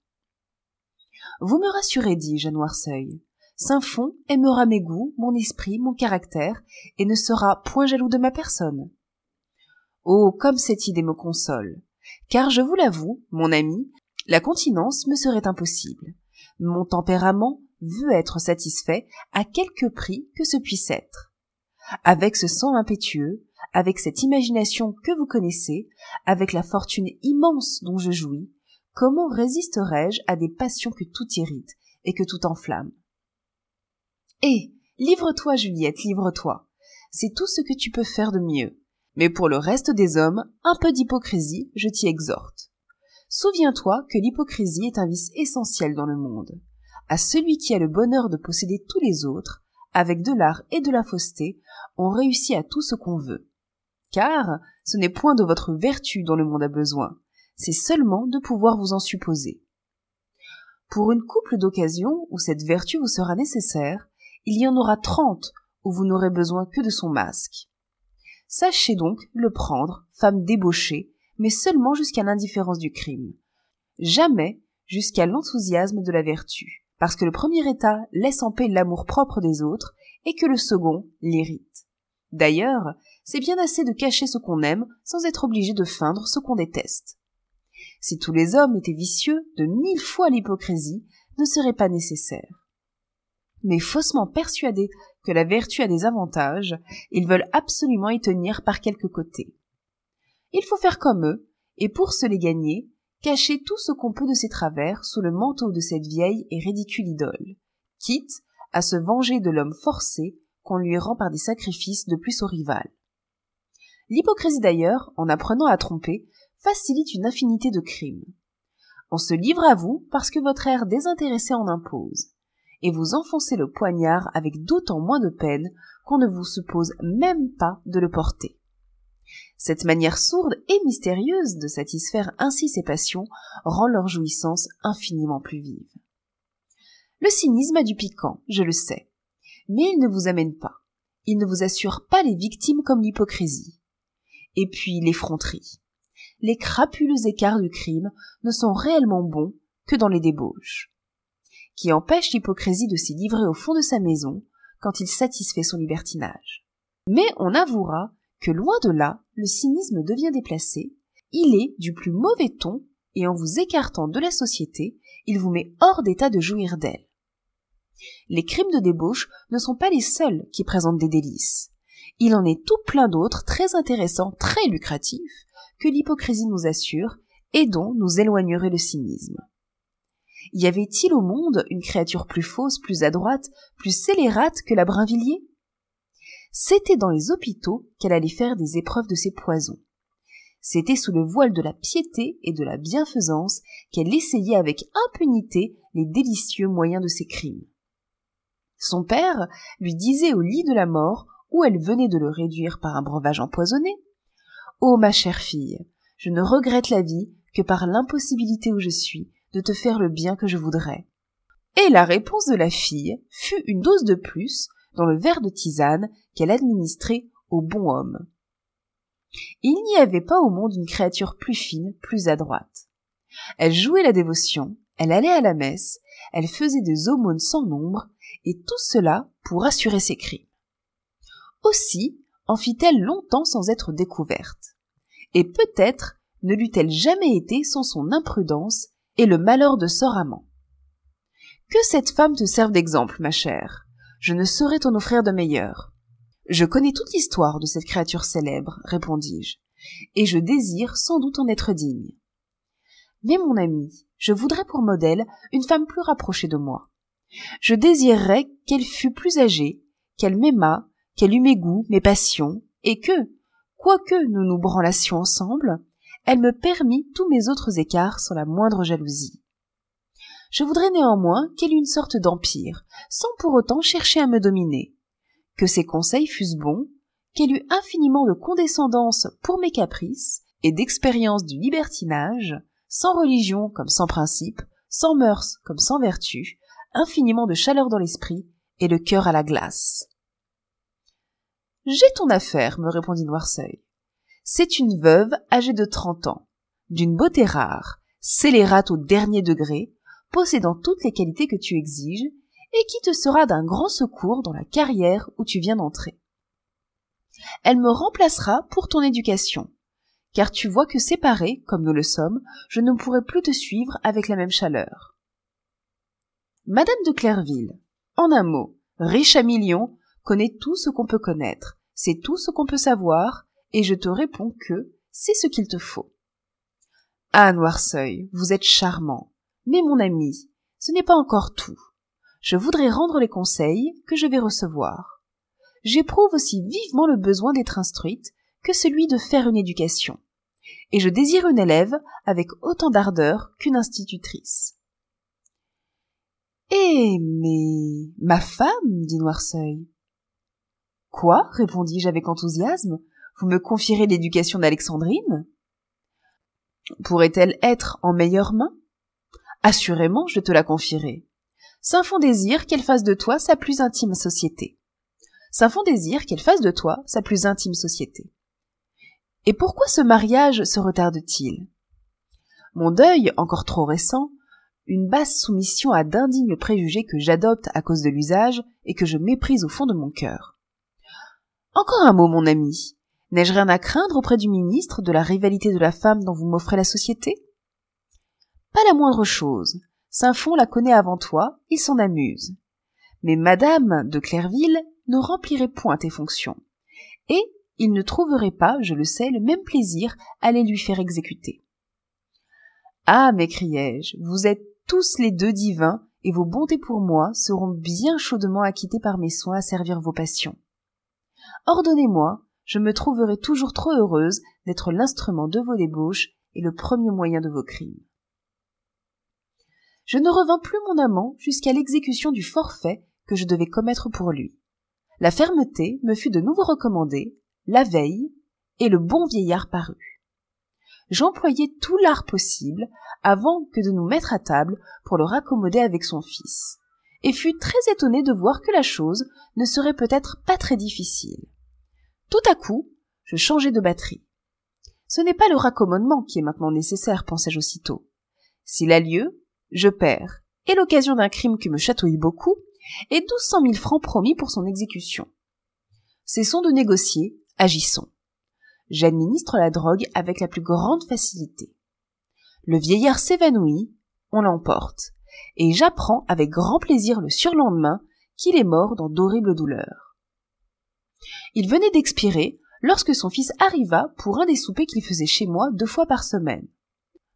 Vous me rassurez, dis-je à Noirceuil. Saint Fond aimera mes goûts, mon esprit, mon caractère, et ne sera point jaloux de ma personne. Oh, comme cette idée me console car je vous l'avoue, mon ami, la continence me serait impossible. Mon tempérament veut être satisfait à quelque prix que ce puisse être. Avec ce sang impétueux, avec cette imagination que vous connaissez, avec la fortune immense dont je jouis, comment résisterai-je à des passions que tout irrite et que tout enflamme? Eh, livre-toi, Juliette, livre-toi. C'est tout ce que tu peux faire de mieux. Mais pour le reste des hommes, un peu d'hypocrisie, je t'y exhorte. Souviens-toi que l'hypocrisie est un vice essentiel dans le monde. À celui qui a le bonheur de posséder tous les autres, avec de l'art et de la fausseté, on réussit à tout ce qu'on veut. Car ce n'est point de votre vertu dont le monde a besoin, c'est seulement de pouvoir vous en supposer. Pour une couple d'occasion où cette vertu vous sera nécessaire, il y en aura trente où vous n'aurez besoin que de son masque. Sachez donc le prendre, femme débauchée, mais seulement jusqu'à l'indifférence du crime. jamais jusqu'à l'enthousiasme de la vertu, parce que le premier état laisse en paix l'amour-propre des autres et que le second l'irrite. D'ailleurs, c'est bien assez de cacher ce qu'on aime sans être obligé de feindre ce qu'on déteste. Si tous les hommes étaient vicieux, de mille fois l'hypocrisie ne serait pas nécessaire. Mais faussement persuadés que la vertu a des avantages, ils veulent absolument y tenir par quelque côté. Il faut faire comme eux, et pour se les gagner, cacher tout ce qu'on peut de ses travers sous le manteau de cette vieille et ridicule idole, quitte à se venger de l'homme forcé qu'on lui rend par des sacrifices de plus au rival. L'hypocrisie d'ailleurs, en apprenant à tromper, facilite une infinité de crimes. On se livre à vous parce que votre air désintéressé en impose, et vous enfoncez le poignard avec d'autant moins de peine qu'on ne vous suppose même pas de le porter. Cette manière sourde et mystérieuse de satisfaire ainsi ses passions rend leur jouissance infiniment plus vive. Le cynisme a du piquant, je le sais, mais il ne vous amène pas. Il ne vous assure pas les victimes comme l'hypocrisie. Et puis l'effronterie. Les crapuleux écarts du crime ne sont réellement bons que dans les débauches. Qui empêche l'hypocrisie de s'y livrer au fond de sa maison quand il satisfait son libertinage. Mais on avouera que loin de là, le cynisme devient déplacé, il est du plus mauvais ton, et en vous écartant de la société, il vous met hors d'état de jouir d'elle. Les crimes de débauche ne sont pas les seuls qui présentent des délices. Il en est tout plein d'autres très intéressants, très lucratifs, que l'hypocrisie nous assure et dont nous éloignerait le cynisme. Y avait-il au monde une créature plus fausse, plus adroite, plus scélérate que la Brinvilliers? C'était dans les hôpitaux qu'elle allait faire des épreuves de ses poisons. C'était sous le voile de la piété et de la bienfaisance qu'elle essayait avec impunité les délicieux moyens de ses crimes. Son père lui disait au lit de la mort, où elle venait de le réduire par un breuvage empoisonné. Oh ma chère fille, je ne regrette la vie que par l'impossibilité où je suis de te faire le bien que je voudrais. Et la réponse de la fille fut une dose de plus dans le verre de tisane qu'elle administrait au bon homme. Il n'y avait pas au monde une créature plus fine, plus adroite. Elle jouait la dévotion, elle allait à la messe, elle faisait des aumônes sans nombre, et tout cela pour assurer ses crimes. Aussi en fit-elle longtemps sans être découverte. Et peut-être ne l'eût-elle jamais été sans son imprudence et le malheur de amant. Que cette femme te serve d'exemple, ma chère je ne saurais t'en offrir de meilleur. Je connais toute l'histoire de cette créature célèbre, répondis-je, et je désire sans doute en être digne. Mais mon ami, je voudrais pour modèle une femme plus rapprochée de moi. Je désirerais qu'elle fût plus âgée, qu'elle m'aimât, qu'elle eût mes goûts, mes passions, et que, quoique nous nous branlassions ensemble, elle me permît tous mes autres écarts sans la moindre jalousie. Je voudrais néanmoins qu'elle eût une sorte d'empire, sans pour autant chercher à me dominer. Que ses conseils fussent bons, qu'elle eût infiniment de condescendance pour mes caprices et d'expérience du libertinage, sans religion comme sans principe, sans mœurs comme sans vertu, infiniment de chaleur dans l'esprit et le cœur à la glace. J'ai ton affaire, me répondit Noirceuil. C'est une veuve âgée de trente ans, d'une beauté rare, scélérate au dernier degré, possédant toutes les qualités que tu exiges, et qui te sera d'un grand secours dans la carrière où tu viens d'entrer. Elle me remplacera pour ton éducation, car tu vois que séparés, comme nous le sommes, je ne pourrai plus te suivre avec la même chaleur. Madame de Clairville, en un mot, riche à millions, connaît tout ce qu'on peut connaître, c'est tout ce qu'on peut savoir, et je te réponds que c'est ce qu'il te faut. Ah, Noirceuil, vous êtes charmant, mais mon ami, ce n'est pas encore tout. Je voudrais rendre les conseils que je vais recevoir. J'éprouve aussi vivement le besoin d'être instruite que celui de faire une éducation. Et je désire une élève avec autant d'ardeur qu'une institutrice. Eh, mais ma femme, dit Noirceuil. Quoi? répondis-je avec enthousiasme. Vous me confierez l'éducation d'Alexandrine? Pourrait-elle être en meilleure main? Assurément, je te la confierai. Saint Fond désire qu'elle fasse de toi sa plus intime société. Saint Fond désire qu'elle fasse de toi sa plus intime société. Et pourquoi ce mariage se retarde-t-il? Mon deuil, encore trop récent, une basse soumission à d'indignes préjugés que j'adopte à cause de l'usage et que je méprise au fond de mon cœur. Encore un mot, mon ami. N'ai-je rien à craindre auprès du ministre de la rivalité de la femme dont vous m'offrez la société? Pas la moindre chose. Saint-Fond la connaît avant toi, il s'en amuse. Mais Madame de Clairville ne remplirait point tes fonctions. Et il ne trouverait pas, je le sais, le même plaisir à les lui faire exécuter. Ah, m'écriai-je, vous êtes tous les deux divins, et vos bontés pour moi seront bien chaudement acquittées par mes soins à servir vos passions. Ordonnez-moi, je me trouverai toujours trop heureuse d'être l'instrument de vos débauches et le premier moyen de vos crimes. Je ne revins plus mon amant jusqu'à l'exécution du forfait que je devais commettre pour lui. La fermeté me fut de nouveau recommandée, la veille, et le bon vieillard parut. J'employai tout l'art possible avant que de nous mettre à table pour le raccommoder avec son fils, et fus très étonné de voir que la chose ne serait peut-être pas très difficile. Tout à coup, je changeai de batterie. Ce n'est pas le raccommodement qui est maintenant nécessaire, pensai-je aussitôt. S'il a lieu, je perds, et l'occasion d'un crime qui me chatouille beaucoup, et douze cent mille francs promis pour son exécution. Cessons de négocier, agissons. J'administre la drogue avec la plus grande facilité. Le vieillard s'évanouit, on l'emporte, et j'apprends avec grand plaisir le surlendemain qu'il est mort dans d'horribles douleurs. Il venait d'expirer lorsque son fils arriva pour un des soupers qu'il faisait chez moi deux fois par semaine.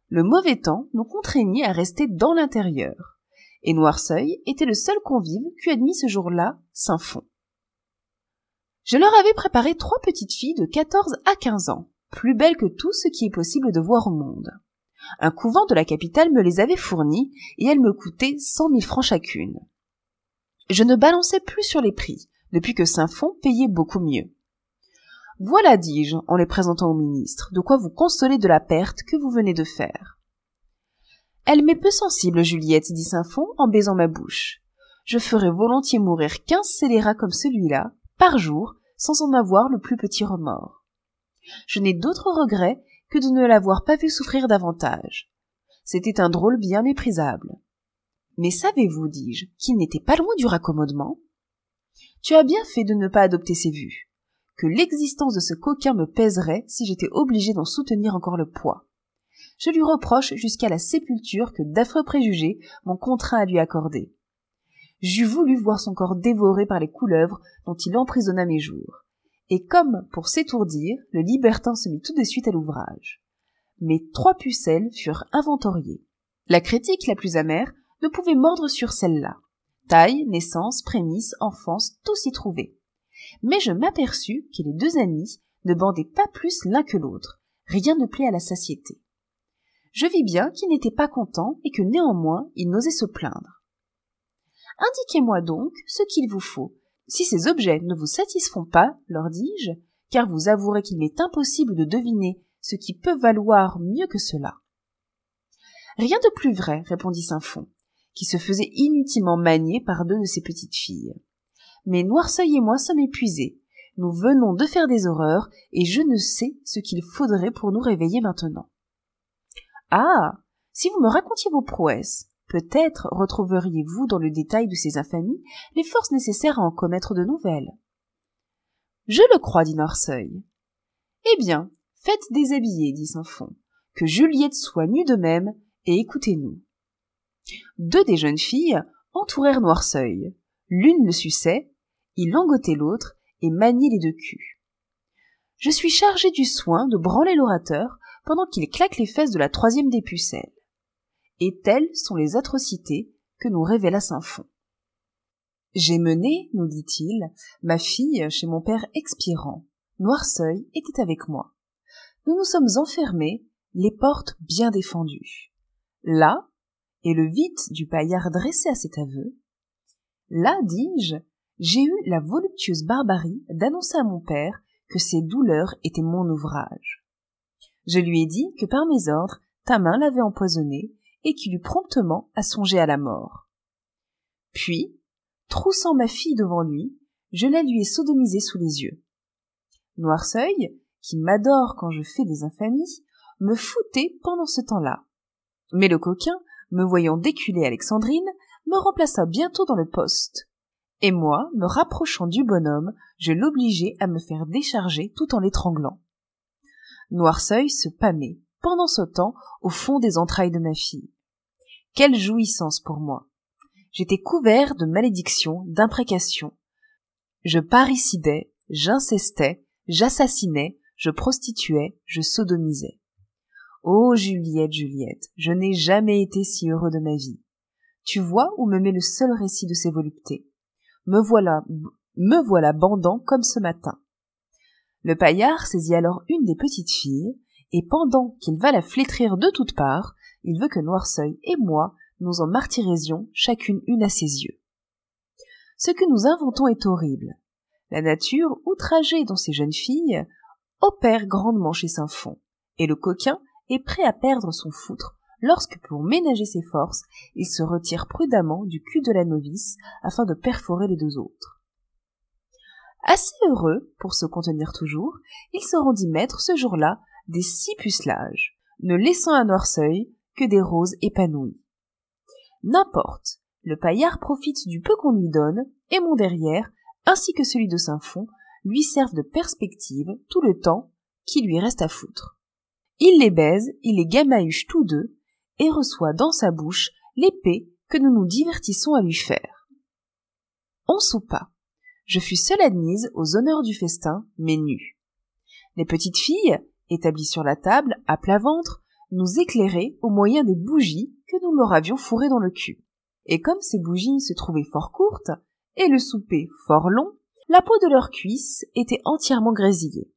Le mauvais temps nous contraignit à rester dans l'intérieur, et Noirceuil était le seul convive qu'eût admis ce jour-là Saint-Fond. Je leur avais préparé trois petites filles de quatorze à quinze ans, plus belles que tout ce qui est possible de voir au monde. Un couvent de la capitale me les avait fournies, et elles me coûtaient cent mille francs chacune. Je ne balançais plus sur les prix, depuis que Saint-Fond payait beaucoup mieux. Voilà, dis-je, en les présentant au ministre, de quoi vous consoler de la perte que vous venez de faire. Elle m'est peu sensible, Juliette, dit Saint-Fond en baisant ma bouche. Je ferais volontiers mourir quinze scélérats comme celui-là, par jour, sans en avoir le plus petit remords. Je n'ai d'autre regret que de ne l'avoir pas vu souffrir davantage. C'était un drôle bien méprisable. Mais savez-vous, dis-je, qu'il n'était pas loin du raccommodement? Tu as bien fait de ne pas adopter ses vues. Que l'existence de ce coquin me pèserait si j'étais obligé d'en soutenir encore le poids je lui reproche jusqu'à la sépulture que d'affreux préjugés m'ont contraint à lui accorder. J'eus voulu voir son corps dévoré par les couleuvres dont il emprisonna mes jours. Et comme, pour s'étourdir, le libertin se mit tout de suite à l'ouvrage. Mes trois pucelles furent inventoriées. La critique la plus amère ne pouvait mordre sur celle-là. Taille, naissance, prémisse, enfance, tout s'y trouvait. Mais je m'aperçus que les deux amis ne bandaient pas plus l'un que l'autre. Rien ne plaît à la satiété je vis bien qu'il n'était pas content et que néanmoins il n'osait se plaindre. Indiquez-moi donc ce qu'il vous faut. Si ces objets ne vous satisfont pas, leur dis-je, car vous avouerez qu'il m'est impossible de deviner ce qui peut valoir mieux que cela. Rien de plus vrai, répondit Saint-Fond, qui se faisait inutilement manier par deux de ses petites filles. Mais Noirceuil et moi sommes épuisés. Nous venons de faire des horreurs, et je ne sais ce qu'il faudrait pour nous réveiller maintenant. Ah. Si vous me racontiez vos prouesses, peut-être retrouveriez-vous dans le détail de ces infamies les forces nécessaires à en commettre de nouvelles. Je le crois, dit Norseuil. Eh bien, faites déshabiller, dit Saint-Fond, que Juliette soit nue de même, et écoutez-nous. Deux des jeunes filles entourèrent Noirceuil. L'une le suçait, il langotait l'autre et maniait les deux culs. Je suis chargé du soin de branler l'orateur pendant qu'il claque les fesses de la troisième des pucelles. Et telles sont les atrocités que nous révéla Saint-Fond. J'ai mené, nous dit-il, ma fille chez mon père expirant. Noirceuil était avec moi. Nous nous sommes enfermés, les portes bien défendues. Là, et le vide du paillard dressé à cet aveu, là, dis-je, j'ai eu la voluptueuse barbarie d'annoncer à mon père que ces douleurs étaient mon ouvrage. Je lui ai dit que par mes ordres, ta main l'avait empoisonné et qu'il eut promptement à songer à la mort. Puis, troussant ma fille devant lui, je la lui ai sodomisée sous les yeux. Noirceuil, qui m'adore quand je fais des infamies, me foutait pendant ce temps-là. Mais le coquin, me voyant déculer Alexandrine, me remplaça bientôt dans le poste. Et moi, me rapprochant du bonhomme, je l'obligeai à me faire décharger tout en l'étranglant. Noirceuil se pâmait, pendant ce temps, au fond des entrailles de ma fille. Quelle jouissance pour moi. J'étais couvert de malédictions, d'imprécations. Je paricidais, j'incestais, j'assassinais, je prostituais, je sodomisais. Oh Juliette, Juliette, je n'ai jamais été si heureux de ma vie. Tu vois où me met le seul récit de ces voluptés. Me voilà, me voilà bandant comme ce matin. Le paillard saisit alors une des petites filles, et pendant qu'il va la flétrir de toutes parts, il veut que Noirceuil et moi nous en martyrisions chacune une à ses yeux. Ce que nous inventons est horrible. La nature, outragée dans ces jeunes filles, opère grandement chez Saint-Fond, et le coquin est prêt à perdre son foutre lorsque, pour ménager ses forces, il se retire prudemment du cul de la novice afin de perforer les deux autres. Assez heureux, pour se contenir toujours, il se rendit maître ce jour-là des six pucelages, ne laissant à Noirceuil que des roses épanouies. N'importe, le paillard profite du peu qu'on lui donne, et mon derrière, ainsi que celui de Saint-Fond, lui servent de perspective tout le temps qui lui reste à foutre. Il les baise, il les gamahuche tous deux, et reçoit dans sa bouche l'épée que nous nous divertissons à lui faire. On soupa. Je fus seule admise aux honneurs du festin, mais nue. Les petites filles, établies sur la table, à plat ventre, nous éclairaient au moyen des bougies que nous leur avions fourrées dans le cul. Et comme ces bougies se trouvaient fort courtes, et le souper fort long, la peau de leurs cuisses était entièrement grésillée.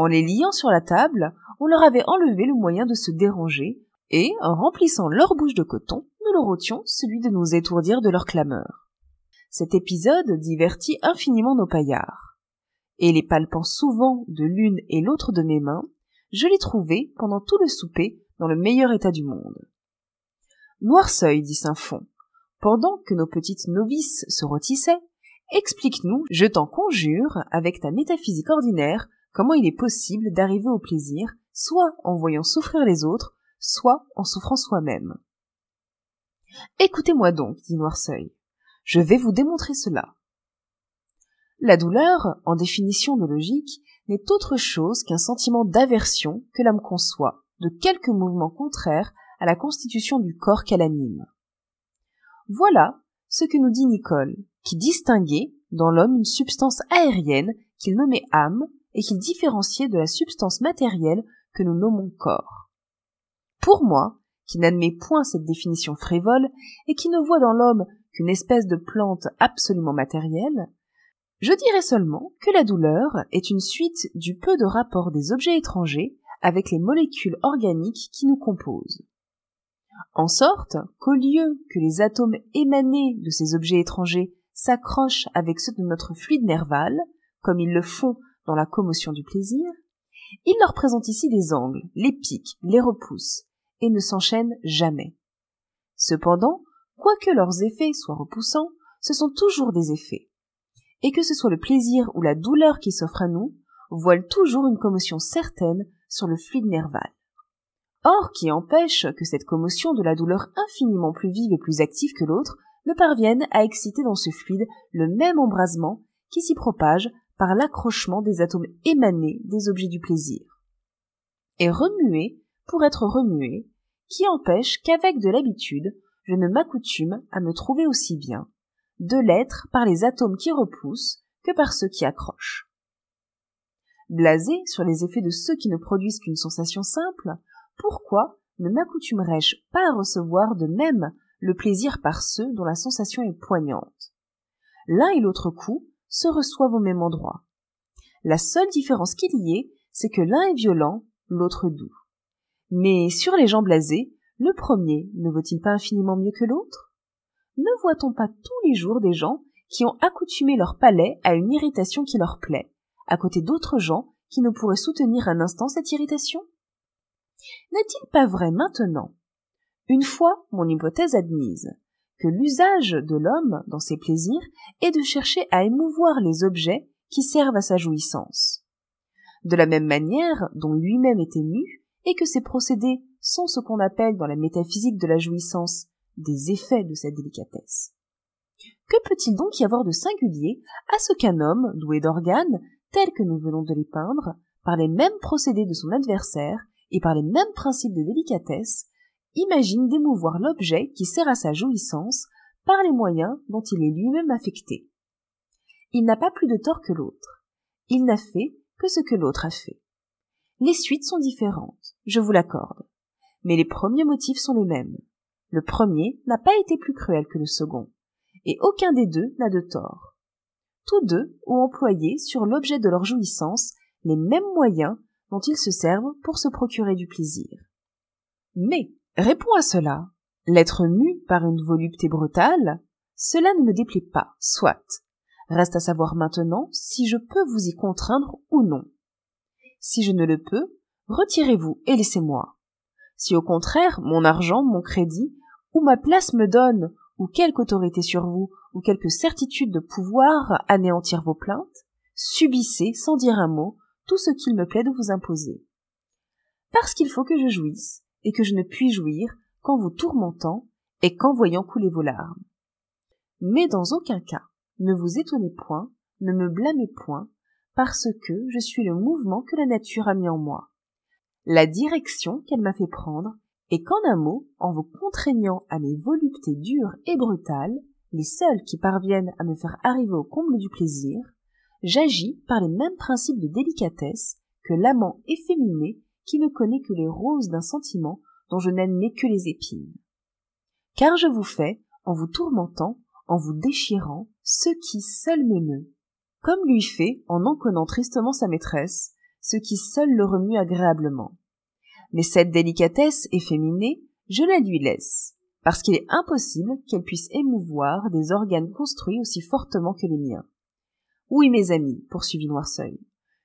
En les liant sur la table, on leur avait enlevé le moyen de se déranger, et, en remplissant leur bouche de coton, nous leur ôtions celui de nous étourdir de leur clameur. Cet épisode divertit infiniment nos paillards. Et les palpant souvent de l'une et l'autre de mes mains, je les trouvai, pendant tout le souper, dans le meilleur état du monde. Noirceuil, dit Saint-Fond, pendant que nos petites novices se rôtissaient, explique-nous, je t'en conjure, avec ta métaphysique ordinaire, comment il est possible d'arriver au plaisir, soit en voyant souffrir les autres, soit en souffrant soi-même. Écoutez-moi donc, dit Noirceuil. Je vais vous démontrer cela. La douleur, en définition de logique, n'est autre chose qu'un sentiment d'aversion que l'âme conçoit, de quelque mouvement contraire à la constitution du corps qu'elle anime. Voilà ce que nous dit Nicole, qui distinguait dans l'homme une substance aérienne qu'il nommait âme et qu'il différenciait de la substance matérielle que nous nommons corps. Pour moi, qui n'admets point cette définition frivole et qui ne voit dans l'homme qu'une espèce de plante absolument matérielle, je dirais seulement que la douleur est une suite du peu de rapport des objets étrangers avec les molécules organiques qui nous composent. En sorte qu'au lieu que les atomes émanés de ces objets étrangers s'accrochent avec ceux de notre fluide nerval, comme ils le font la commotion du plaisir, ils leur présentent ici des angles, les piquent, les repoussent, et ne s'enchaînent jamais. Cependant, quoique leurs effets soient repoussants, ce sont toujours des effets et que ce soit le plaisir ou la douleur qui s'offre à nous, voile toujours une commotion certaine sur le fluide nerval. Or, qui empêche que cette commotion de la douleur infiniment plus vive et plus active que l'autre ne parvienne à exciter dans ce fluide le même embrasement qui s'y propage par l'accrochement des atomes émanés des objets du plaisir. Et remuer pour être remué, qui empêche qu'avec de l'habitude, je ne m'accoutume à me trouver aussi bien, de l'être par les atomes qui repoussent que par ceux qui accrochent. Blasé sur les effets de ceux qui ne produisent qu'une sensation simple, pourquoi ne m'accoutumerais-je pas à recevoir de même le plaisir par ceux dont la sensation est poignante? L'un et l'autre coup se reçoivent au même endroit. La seule différence qu'il y ait, c'est que l'un est violent, l'autre doux. Mais sur les gens blasés, le premier ne vaut-il pas infiniment mieux que l'autre? Ne voit-on pas tous les jours des gens qui ont accoutumé leur palais à une irritation qui leur plaît, à côté d'autres gens qui ne pourraient soutenir un instant cette irritation? N'est-il pas vrai maintenant, une fois mon hypothèse admise, que l'usage de l'homme dans ses plaisirs est de chercher à émouvoir les objets qui servent à sa jouissance De la même manière dont lui-même est ému, et que ces procédés sont ce qu'on appelle dans la métaphysique de la jouissance des effets de cette délicatesse. Que peut-il donc y avoir de singulier à ce qu'un homme, doué d'organes, tels que nous venons de les peindre, par les mêmes procédés de son adversaire et par les mêmes principes de délicatesse, imagine d'émouvoir l'objet qui sert à sa jouissance par les moyens dont il est lui-même affecté. Il n'a pas plus de tort que l'autre. Il n'a fait que ce que l'autre a fait. Les suites sont différentes, je vous l'accorde, mais les premiers motifs sont les mêmes. Le premier n'a pas été plus cruel que le second, et aucun des deux n'a de tort. Tous deux ont employé sur l'objet de leur jouissance les mêmes moyens dont ils se servent pour se procurer du plaisir. Mais, répond à cela, l'être mu par une volupté brutale, cela ne me déplaît pas, soit. Reste à savoir maintenant si je peux vous y contraindre ou non. Si je ne le peux, retirez-vous et laissez-moi. Si au contraire mon argent, mon crédit, ou ma place me donne, ou quelque autorité sur vous, ou quelque certitude de pouvoir anéantir vos plaintes, subissez, sans dire un mot, tout ce qu'il me plaît de vous imposer. Parce qu'il faut que je jouisse, et que je ne puis jouir qu'en vous tourmentant et qu'en voyant couler vos larmes. Mais dans aucun cas, ne vous étonnez point, ne me blâmez point, parce que je suis le mouvement que la nature a mis en moi, la direction qu'elle m'a fait prendre, et qu'en un mot, en vous contraignant à mes voluptés dures et brutales, les seules qui parviennent à me faire arriver au comble du plaisir, j'agis par les mêmes principes de délicatesse que l'amant efféminé qui ne connaît que les roses d'un sentiment dont je n'admets que les épines. Car je vous fais, en vous tourmentant, en vous déchirant, ce qui seul m'émeut, comme lui fait, en enconnant tristement sa maîtresse, ce qui seul le remue agréablement. Mais cette délicatesse efféminée, je la lui laisse, parce qu'il est impossible qu'elle puisse émouvoir des organes construits aussi fortement que les miens. Oui, mes amis, poursuivit Noirceuil,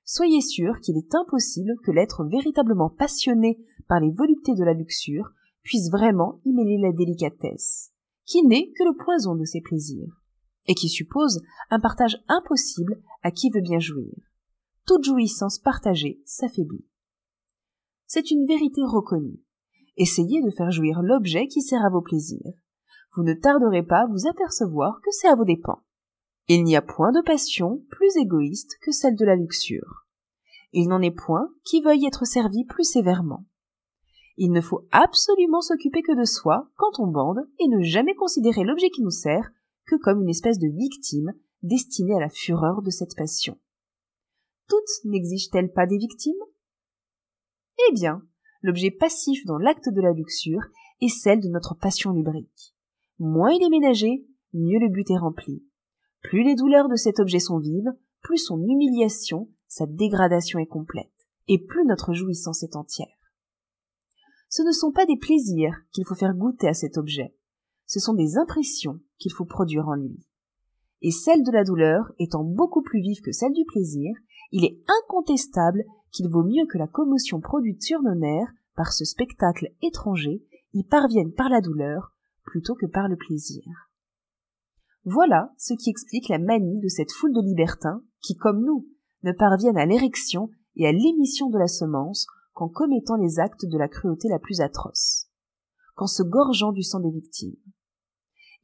soyez sûrs qu'il est impossible que l'être véritablement passionné par les voluptés de la luxure puisse vraiment y mêler la délicatesse, qui n'est que le poison de ses plaisirs, et qui suppose un partage impossible à qui veut bien jouir. Toute jouissance partagée s'affaiblit. C'est une vérité reconnue. Essayez de faire jouir l'objet qui sert à vos plaisirs. Vous ne tarderez pas à vous apercevoir que c'est à vos dépens. Il n'y a point de passion plus égoïste que celle de la luxure. Il n'en est point qui veuille être servi plus sévèrement. Il ne faut absolument s'occuper que de soi quand on bande et ne jamais considérer l'objet qui nous sert que comme une espèce de victime destinée à la fureur de cette passion. Toutes n'exigent-elles pas des victimes? Eh bien, l'objet passif dans l'acte de la luxure est celle de notre passion lubrique. Moins il est ménagé, mieux le but est rempli. Plus les douleurs de cet objet sont vives, plus son humiliation, sa dégradation est complète, et plus notre jouissance est entière. Ce ne sont pas des plaisirs qu'il faut faire goûter à cet objet, ce sont des impressions qu'il faut produire en lui. Et celle de la douleur étant beaucoup plus vive que celle du plaisir, il est incontestable qu'il vaut mieux que la commotion produite sur nos nerfs par ce spectacle étranger y parvienne par la douleur plutôt que par le plaisir. Voilà ce qui explique la manie de cette foule de libertins qui, comme nous, ne parviennent à l'érection et à l'émission de la semence qu'en commettant les actes de la cruauté la plus atroce, qu'en se gorgeant du sang des victimes.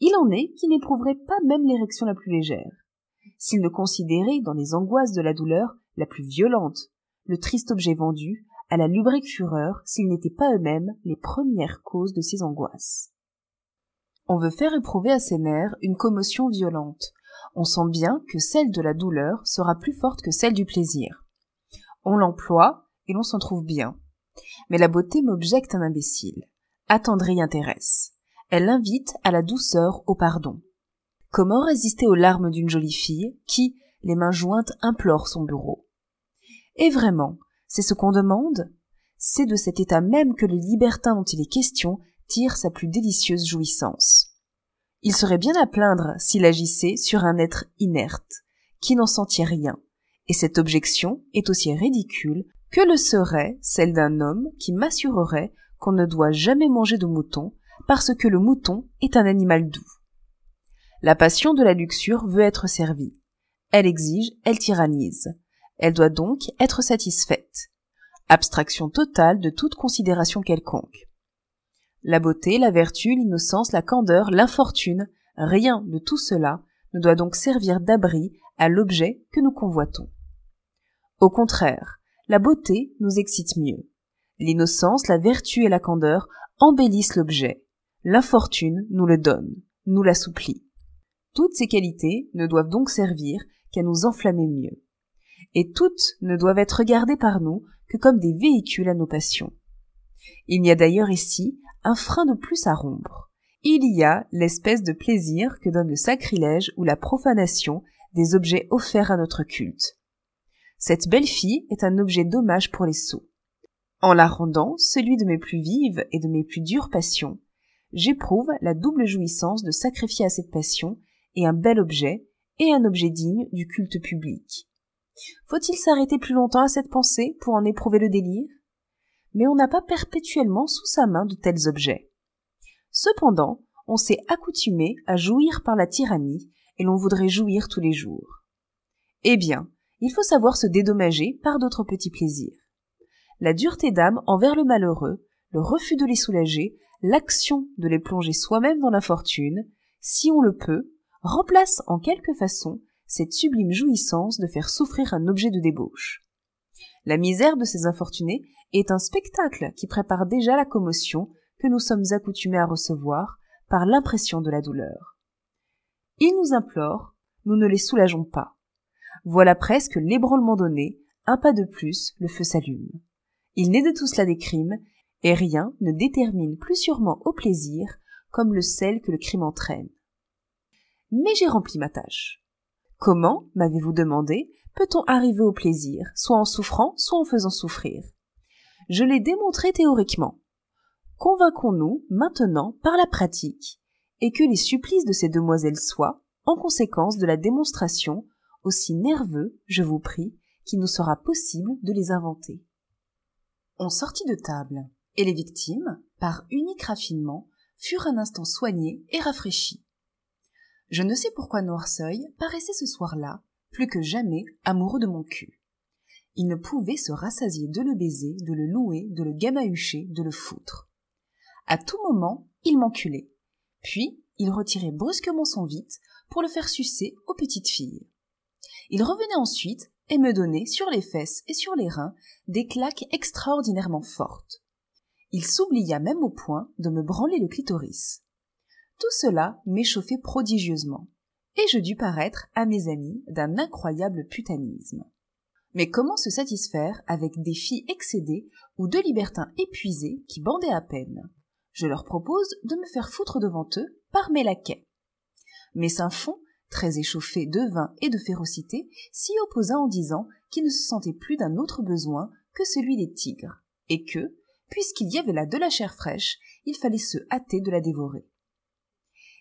Il en est qui n'éprouveraient pas même l'érection la plus légère, s'ils ne considéraient dans les angoisses de la douleur la plus violente le triste objet vendu à la lubrique fureur s'ils n'étaient pas eux-mêmes les premières causes de ces angoisses. On veut faire éprouver à ses nerfs une commotion violente. On sent bien que celle de la douleur sera plus forte que celle du plaisir. On l'emploie et l'on s'en trouve bien. Mais la beauté m'objecte un imbécile. Attendrie intéresse elle l'invite à la douceur, au pardon. Comment résister aux larmes d'une jolie fille qui, les mains jointes, implore son bureau? Et vraiment, c'est ce qu'on demande? C'est de cet état même que le libertin dont il est question sa plus délicieuse jouissance. Il serait bien à plaindre s'il agissait sur un être inerte, qui n'en sentit rien, et cette objection est aussi ridicule que le serait celle d'un homme qui m'assurerait qu'on ne doit jamais manger de mouton parce que le mouton est un animal doux. La passion de la luxure veut être servie. Elle exige, elle tyrannise. Elle doit donc être satisfaite. Abstraction totale de toute considération quelconque. La beauté, la vertu, l'innocence, la candeur, l'infortune, rien de tout cela ne doit donc servir d'abri à l'objet que nous convoitons. Au contraire, la beauté nous excite mieux. L'innocence, la vertu et la candeur embellissent l'objet. L'infortune nous le donne, nous l'assouplit. Toutes ces qualités ne doivent donc servir qu'à nous enflammer mieux. Et toutes ne doivent être regardées par nous que comme des véhicules à nos passions. Il y a d'ailleurs ici un frein de plus à rompre. Il y a l'espèce de plaisir que donne le sacrilège ou la profanation des objets offerts à notre culte. Cette belle fille est un objet dommage pour les sots. En la rendant celui de mes plus vives et de mes plus dures passions, j'éprouve la double jouissance de sacrifier à cette passion et un bel objet et un objet digne du culte public. Faut-il s'arrêter plus longtemps à cette pensée pour en éprouver le délire? Mais on n'a pas perpétuellement sous sa main de tels objets. Cependant, on s'est accoutumé à jouir par la tyrannie et l'on voudrait jouir tous les jours. Eh bien, il faut savoir se dédommager par d'autres petits plaisirs. La dureté d'âme envers le malheureux, le refus de les soulager, l'action de les plonger soi-même dans l'infortune, si on le peut, remplace en quelque façon cette sublime jouissance de faire souffrir un objet de débauche. La misère de ces infortunés est un spectacle qui prépare déjà la commotion que nous sommes accoutumés à recevoir par l'impression de la douleur. Ils nous implorent, nous ne les soulageons pas. Voilà presque l'ébranlement donné, un pas de plus, le feu s'allume. Il n'est de tout cela des crimes, et rien ne détermine plus sûrement au plaisir comme le sel que le crime entraîne. Mais j'ai rempli ma tâche. Comment, m'avez-vous demandé, peut-on arriver au plaisir, soit en souffrant, soit en faisant souffrir? Je l'ai démontré théoriquement. Convainquons-nous maintenant par la pratique, et que les supplices de ces demoiselles soient, en conséquence de la démonstration, aussi nerveux, je vous prie, qu'il nous sera possible de les inventer. On sortit de table, et les victimes, par unique raffinement, furent un instant soignées et rafraîchies. Je ne sais pourquoi Noirceuil paraissait ce soir-là, plus que jamais, amoureux de mon cul. Il ne pouvait se rassasier de le baiser, de le louer, de le gamahucher, de le foutre. À tout moment, il m'enculait. Puis, il retirait brusquement son vite pour le faire sucer aux petites filles. Il revenait ensuite et me donnait sur les fesses et sur les reins des claques extraordinairement fortes. Il s'oublia même au point de me branler le clitoris. Tout cela m'échauffait prodigieusement, et je dus paraître à mes amis d'un incroyable putanisme. Mais comment se satisfaire avec des filles excédées ou deux libertins épuisés qui bandaient à peine? Je leur propose de me faire foutre devant eux par mes laquais. Mais Saint-Fond très échauffé de vin et de férocité, s'y opposa en disant qu'il ne se sentait plus d'un autre besoin que celui des tigres, et que, puisqu'il y avait là de la chair fraîche, il fallait se hâter de la dévorer.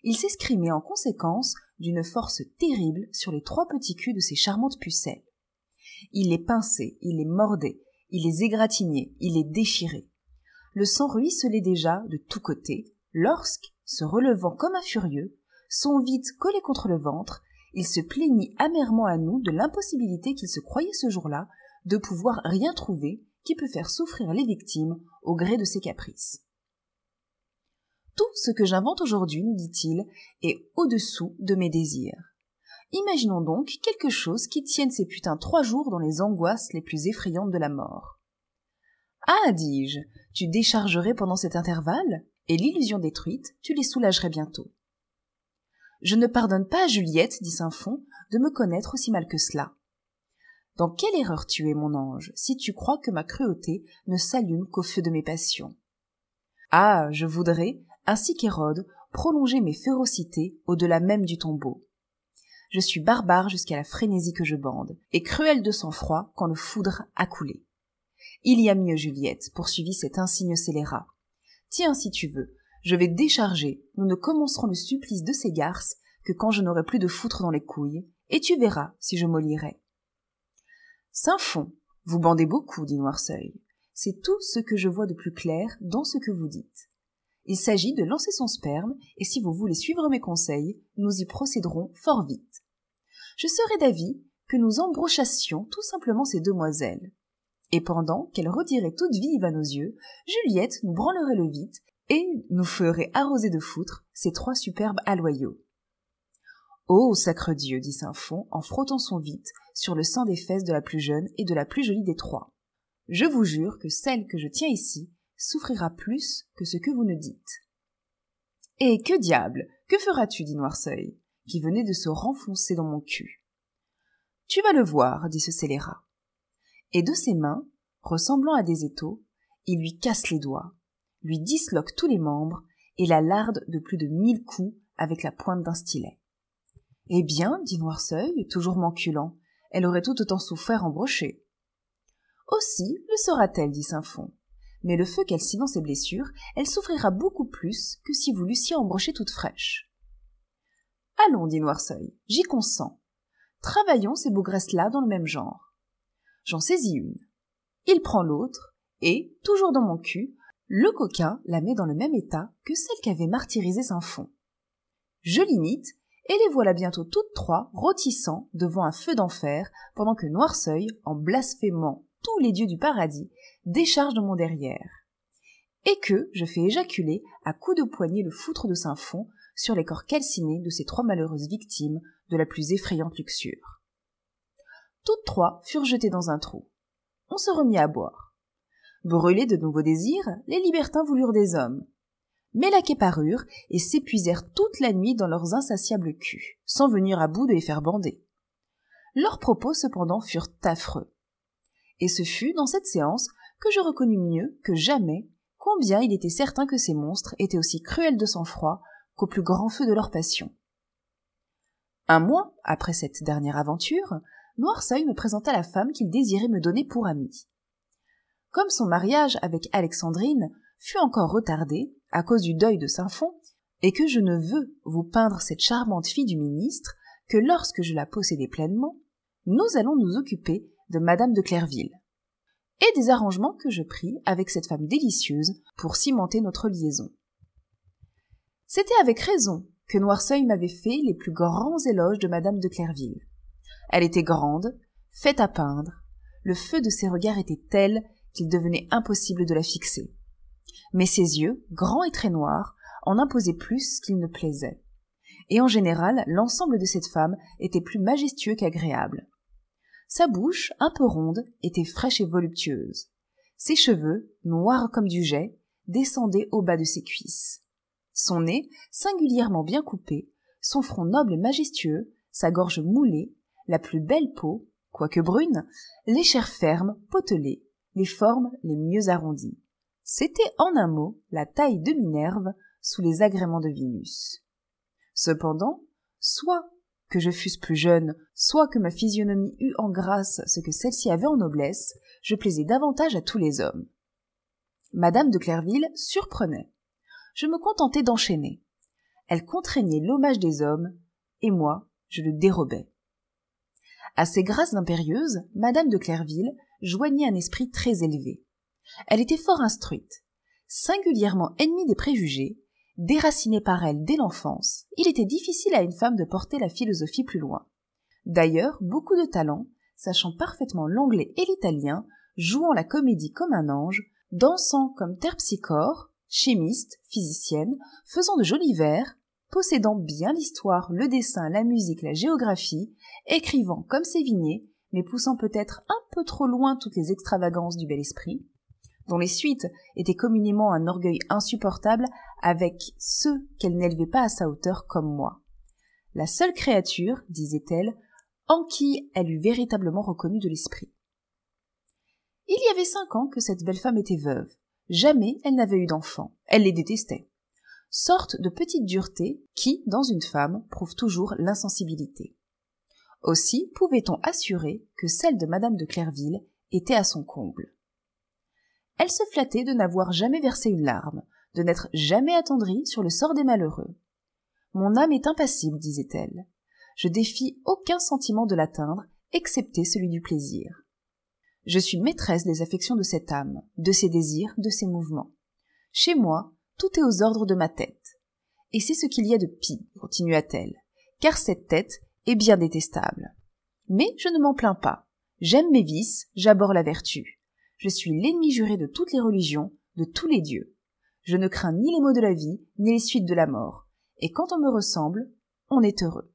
Il s'escrimait en conséquence d'une force terrible sur les trois petits culs de ces charmantes pucelles. Il les pinçait, il les mordait, il les égratignait, il les déchirait. Le sang ruisselait déjà de tous côtés, lorsque, se relevant comme un furieux, son vide collé contre le ventre, il se plaignit amèrement à nous de l'impossibilité qu'il se croyait ce jour-là de pouvoir rien trouver qui peut faire souffrir les victimes au gré de ses caprices. Tout ce que j'invente aujourd'hui, nous dit-il, est au-dessous de mes désirs. Imaginons donc quelque chose qui tienne ces putains trois jours dans les angoisses les plus effrayantes de la mort. Ah, dis-je, tu déchargerais pendant cet intervalle, et l'illusion détruite, tu les soulagerais bientôt. Je ne pardonne pas à Juliette, dit Saint-Fond, de me connaître aussi mal que cela. Dans quelle erreur tu es, mon ange, si tu crois que ma cruauté ne s'allume qu'au feu de mes passions? Ah. Je voudrais, ainsi qu'Hérode, prolonger mes férocités au-delà même du tombeau. Je suis barbare jusqu'à la frénésie que je bande, et cruel de sang-froid quand le foudre a coulé. Il y a mieux, Juliette, poursuivit cet insigne scélérat. Tiens, si tu veux, je vais décharger, nous ne commencerons le supplice de ces garces que quand je n'aurai plus de foutre dans les couilles, et tu verras si je mollirai. Saint-Fond, vous bandez beaucoup, dit Noirceuil. C'est tout ce que je vois de plus clair dans ce que vous dites. Il s'agit de lancer son sperme, et si vous voulez suivre mes conseils, nous y procéderons fort vite. Je serais d'avis que nous embrochassions tout simplement ces demoiselles. Et pendant qu'elle retirait toute vive à nos yeux, Juliette nous branlerait le vide et nous ferait arroser de foutre ces trois superbes aloyaux. Oh, sacre Dieu, dit Saint-Fond en frottant son vite sur le sein des fesses de la plus jeune et de la plus jolie des trois. Je vous jure que celle que je tiens ici souffrira plus que ce que vous ne dites. Et que diable, que feras-tu, dit Noirceuil, qui venait de se renfoncer dans mon cul. Tu vas le voir, dit ce scélérat. Et de ses mains, ressemblant à des étaux, il lui casse les doigts, lui disloque tous les membres et la larde de plus de mille coups avec la pointe d'un stylet. Eh bien, dit Noirceuil, toujours m'enculant, elle aurait tout autant souffert en brochet. Aussi le saura-t-elle, dit Saint-Fond. Mais le feu qu'elle s'y dans ses blessures, elle souffrira beaucoup plus que si vous l'eussiez embrochée toute fraîche. Allons, dit Noirceuil, j'y consens. Travaillons ces bougresses-là dans le même genre. J'en saisis une. Il prend l'autre, et, toujours dans mon cul, le coquin la met dans le même état que celle qu'avait martyrisée Saint-Fond. Je l'imite, et les voilà bientôt toutes trois rôtissant devant un feu d'enfer, pendant que Noirceuil, en blasphémant tous les dieux du paradis, décharge de mon derrière. Et que je fais éjaculer à coups de poignée le foutre de Saint-Fond sur les corps calcinés de ces trois malheureuses victimes de la plus effrayante luxure. Toutes trois furent jetées dans un trou. On se remit à boire. Brûlés de nouveaux désirs, les libertins voulurent des hommes, mais laquais parurent et s'épuisèrent toute la nuit dans leurs insatiables culs, sans venir à bout de les faire bander. Leurs propos cependant furent affreux. Et ce fut dans cette séance que je reconnus mieux que jamais combien il était certain que ces monstres étaient aussi cruels de sang-froid plus grand feu de leur passion. Un mois après cette dernière aventure, Noirceuil me présenta la femme qu'il désirait me donner pour amie. Comme son mariage avec Alexandrine fut encore retardé à cause du deuil de Saint-Fond, et que je ne veux vous peindre cette charmante fille du ministre que lorsque je la possédais pleinement, nous allons nous occuper de Madame de Clairville, et des arrangements que je pris avec cette femme délicieuse pour cimenter notre liaison. C'était avec raison que Noirceuil m'avait fait les plus grands éloges de Madame de Clairville. Elle était grande, faite à peindre, le feu de ses regards était tel qu'il devenait impossible de la fixer mais ses yeux, grands et très noirs, en imposaient plus qu'il ne plaisait. Et en général, l'ensemble de cette femme était plus majestueux qu'agréable. Sa bouche, un peu ronde, était fraîche et voluptueuse. Ses cheveux, noirs comme du jet, descendaient au bas de ses cuisses. Son nez, singulièrement bien coupé, son front noble et majestueux, sa gorge moulée, la plus belle peau, quoique brune, les chairs fermes, potelées, les formes les mieux arrondies. C'était en un mot la taille de Minerve sous les agréments de Vénus. Cependant, soit que je fusse plus jeune, soit que ma physionomie eût en grâce ce que celle-ci avait en noblesse, je plaisais davantage à tous les hommes. Madame de Clerville surprenait. Je me contentais d'enchaîner. Elle contraignait l'hommage des hommes, et moi, je le dérobais. À ces grâces impérieuses, Madame de Clerville joignait un esprit très élevé. Elle était fort instruite, singulièrement ennemie des préjugés, déracinée par elle dès l'enfance, il était difficile à une femme de porter la philosophie plus loin. D'ailleurs, beaucoup de talent, sachant parfaitement l'anglais et l'italien, jouant la comédie comme un ange, dansant comme terpsichore, chimiste, physicienne, faisant de jolis vers, possédant bien l'histoire, le dessin, la musique, la géographie, écrivant comme Sévigné, mais poussant peut-être un peu trop loin toutes les extravagances du bel esprit, dont les suites étaient communément un orgueil insupportable avec ceux qu'elle n'élevait pas à sa hauteur comme moi. La seule créature, disait-elle, en qui elle eût véritablement reconnu de l'esprit. Il y avait cinq ans que cette belle femme était veuve. Jamais elle n'avait eu d'enfants. Elle les détestait. Sorte de petite dureté qui, dans une femme, prouve toujours l'insensibilité. Aussi pouvait-on assurer que celle de madame de Clerville était à son comble. Elle se flattait de n'avoir jamais versé une larme, de n'être jamais attendrie sur le sort des malheureux. Mon âme est impassible, disait-elle. Je défie aucun sentiment de l'atteindre, excepté celui du plaisir. Je suis maîtresse des affections de cette âme, de ses désirs, de ses mouvements. Chez moi, tout est aux ordres de ma tête. Et c'est ce qu'il y a de pis, continua-t-elle, car cette tête est bien détestable. Mais je ne m'en plains pas. J'aime mes vices, j'aborde la vertu. Je suis l'ennemi juré de toutes les religions, de tous les dieux. Je ne crains ni les maux de la vie, ni les suites de la mort. Et quand on me ressemble, on est heureux.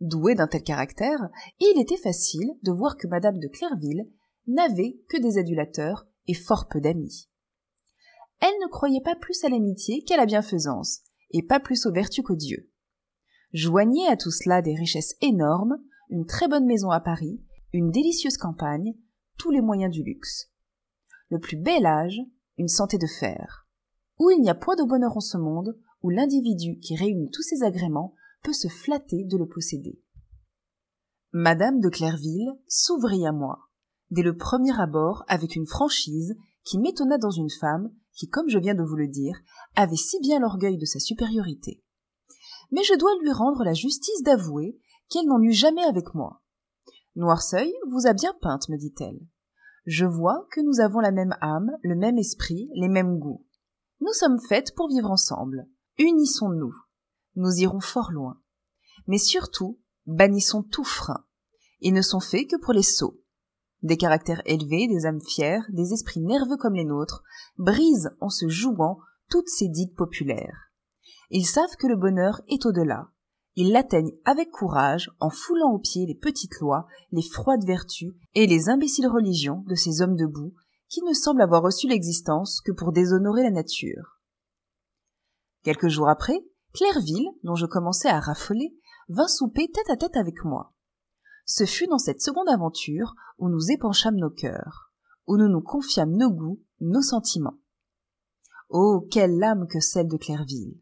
Doué d'un tel caractère, il était facile de voir que madame de Clairville n'avait que des adulateurs et fort peu d'amis. Elle ne croyait pas plus à l'amitié qu'à la bienfaisance, et pas plus aux vertus qu'aux dieux. Joignez à tout cela des richesses énormes, une très bonne maison à Paris, une délicieuse campagne, tous les moyens du luxe. Le plus bel âge, une santé de fer. Où il n'y a point de bonheur en ce monde, où l'individu qui réunit tous ces agréments peut se flatter de le posséder. Madame de Clairville s'ouvrit à moi, dès le premier abord avec une franchise qui m'étonna dans une femme qui, comme je viens de vous le dire, avait si bien l'orgueil de sa supériorité mais je dois lui rendre la justice d'avouer qu'elle n'en eut jamais avec moi. Noirceuil vous a bien peinte, me dit-elle. Je vois que nous avons la même âme, le même esprit, les mêmes goûts. Nous sommes faites pour vivre ensemble. Unissons-nous. Nous irons fort loin. Mais surtout, bannissons tout frein. Ils ne sont faits que pour les sots. Des caractères élevés, des âmes fières, des esprits nerveux comme les nôtres, brisent en se jouant toutes ces digues populaires. Ils savent que le bonheur est au-delà. Ils l'atteignent avec courage en foulant aux pieds les petites lois, les froides vertus et les imbéciles religions de ces hommes debout qui ne semblent avoir reçu l'existence que pour déshonorer la nature. Quelques jours après, Clairville, dont je commençais à raffoler, vint souper tête à tête avec moi. Ce fut dans cette seconde aventure où nous épanchâmes nos cœurs, où nous nous confiâmes nos goûts, nos sentiments. Oh, quelle âme que celle de Clairville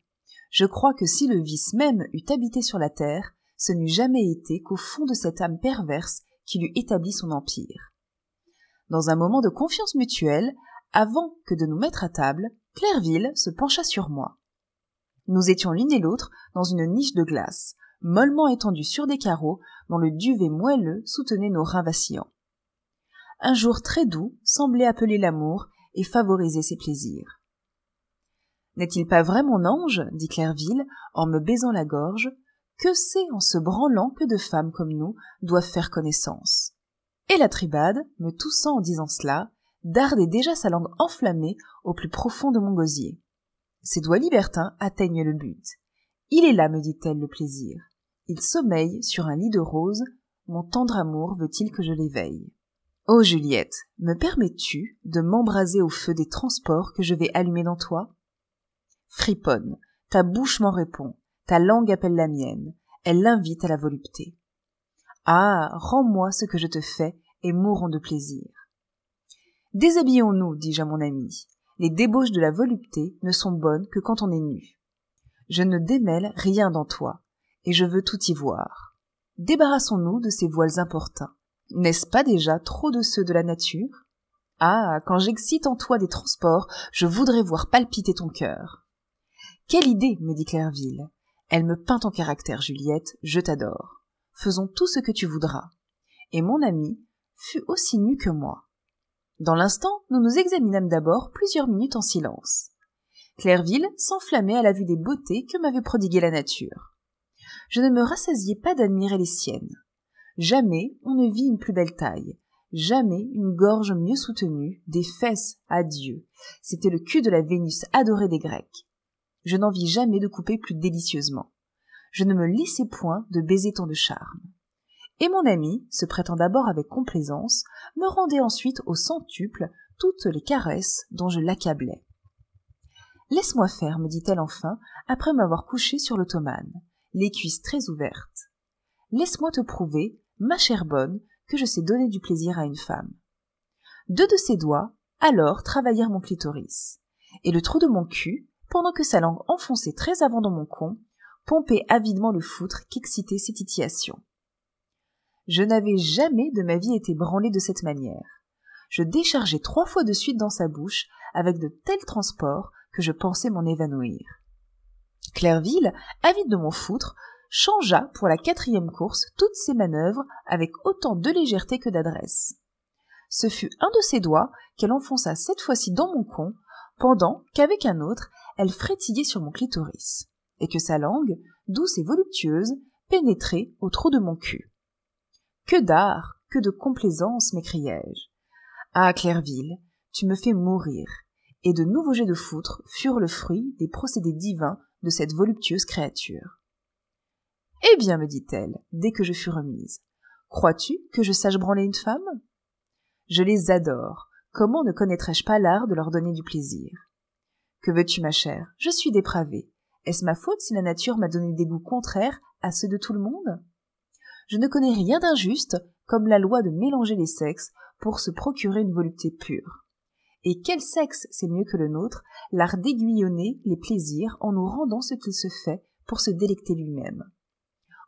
je crois que si le vice même eût habité sur la terre, ce n'eût jamais été qu'au fond de cette âme perverse qu'il eût établi son empire. Dans un moment de confiance mutuelle, avant que de nous mettre à table, Clairville se pencha sur moi. Nous étions l'une et l'autre dans une niche de glace, mollement étendue sur des carreaux dont le duvet moelleux soutenait nos reins vacillants. Un jour très doux semblait appeler l'amour et favoriser ses plaisirs. N'est-il pas vrai, mon ange dit Clairville, en me baisant la gorge, que c'est en se branlant que de femmes comme nous doivent faire connaissance? Et la tribade, me toussant en disant cela, dardait déjà sa langue enflammée au plus profond de mon gosier. Ses doigts libertins atteignent le but. Il est là, me dit-elle, le plaisir. Il sommeille sur un lit de rose, mon tendre amour veut-il que je l'éveille? Oh Juliette, me permets-tu de m'embraser au feu des transports que je vais allumer dans toi? Friponne ta bouche m'en répond. Ta langue appelle la mienne. Elle l'invite à la volupté. Ah rends-moi ce que je te fais et mourons de plaisir. Déshabillons-nous dis-je à mon ami les débauches de la volupté ne sont bonnes que quand on est nu je ne démêle rien dans toi et je veux tout y voir débarrassons-nous de ces voiles importuns n'est-ce pas déjà trop de ceux de la nature? Ah quand j'excite en toi des transports je voudrais voir palpiter ton cœur quelle idée me dit Clairville. Elle me peint ton caractère, Juliette, je t'adore. Faisons tout ce que tu voudras. Et mon ami fut aussi nu que moi. Dans l'instant, nous nous examinâmes d'abord plusieurs minutes en silence. Clairville s'enflammait à la vue des beautés que m'avait prodiguées la nature. Je ne me rassasiais pas d'admirer les siennes. Jamais on ne vit une plus belle taille, jamais une gorge mieux soutenue, des fesses, adieu. C'était le cul de la Vénus adorée des Grecs je n'en vis jamais de couper plus délicieusement. Je ne me laissais point de baiser tant de charme. Et mon ami, se prêtant d'abord avec complaisance, me rendait ensuite au centuple toutes les caresses dont je l'accablais. Laisse-moi faire, me dit-elle enfin, après m'avoir couché sur l'ottomane, les cuisses très ouvertes. Laisse-moi te prouver, ma chère bonne, que je sais donner du plaisir à une femme. Deux de ses doigts, alors, travaillèrent mon clitoris, et le trou de mon cul, pendant que sa langue enfoncée très avant dans mon con, pompait avidement le foutre qu'excitait ses titillations. Je n'avais jamais de ma vie été branlé de cette manière. Je déchargeai trois fois de suite dans sa bouche avec de tels transports que je pensais m'en évanouir. Clairville, avide de mon foutre, changea pour la quatrième course toutes ses manœuvres avec autant de légèreté que d'adresse. Ce fut un de ses doigts qu'elle enfonça cette fois-ci dans mon con, pendant qu'avec un autre, elle frétillait sur mon clitoris, et que sa langue, douce et voluptueuse, pénétrait au trou de mon cul. Que d'art, que de complaisance, m'écriai-je. Ah, Clairville, tu me fais mourir. Et de nouveaux jets de foutre furent le fruit des procédés divins de cette voluptueuse créature. Eh bien, me dit-elle, dès que je fus remise, crois-tu que je sache branler une femme? Je les adore. Comment ne connaîtrais-je pas l'art de leur donner du plaisir? Que veux-tu, ma chère? Je suis dépravée. Est-ce ma faute si la nature m'a donné des goûts contraires à ceux de tout le monde? Je ne connais rien d'injuste comme la loi de mélanger les sexes pour se procurer une volupté pure. Et quel sexe c'est mieux que le nôtre, l'art d'aiguillonner les plaisirs en nous rendant ce qu'il se fait pour se délecter lui-même.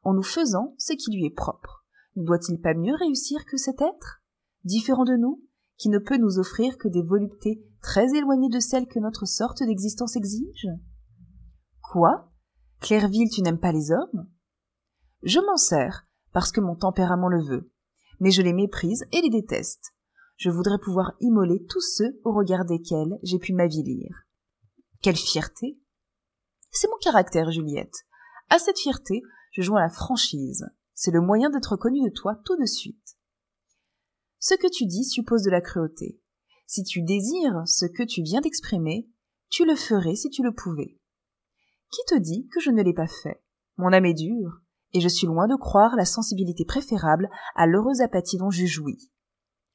En nous faisant ce qui lui est propre. Ne doit-il pas mieux réussir que cet être? Différent de nous, qui ne peut nous offrir que des voluptés très éloignées de celles que notre sorte d'existence exige? Quoi? Clairville, tu n'aimes pas les hommes? Je m'en sers, parce que mon tempérament le veut, mais je les méprise et les déteste. Je voudrais pouvoir immoler tous ceux au regard desquels j'ai pu m'avilir. Quelle fierté C'est mon caractère, Juliette. À cette fierté, je joins la franchise. C'est le moyen d'être connu de toi tout de suite. Ce que tu dis suppose de la cruauté. Si tu désires ce que tu viens d'exprimer, tu le ferais si tu le pouvais. Qui te dit que je ne l'ai pas fait? Mon âme est dure, et je suis loin de croire la sensibilité préférable à l'heureuse apathie dont je jouis.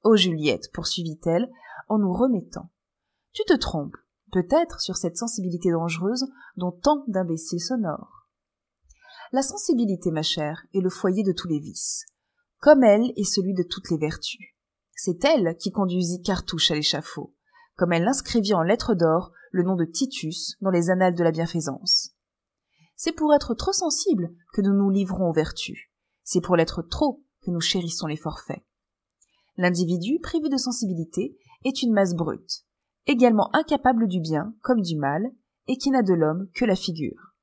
Oh Juliette, poursuivit-elle, en nous remettant. Tu te trompes, peut-être, sur cette sensibilité dangereuse dont tant d'imbéciles s'honorent. La sensibilité, ma chère, est le foyer de tous les vices, comme elle est celui de toutes les vertus. C'est elle qui conduisit Cartouche à l'échafaud, comme elle inscrivit en lettres d'or le nom de Titus dans les annales de la bienfaisance. C'est pour être trop sensible que nous nous livrons aux vertus. C'est pour l'être trop que nous chérissons les forfaits. L'individu privé de sensibilité est une masse brute, également incapable du bien comme du mal, et qui n'a de l'homme que la figure.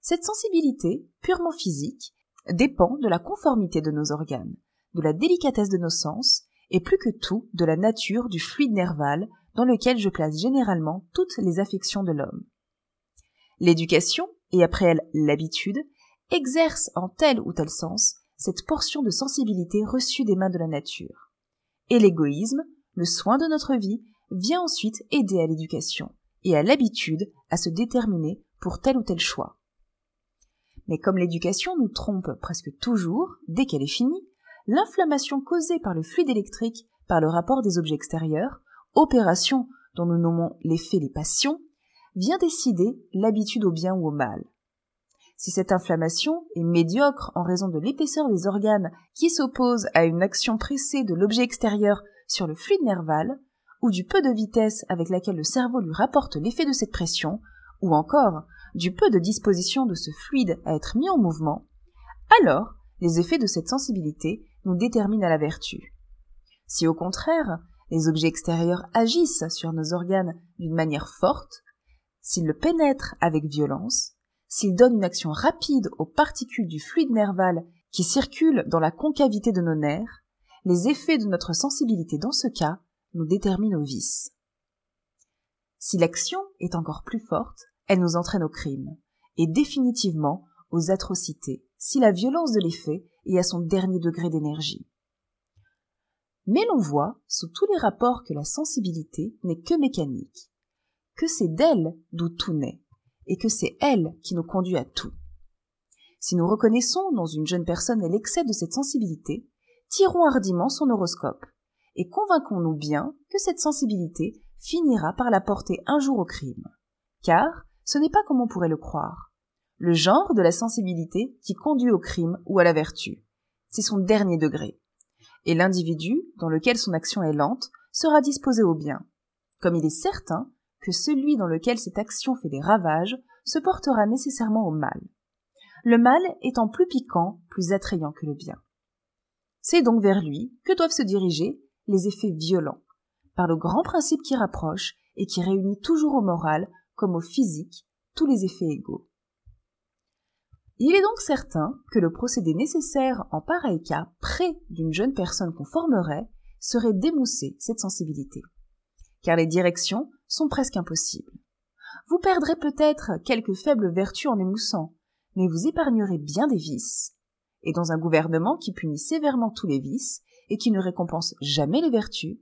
Cette sensibilité, purement physique, dépend de la conformité de nos organes, de la délicatesse de nos sens, et plus que tout de la nature du fluide nerval dans lequel je place généralement toutes les affections de l'homme. L'éducation, et après elle l'habitude, exerce en tel ou tel sens cette portion de sensibilité reçue des mains de la nature. Et l'égoïsme, le soin de notre vie, vient ensuite aider à l'éducation et à l'habitude à se déterminer pour tel ou tel choix. Mais comme l'éducation nous trompe presque toujours, dès qu'elle est finie, l'inflammation causée par le fluide électrique, par le rapport des objets extérieurs, opération dont nous nommons l'effet les passions, vient décider l'habitude au bien ou au mal. Si cette inflammation est médiocre en raison de l'épaisseur des organes qui s'oppose à une action pressée de l'objet extérieur sur le fluide nerval, ou du peu de vitesse avec laquelle le cerveau lui rapporte l'effet de cette pression, ou encore du peu de disposition de ce fluide à être mis en mouvement, alors les effets de cette sensibilité nous déterminent à la vertu. Si au contraire, les objets extérieurs agissent sur nos organes d'une manière forte, s'ils le pénètrent avec violence, s'ils donnent une action rapide aux particules du fluide nerval qui circulent dans la concavité de nos nerfs, les effets de notre sensibilité dans ce cas nous déterminent au vice. Si l'action est encore plus forte, elle nous entraîne au crime, et définitivement aux atrocités, si la violence de l'effet est à son dernier degré d'énergie. Mais l'on voit, sous tous les rapports, que la sensibilité n'est que mécanique, que c'est d'elle d'où tout naît, et que c'est elle qui nous conduit à tout. Si nous reconnaissons dans une jeune personne l'excès de cette sensibilité, tirons hardiment son horoscope, et convainquons-nous bien que cette sensibilité finira par la porter un jour au crime. Car ce n'est pas comme on pourrait le croire. Le genre de la sensibilité qui conduit au crime ou à la vertu. C'est son dernier degré et l'individu, dans lequel son action est lente, sera disposé au bien, comme il est certain que celui dans lequel cette action fait des ravages se portera nécessairement au mal. Le mal étant plus piquant, plus attrayant que le bien. C'est donc vers lui que doivent se diriger les effets violents, par le grand principe qui rapproche et qui réunit toujours au moral comme au physique tous les effets égaux. Il est donc certain que le procédé nécessaire en pareil cas près d'une jeune personne qu'on formerait serait d'émousser cette sensibilité. Car les directions sont presque impossibles. Vous perdrez peut-être quelques faibles vertus en émoussant, mais vous épargnerez bien des vices. Et dans un gouvernement qui punit sévèrement tous les vices et qui ne récompense jamais les vertus,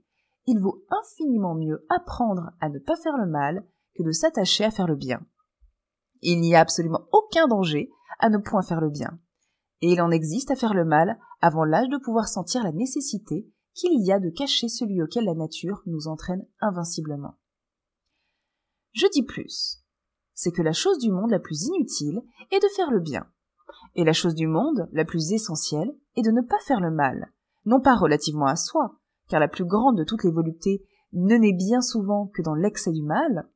il vaut infiniment mieux apprendre à ne pas faire le mal que de s'attacher à faire le bien. Il n'y a absolument aucun danger à ne point faire le bien. Et il en existe à faire le mal avant l'âge de pouvoir sentir la nécessité qu'il y a de cacher celui auquel la nature nous entraîne invinciblement. Je dis plus. C'est que la chose du monde la plus inutile est de faire le bien. Et la chose du monde la plus essentielle est de ne pas faire le mal, non pas relativement à soi, car la plus grande de toutes les voluptés ne naît bien souvent que dans l'excès du mal,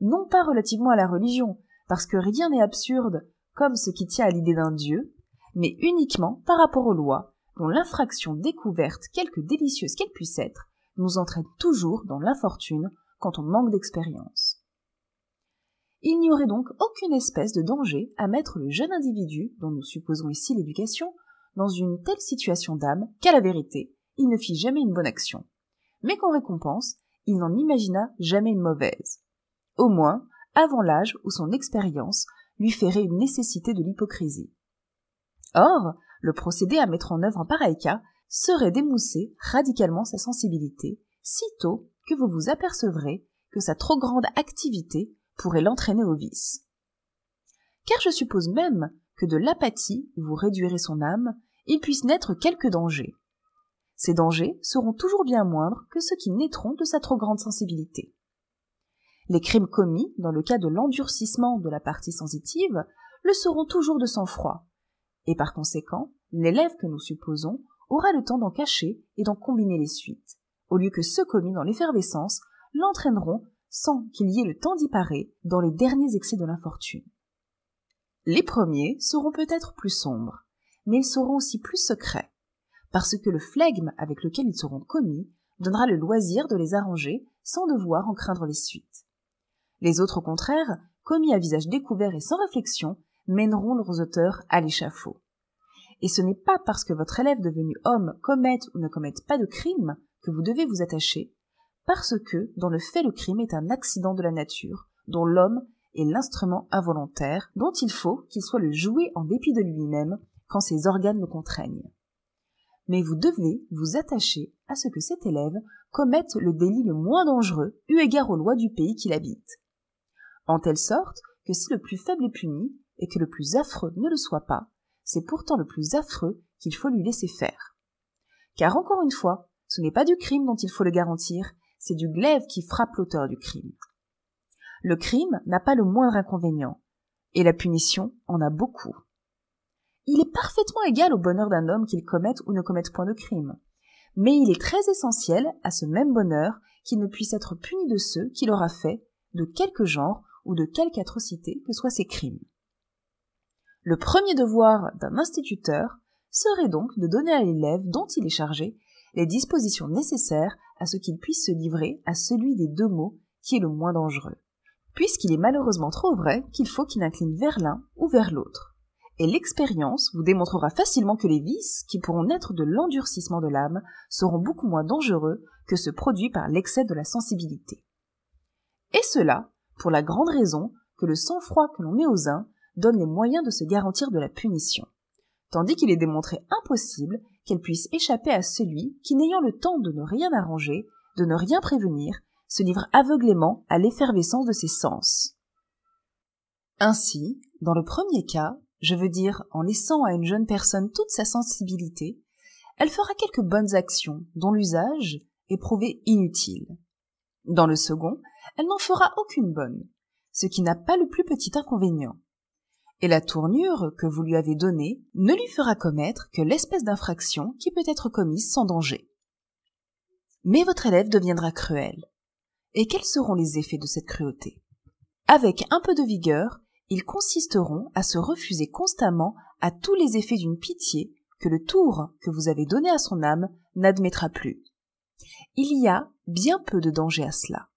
non pas relativement à la religion, parce que rien n'est absurde comme ce qui tient à l'idée d'un Dieu, mais uniquement par rapport aux lois, dont l'infraction découverte, quelque délicieuse qu'elle puisse être, nous entraîne toujours dans l'infortune quand on manque d'expérience. Il n'y aurait donc aucune espèce de danger à mettre le jeune individu, dont nous supposons ici l'éducation, dans une telle situation d'âme qu'à la vérité, il ne fit jamais une bonne action, mais qu'en récompense, il n'en imagina jamais une mauvaise. Au moins, avant l'âge où son expérience lui ferait une nécessité de l'hypocrisie. Or, le procédé à mettre en œuvre en pareil cas serait d'émousser radicalement sa sensibilité, sitôt que vous vous apercevrez que sa trop grande activité pourrait l'entraîner au vice. Car je suppose même que de l'apathie où vous réduirez son âme, il puisse naître quelques dangers. Ces dangers seront toujours bien moindres que ceux qui naîtront de sa trop grande sensibilité. Les crimes commis dans le cas de l'endurcissement de la partie sensitive le seront toujours de sang-froid, et par conséquent, l'élève que nous supposons aura le temps d'en cacher et d'en combiner les suites, au lieu que ceux commis dans l'effervescence l'entraîneront sans qu'il y ait le temps d'y parer dans les derniers excès de l'infortune. Les premiers seront peut-être plus sombres, mais ils seront aussi plus secrets, parce que le flegme avec lequel ils seront commis donnera le loisir de les arranger sans devoir en craindre les suites. Les autres, au contraire, commis à visage découvert et sans réflexion, mèneront leurs auteurs à l'échafaud. Et ce n'est pas parce que votre élève devenu homme commette ou ne commette pas de crime que vous devez vous attacher, parce que, dans le fait, le crime est un accident de la nature, dont l'homme est l'instrument involontaire, dont il faut qu'il soit le jouet en dépit de lui-même quand ses organes le contraignent. Mais vous devez vous attacher à ce que cet élève commette le délit le moins dangereux eu égard aux lois du pays qu'il habite. En telle sorte que si le plus faible est puni, et que le plus affreux ne le soit pas, c'est pourtant le plus affreux qu'il faut lui laisser faire. Car encore une fois, ce n'est pas du crime dont il faut le garantir, c'est du glaive qui frappe l'auteur du crime. Le crime n'a pas le moindre inconvénient, et la punition en a beaucoup. Il est parfaitement égal au bonheur d'un homme qu'il commette ou ne commette point de crime, mais il est très essentiel à ce même bonheur qu'il ne puisse être puni de ceux qu'il aura fait, de quelque genre ou de quelque atrocité que soient ses crimes. Le premier devoir d'un instituteur serait donc de donner à l'élève dont il est chargé les dispositions nécessaires à ce qu'il puisse se livrer à celui des deux mots qui est le moins dangereux, puisqu'il est malheureusement trop vrai qu'il faut qu'il incline vers l'un ou vers l'autre. Et l'expérience vous démontrera facilement que les vices qui pourront naître de l'endurcissement de l'âme seront beaucoup moins dangereux que ceux produits par l'excès de la sensibilité. Et cela pour la grande raison que le sang-froid que l'on met aux uns donne les moyens de se garantir de la punition, tandis qu'il est démontré impossible qu'elle puisse échapper à celui qui, n'ayant le temps de ne rien arranger, de ne rien prévenir, se livre aveuglément à l'effervescence de ses sens. Ainsi, dans le premier cas, je veux dire en laissant à une jeune personne toute sa sensibilité, elle fera quelques bonnes actions dont l'usage est prouvé inutile. Dans le second, elle n'en fera aucune bonne, ce qui n'a pas le plus petit inconvénient et la tournure que vous lui avez donnée ne lui fera commettre que l'espèce d'infraction qui peut être commise sans danger. Mais votre élève deviendra cruel. Et quels seront les effets de cette cruauté? Avec un peu de vigueur, ils consisteront à se refuser constamment à tous les effets d'une pitié que le tour que vous avez donné à son âme n'admettra plus. Il y a bien peu de danger à cela.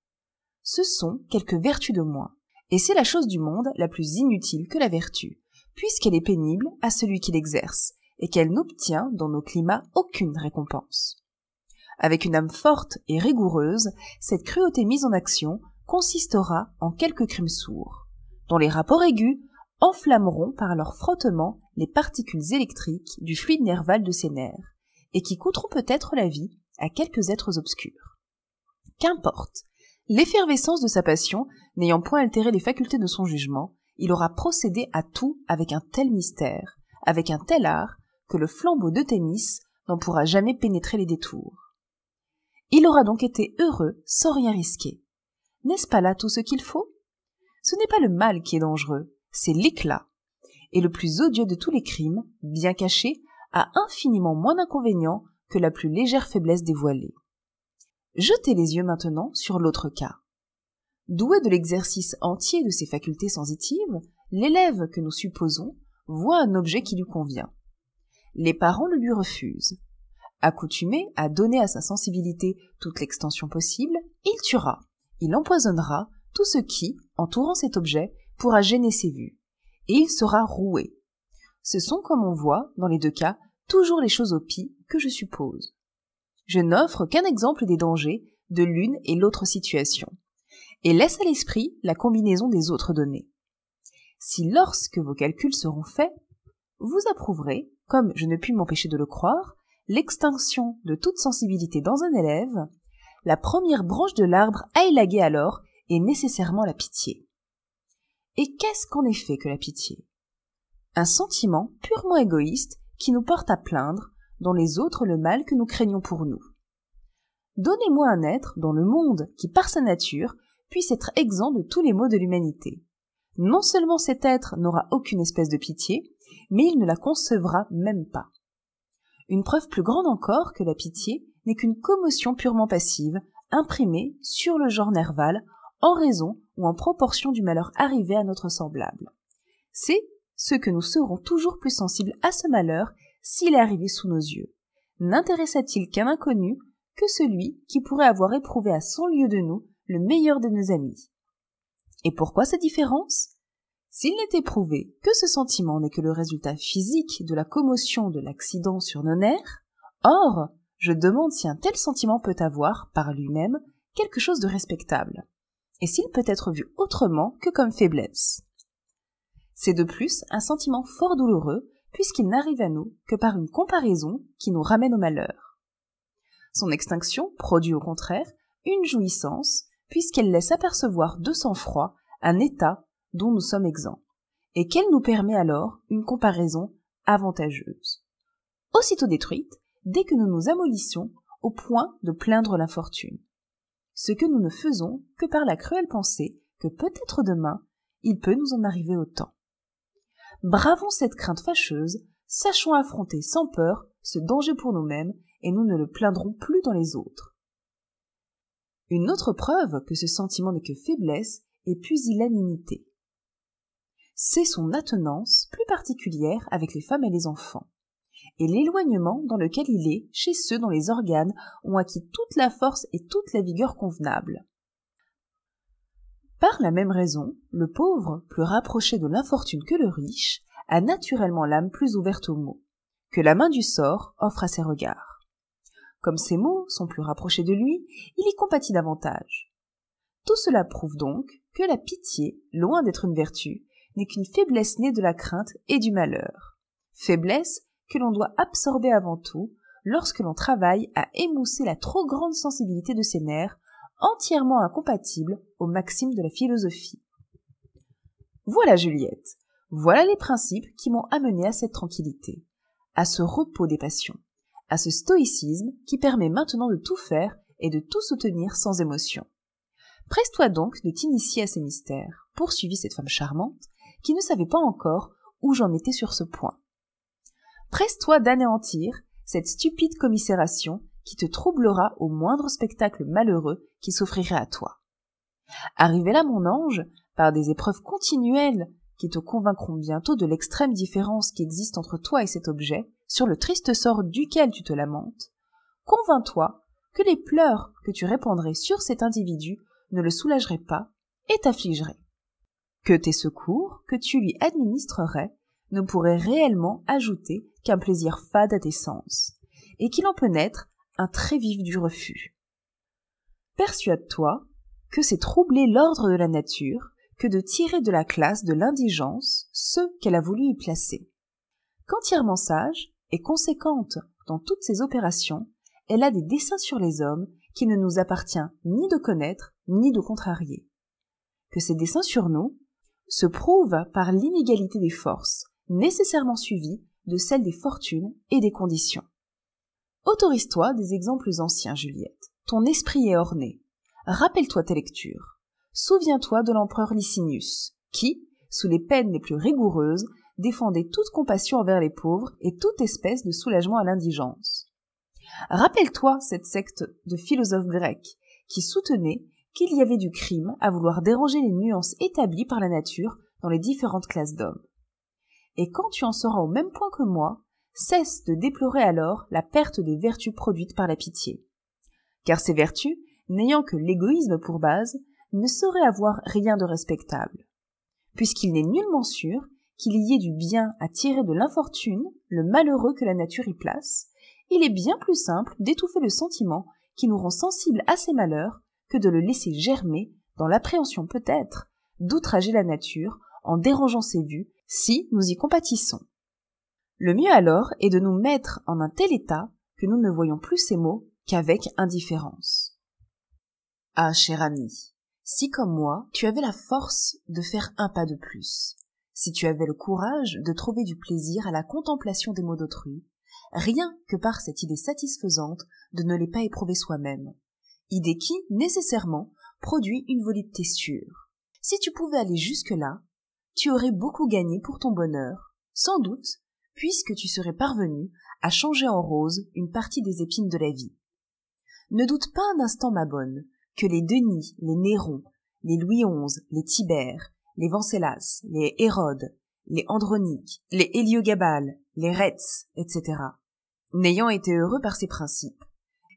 Ce sont quelques vertus de moins et c'est la chose du monde la plus inutile que la vertu, puisqu'elle est pénible à celui qui l'exerce, et qu'elle n'obtient dans nos climats aucune récompense. Avec une âme forte et rigoureuse, cette cruauté mise en action consistera en quelques crimes sourds, dont les rapports aigus enflammeront par leur frottement les particules électriques du fluide nerval de ses nerfs, et qui coûteront peut-être la vie à quelques êtres obscurs. Qu'importe. L'effervescence de sa passion n'ayant point altéré les facultés de son jugement, il aura procédé à tout avec un tel mystère, avec un tel art, que le flambeau de Thémis n'en pourra jamais pénétrer les détours. Il aura donc été heureux sans rien risquer. N'est-ce pas là tout ce qu'il faut? Ce n'est pas le mal qui est dangereux, c'est l'éclat. Et le plus odieux de tous les crimes, bien caché, a infiniment moins d'inconvénients que la plus légère faiblesse dévoilée. Jetez les yeux maintenant sur l'autre cas. Doué de l'exercice entier de ses facultés sensitives, l'élève que nous supposons voit un objet qui lui convient. Les parents le lui refusent. Accoutumé à donner à sa sensibilité toute l'extension possible, il tuera, il empoisonnera tout ce qui, entourant cet objet, pourra gêner ses vues, et il sera roué. Ce sont, comme on voit, dans les deux cas, toujours les choses au pis que je suppose. Je n'offre qu'un exemple des dangers de l'une et l'autre situation, et laisse à l'esprit la combinaison des autres données. Si lorsque vos calculs seront faits, vous approuverez, comme je ne puis m'empêcher de le croire, l'extinction de toute sensibilité dans un élève, la première branche de l'arbre à élaguer alors est nécessairement la pitié. Et qu'est-ce qu'en effet que la pitié? Un sentiment purement égoïste qui nous porte à plaindre dans les autres le mal que nous craignons pour nous. Donnez-moi un être dans le monde qui, par sa nature, puisse être exempt de tous les maux de l'humanité. Non seulement cet être n'aura aucune espèce de pitié, mais il ne la concevra même pas. Une preuve plus grande encore que la pitié n'est qu'une commotion purement passive, imprimée sur le genre nerval, en raison ou en proportion du malheur arrivé à notre semblable. C'est ce que nous serons toujours plus sensibles à ce malheur s'il est arrivé sous nos yeux. N'intéressa-t-il qu'un inconnu que celui qui pourrait avoir éprouvé à son lieu de nous le meilleur de nos amis? Et pourquoi cette différence? S'il n'était prouvé que ce sentiment n'est que le résultat physique de la commotion de l'accident sur nos nerfs, or, je demande si un tel sentiment peut avoir, par lui-même, quelque chose de respectable, et s'il peut être vu autrement que comme faiblesse? C'est de plus un sentiment fort douloureux, puisqu'il n'arrive à nous que par une comparaison qui nous ramène au malheur. Son extinction produit au contraire une jouissance, puisqu'elle laisse apercevoir de sang-froid un état dont nous sommes exempts, et qu'elle nous permet alors une comparaison avantageuse. Aussitôt détruite, dès que nous nous amollissions au point de plaindre l'infortune. Ce que nous ne faisons que par la cruelle pensée que peut-être demain il peut nous en arriver autant. Bravons cette crainte fâcheuse, sachons affronter sans peur ce danger pour nous-mêmes, et nous ne le plaindrons plus dans les autres. Une autre preuve que ce sentiment n'est que faiblesse est pusillanimité c'est son attenance plus particulière avec les femmes et les enfants, et l'éloignement dans lequel il est chez ceux dont les organes ont acquis toute la force et toute la vigueur convenables. Par la même raison, le pauvre, plus rapproché de l'infortune que le riche, a naturellement l'âme plus ouverte aux maux, que la main du sort offre à ses regards. Comme ces maux sont plus rapprochés de lui, il y compatit davantage. Tout cela prouve donc que la pitié, loin d'être une vertu, n'est qu'une faiblesse née de la crainte et du malheur. Faiblesse que l'on doit absorber avant tout lorsque l'on travaille à émousser la trop grande sensibilité de ses nerfs, entièrement incompatible aux maximes de la philosophie. Voilà Juliette, voilà les principes qui m'ont amené à cette tranquillité, à ce repos des passions, à ce stoïcisme qui permet maintenant de tout faire et de tout soutenir sans émotion. Presse-toi donc de t'initier à ces mystères, poursuivit cette femme charmante, qui ne savait pas encore où j'en étais sur ce point. Presse-toi d'anéantir cette stupide commisération qui te troublera au moindre spectacle malheureux qui s'offrirait à toi. Arrivé là, mon ange, par des épreuves continuelles qui te convaincront bientôt de l'extrême différence qui existe entre toi et cet objet, sur le triste sort duquel tu te lamentes, convains-toi que les pleurs que tu répandrais sur cet individu ne le soulageraient pas et t'affligeraient que tes secours que tu lui administrerais ne pourraient réellement ajouter qu'un plaisir fade à tes sens, et qu'il en peut naître très vif du refus. Persuade-toi que c'est troubler l'ordre de la nature que de tirer de la classe de l'indigence ceux qu'elle a voulu y placer. Qu'entièrement sage et conséquente dans toutes ses opérations, elle a des desseins sur les hommes qu'il ne nous appartient ni de connaître, ni de contrarier. Que ces dessins sur nous se prouvent par l'inégalité des forces, nécessairement suivie de celle des fortunes et des conditions. Autorise-toi des exemples anciens, Juliette. Ton esprit est orné. Rappelle-toi tes lectures. Souviens-toi de l'empereur Licinius, qui, sous les peines les plus rigoureuses, défendait toute compassion envers les pauvres et toute espèce de soulagement à l'indigence. Rappelle-toi cette secte de philosophes grecs qui soutenait qu'il y avait du crime à vouloir déroger les nuances établies par la nature dans les différentes classes d'hommes. Et quand tu en seras au même point que moi, cesse de déplorer alors la perte des vertus produites par la pitié. Car ces vertus, n'ayant que l'égoïsme pour base, ne sauraient avoir rien de respectable, puisqu'il n'est nullement sûr qu'il y ait du bien à tirer de l'infortune, le malheureux que la nature y place, il est bien plus simple d'étouffer le sentiment qui nous rend sensibles à ces malheurs que de le laisser germer dans l'appréhension peut-être d'outrager la nature en dérangeant ses vues si nous y compatissons. Le mieux alors est de nous mettre en un tel état que nous ne voyons plus ces mots qu'avec indifférence. Ah, cher ami, si comme moi, tu avais la force de faire un pas de plus, si tu avais le courage de trouver du plaisir à la contemplation des mots d'autrui, rien que par cette idée satisfaisante de ne les pas éprouver soi-même, idée qui, nécessairement, produit une volupté sûre. Si tu pouvais aller jusque-là, tu aurais beaucoup gagné pour ton bonheur, sans doute puisque tu serais parvenu à changer en rose une partie des épines de la vie. Ne doute pas un instant, ma bonne, que les Denis, les Néron, les Louis XI, les Tibère, les Venceslas, les Hérodes, les Androniques, les Héliogabal, les Retz, etc., n'ayant été heureux par ces principes,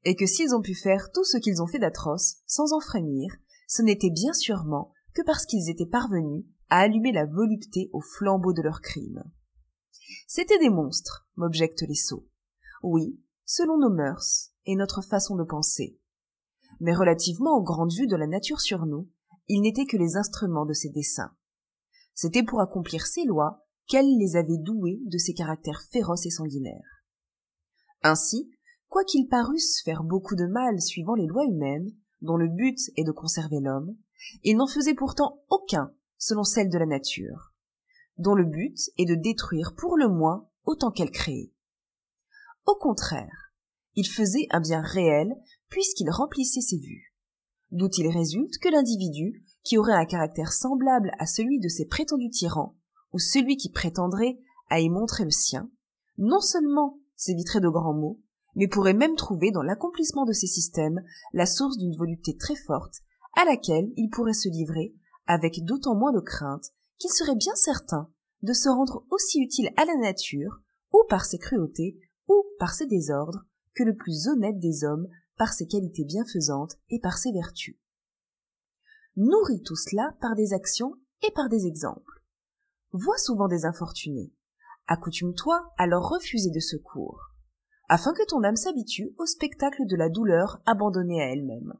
et que s'ils ont pu faire tout ce qu'ils ont fait d'atroce sans en frémir, ce n'était bien sûrement que parce qu'ils étaient parvenus à allumer la volupté au flambeau de leurs crimes. C'étaient des monstres, m'objectent les sots. Oui, selon nos mœurs et notre façon de penser. Mais relativement aux grandes vues de la nature sur nous, ils n'étaient que les instruments de ses desseins. C'était pour accomplir ces lois qu'elle les avait doués de ces caractères féroces et sanguinaires. Ainsi, quoiqu'ils parussent faire beaucoup de mal suivant les lois humaines, dont le but est de conserver l'homme, ils n'en faisaient pourtant aucun selon celle de la nature dont le but est de détruire pour le moins autant qu'elle crée. Au contraire, il faisait un bien réel puisqu'il remplissait ses vues. D'où il résulte que l'individu, qui aurait un caractère semblable à celui de ses prétendus tyrans, ou celui qui prétendrait à y montrer le sien, non seulement s'éviterait de grands maux, mais pourrait même trouver dans l'accomplissement de ces systèmes la source d'une volupté très forte, à laquelle il pourrait se livrer avec d'autant moins de crainte qu'il serait bien certain de se rendre aussi utile à la nature, ou par ses cruautés, ou par ses désordres, que le plus honnête des hommes par ses qualités bienfaisantes et par ses vertus. Nourris tout cela par des actions et par des exemples. Vois souvent des infortunés. Accoutume-toi à leur refuser de secours, afin que ton âme s'habitue au spectacle de la douleur abandonnée à elle-même.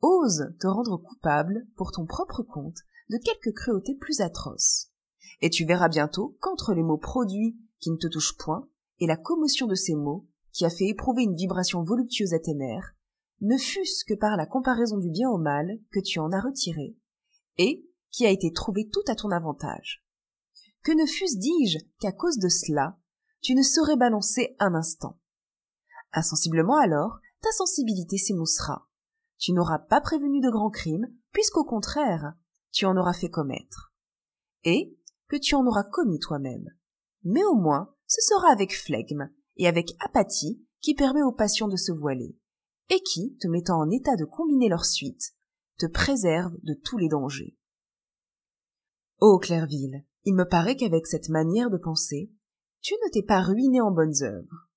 Ose te rendre coupable, pour ton propre compte, de quelques cruautés plus atroces. Et tu verras bientôt qu'entre les mots produits qui ne te touchent point et la commotion de ces mots qui a fait éprouver une vibration voluptueuse à tes nerfs, ne fût-ce que par la comparaison du bien au mal que tu en as retiré, et qui a été trouvé tout à ton avantage. Que ne fût-ce, dis-je, qu'à cause de cela, tu ne serais balancé un instant. Insensiblement alors, ta sensibilité s'émoussera. Tu n'auras pas prévenu de grands crimes, puisqu'au contraire, tu en auras fait commettre. Et que tu en auras commis toi-même. Mais au moins, ce sera avec flegme et avec apathie qui permet aux passions de se voiler, et qui, te mettant en état de combiner leurs suites, te préserve de tous les dangers. Ô Clairville, il me paraît qu'avec cette manière de penser, tu ne t'es pas ruiné en bonnes œuvres.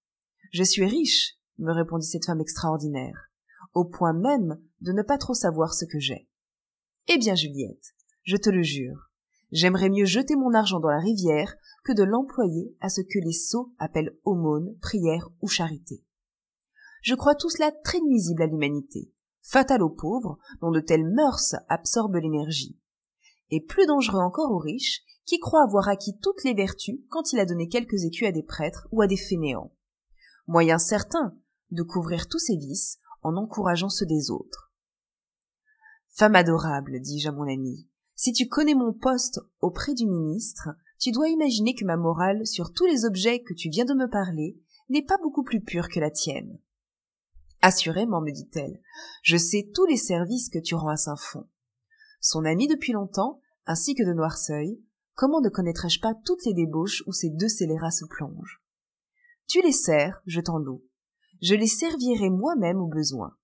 Je suis riche, me répondit cette femme extraordinaire, au point même de ne pas trop savoir ce que j'ai. Eh bien, Juliette, je te le jure, j'aimerais mieux jeter mon argent dans la rivière que de l'employer à ce que les sots appellent aumône, prière ou charité. Je crois tout cela très nuisible à l'humanité, fatal aux pauvres, dont de telles mœurs absorbent l'énergie, et plus dangereux encore aux riches, qui croient avoir acquis toutes les vertus quand il a donné quelques écus à des prêtres ou à des fainéants. Moyen certain de couvrir tous ces vices en encourageant ceux des autres. Femme adorable, dis-je à mon ami, si tu connais mon poste auprès du ministre, tu dois imaginer que ma morale sur tous les objets que tu viens de me parler n'est pas beaucoup plus pure que la tienne. Assurément, me dit-elle, je sais tous les services que tu rends à Saint-Fond. Son ami depuis longtemps, ainsi que de Noirceuil, comment ne connaîtrais-je pas toutes les débauches où ces deux scélérats se plongent? Tu les sers, je t'en loue. Je les servirai moi-même au besoin.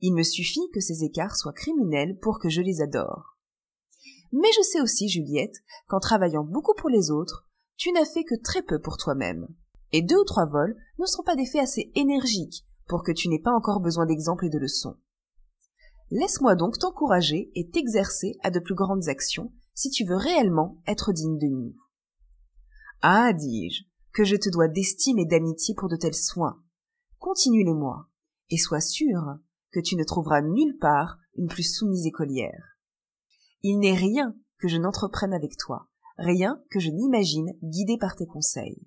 Il me suffit que ces écarts soient criminels pour que je les adore. Mais je sais aussi, Juliette, qu'en travaillant beaucoup pour les autres, tu n'as fait que très peu pour toi-même. Et deux ou trois vols ne sont pas des faits assez énergiques pour que tu n'aies pas encore besoin d'exemples et de leçons. Laisse-moi donc t'encourager et t'exercer à de plus grandes actions si tu veux réellement être digne de nous. Ah, dis-je, que je te dois d'estime et d'amitié pour de tels soins. Continue-les-moi, et sois sûr que tu ne trouveras nulle part une plus soumise écolière. Il n'est rien que je n'entreprenne avec toi, rien que je n'imagine guidé par tes conseils.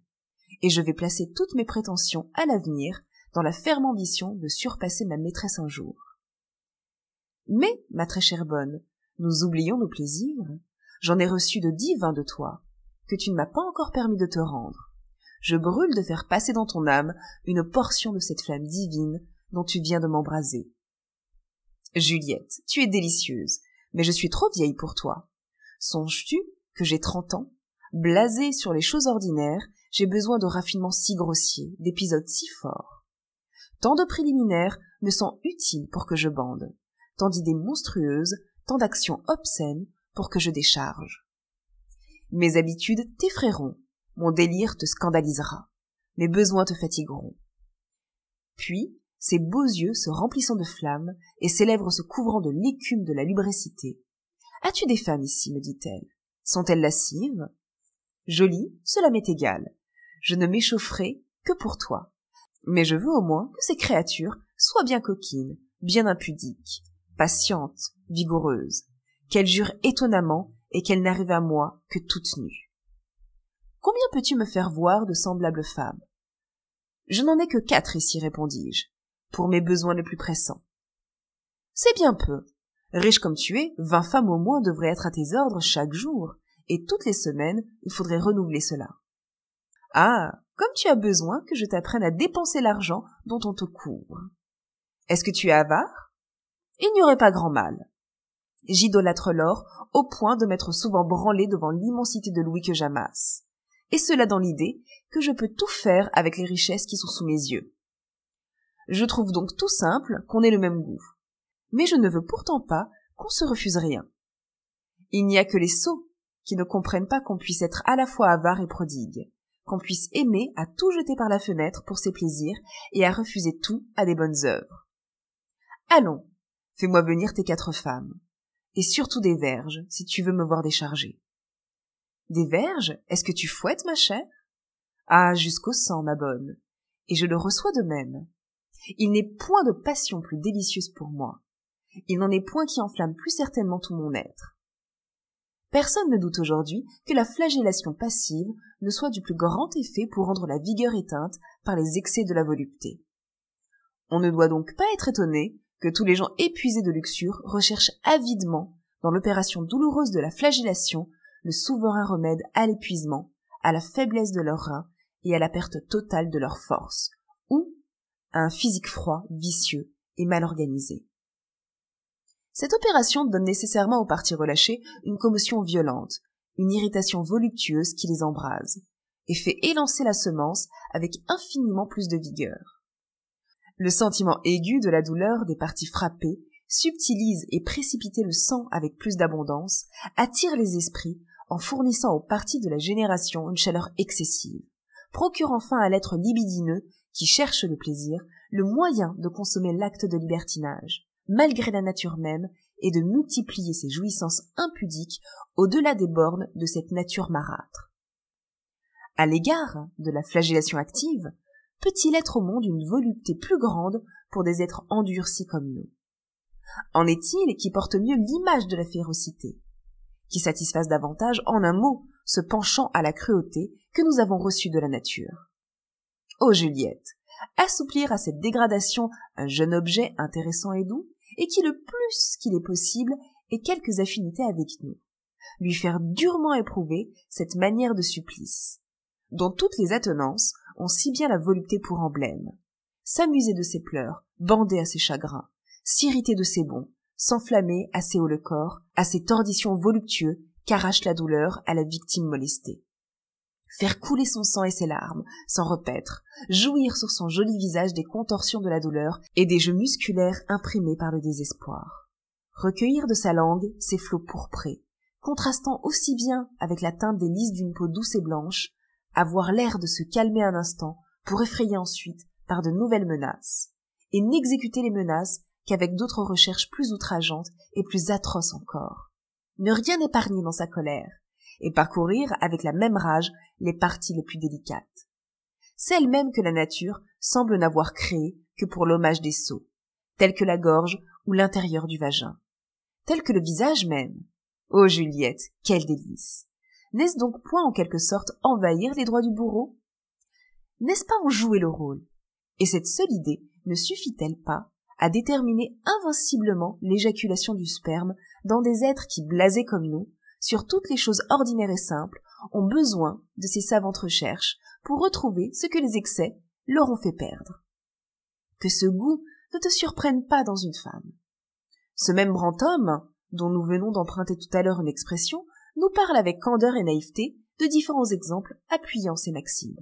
Et je vais placer toutes mes prétentions à l'avenir dans la ferme ambition de surpasser ma maîtresse un jour. Mais, ma très chère bonne, nous oublions nos plaisirs. J'en ai reçu de dix vins de toi, que tu ne m'as pas encore permis de te rendre. Je brûle de faire passer dans ton âme une portion de cette flamme divine dont tu viens de m'embraser. Juliette, tu es délicieuse, mais je suis trop vieille pour toi. Songes-tu que j'ai trente ans? Blasée sur les choses ordinaires, j'ai besoin de raffinements si grossiers, d'épisodes si forts. Tant de préliminaires me sont utiles pour que je bande, tant d'idées monstrueuses, tant d'actions obscènes pour que je décharge. Mes habitudes t'effrayeront, mon délire te scandalisera, mes besoins te fatigueront. Puis, ses beaux yeux se remplissant de flammes et ses lèvres se couvrant de l'écume de la lubricité. As-tu des femmes ici? me dit-elle. Sont-elles lascives? Jolies, cela m'est égal. Je ne m'échaufferai que pour toi. Mais je veux au moins que ces créatures soient bien coquines, bien impudiques, patientes, vigoureuses, qu'elles jurent étonnamment et qu'elles n'arrivent à moi que toutes nues. Combien peux-tu me faire voir de semblables femmes? Je n'en ai que quatre ici, répondis-je, pour mes besoins les plus pressants. C'est bien peu. Riche comme tu es, vingt femmes au moins devraient être à tes ordres chaque jour, et toutes les semaines il faudrait renouveler cela. Ah. Comme tu as besoin que je t'apprenne à dépenser l'argent dont on te couvre. Est-ce que tu es avare? Il n'y aurait pas grand mal. J'idolâtre l'or au point de m'être souvent branlé devant l'immensité de louis que j'amasse. Et cela dans l'idée que je peux tout faire avec les richesses qui sont sous mes yeux. Je trouve donc tout simple qu'on ait le même goût. Mais je ne veux pourtant pas qu'on se refuse rien. Il n'y a que les sots qui ne comprennent pas qu'on puisse être à la fois avare et prodigue, qu'on puisse aimer à tout jeter par la fenêtre pour ses plaisirs et à refuser tout à des bonnes œuvres. Allons, fais-moi venir tes quatre femmes, et surtout des verges, si tu veux me voir décharger. Des verges Est-ce que tu fouettes, ma chère? Ah, jusqu'au sang, ma bonne, et je le reçois de même. Il n'est point de passion plus délicieuse pour moi. Il n'en est point qui enflamme plus certainement tout mon être. Personne ne doute aujourd'hui que la flagellation passive ne soit du plus grand effet pour rendre la vigueur éteinte par les excès de la volupté. On ne doit donc pas être étonné que tous les gens épuisés de luxure recherchent avidement, dans l'opération douloureuse de la flagellation, le souverain remède à l'épuisement, à la faiblesse de leurs reins et à la perte totale de leur force, ou un physique froid, vicieux et mal organisé. Cette opération donne nécessairement aux parties relâchées une commotion violente, une irritation voluptueuse qui les embrase, et fait élancer la semence avec infiniment plus de vigueur. Le sentiment aigu de la douleur des parties frappées subtilise et précipite le sang avec plus d'abondance, attire les esprits en fournissant aux parties de la génération une chaleur excessive, procure enfin à l'être libidineux qui cherche le plaisir le moyen de consommer l'acte de libertinage, malgré la nature même, et de multiplier ses jouissances impudiques au-delà des bornes de cette nature marâtre. À l'égard de la flagellation active, peut-il être au monde une volupté plus grande pour des êtres endurcis comme nous? En est-il qui porte mieux l'image de la férocité, qui satisfasse davantage, en un mot, ce penchant à la cruauté que nous avons reçu de la nature? Ô Juliette, assouplir à cette dégradation un jeune objet intéressant et doux, et qui le plus qu'il est possible ait quelques affinités avec nous, lui faire durement éprouver cette manière de supplice, dont toutes les attenances ont si bien la volupté pour emblème, s'amuser de ses pleurs, bander à ses chagrins, s'irriter de ses bons, s'enflammer assez haut le corps, à ces torditions voluptueux qu'arrache la douleur à la victime molestée. Faire couler son sang et ses larmes, s'en repaître, jouir sur son joli visage des contorsions de la douleur et des jeux musculaires imprimés par le désespoir. Recueillir de sa langue ses flots pourprés, contrastant aussi bien avec la teinte des lys d'une peau douce et blanche, avoir l'air de se calmer un instant pour effrayer ensuite par de nouvelles menaces, et n'exécuter les menaces qu'avec d'autres recherches plus outrageantes et plus atroces encore. Ne rien épargner dans sa colère, et parcourir avec la même rage les parties les plus délicates. Celles mêmes que la nature semble n'avoir créées que pour l'hommage des sots, telles que la gorge ou l'intérieur du vagin, telles que le visage même. oh Juliette, quel délice. N'est-ce donc point en quelque sorte envahir les droits du bourreau? N'est-ce pas en jouer le rôle? Et cette seule idée ne suffit-elle pas à déterminer invinciblement l'éjaculation du sperme dans des êtres qui, blasés comme nous, sur toutes les choses ordinaires et simples, ont besoin de ces savantes recherches pour retrouver ce que les excès leur ont fait perdre. Que ce goût ne te surprenne pas dans une femme. Ce même homme, dont nous venons d'emprunter tout à l'heure une expression, nous parle avec candeur et naïveté de différents exemples appuyant ces maximes.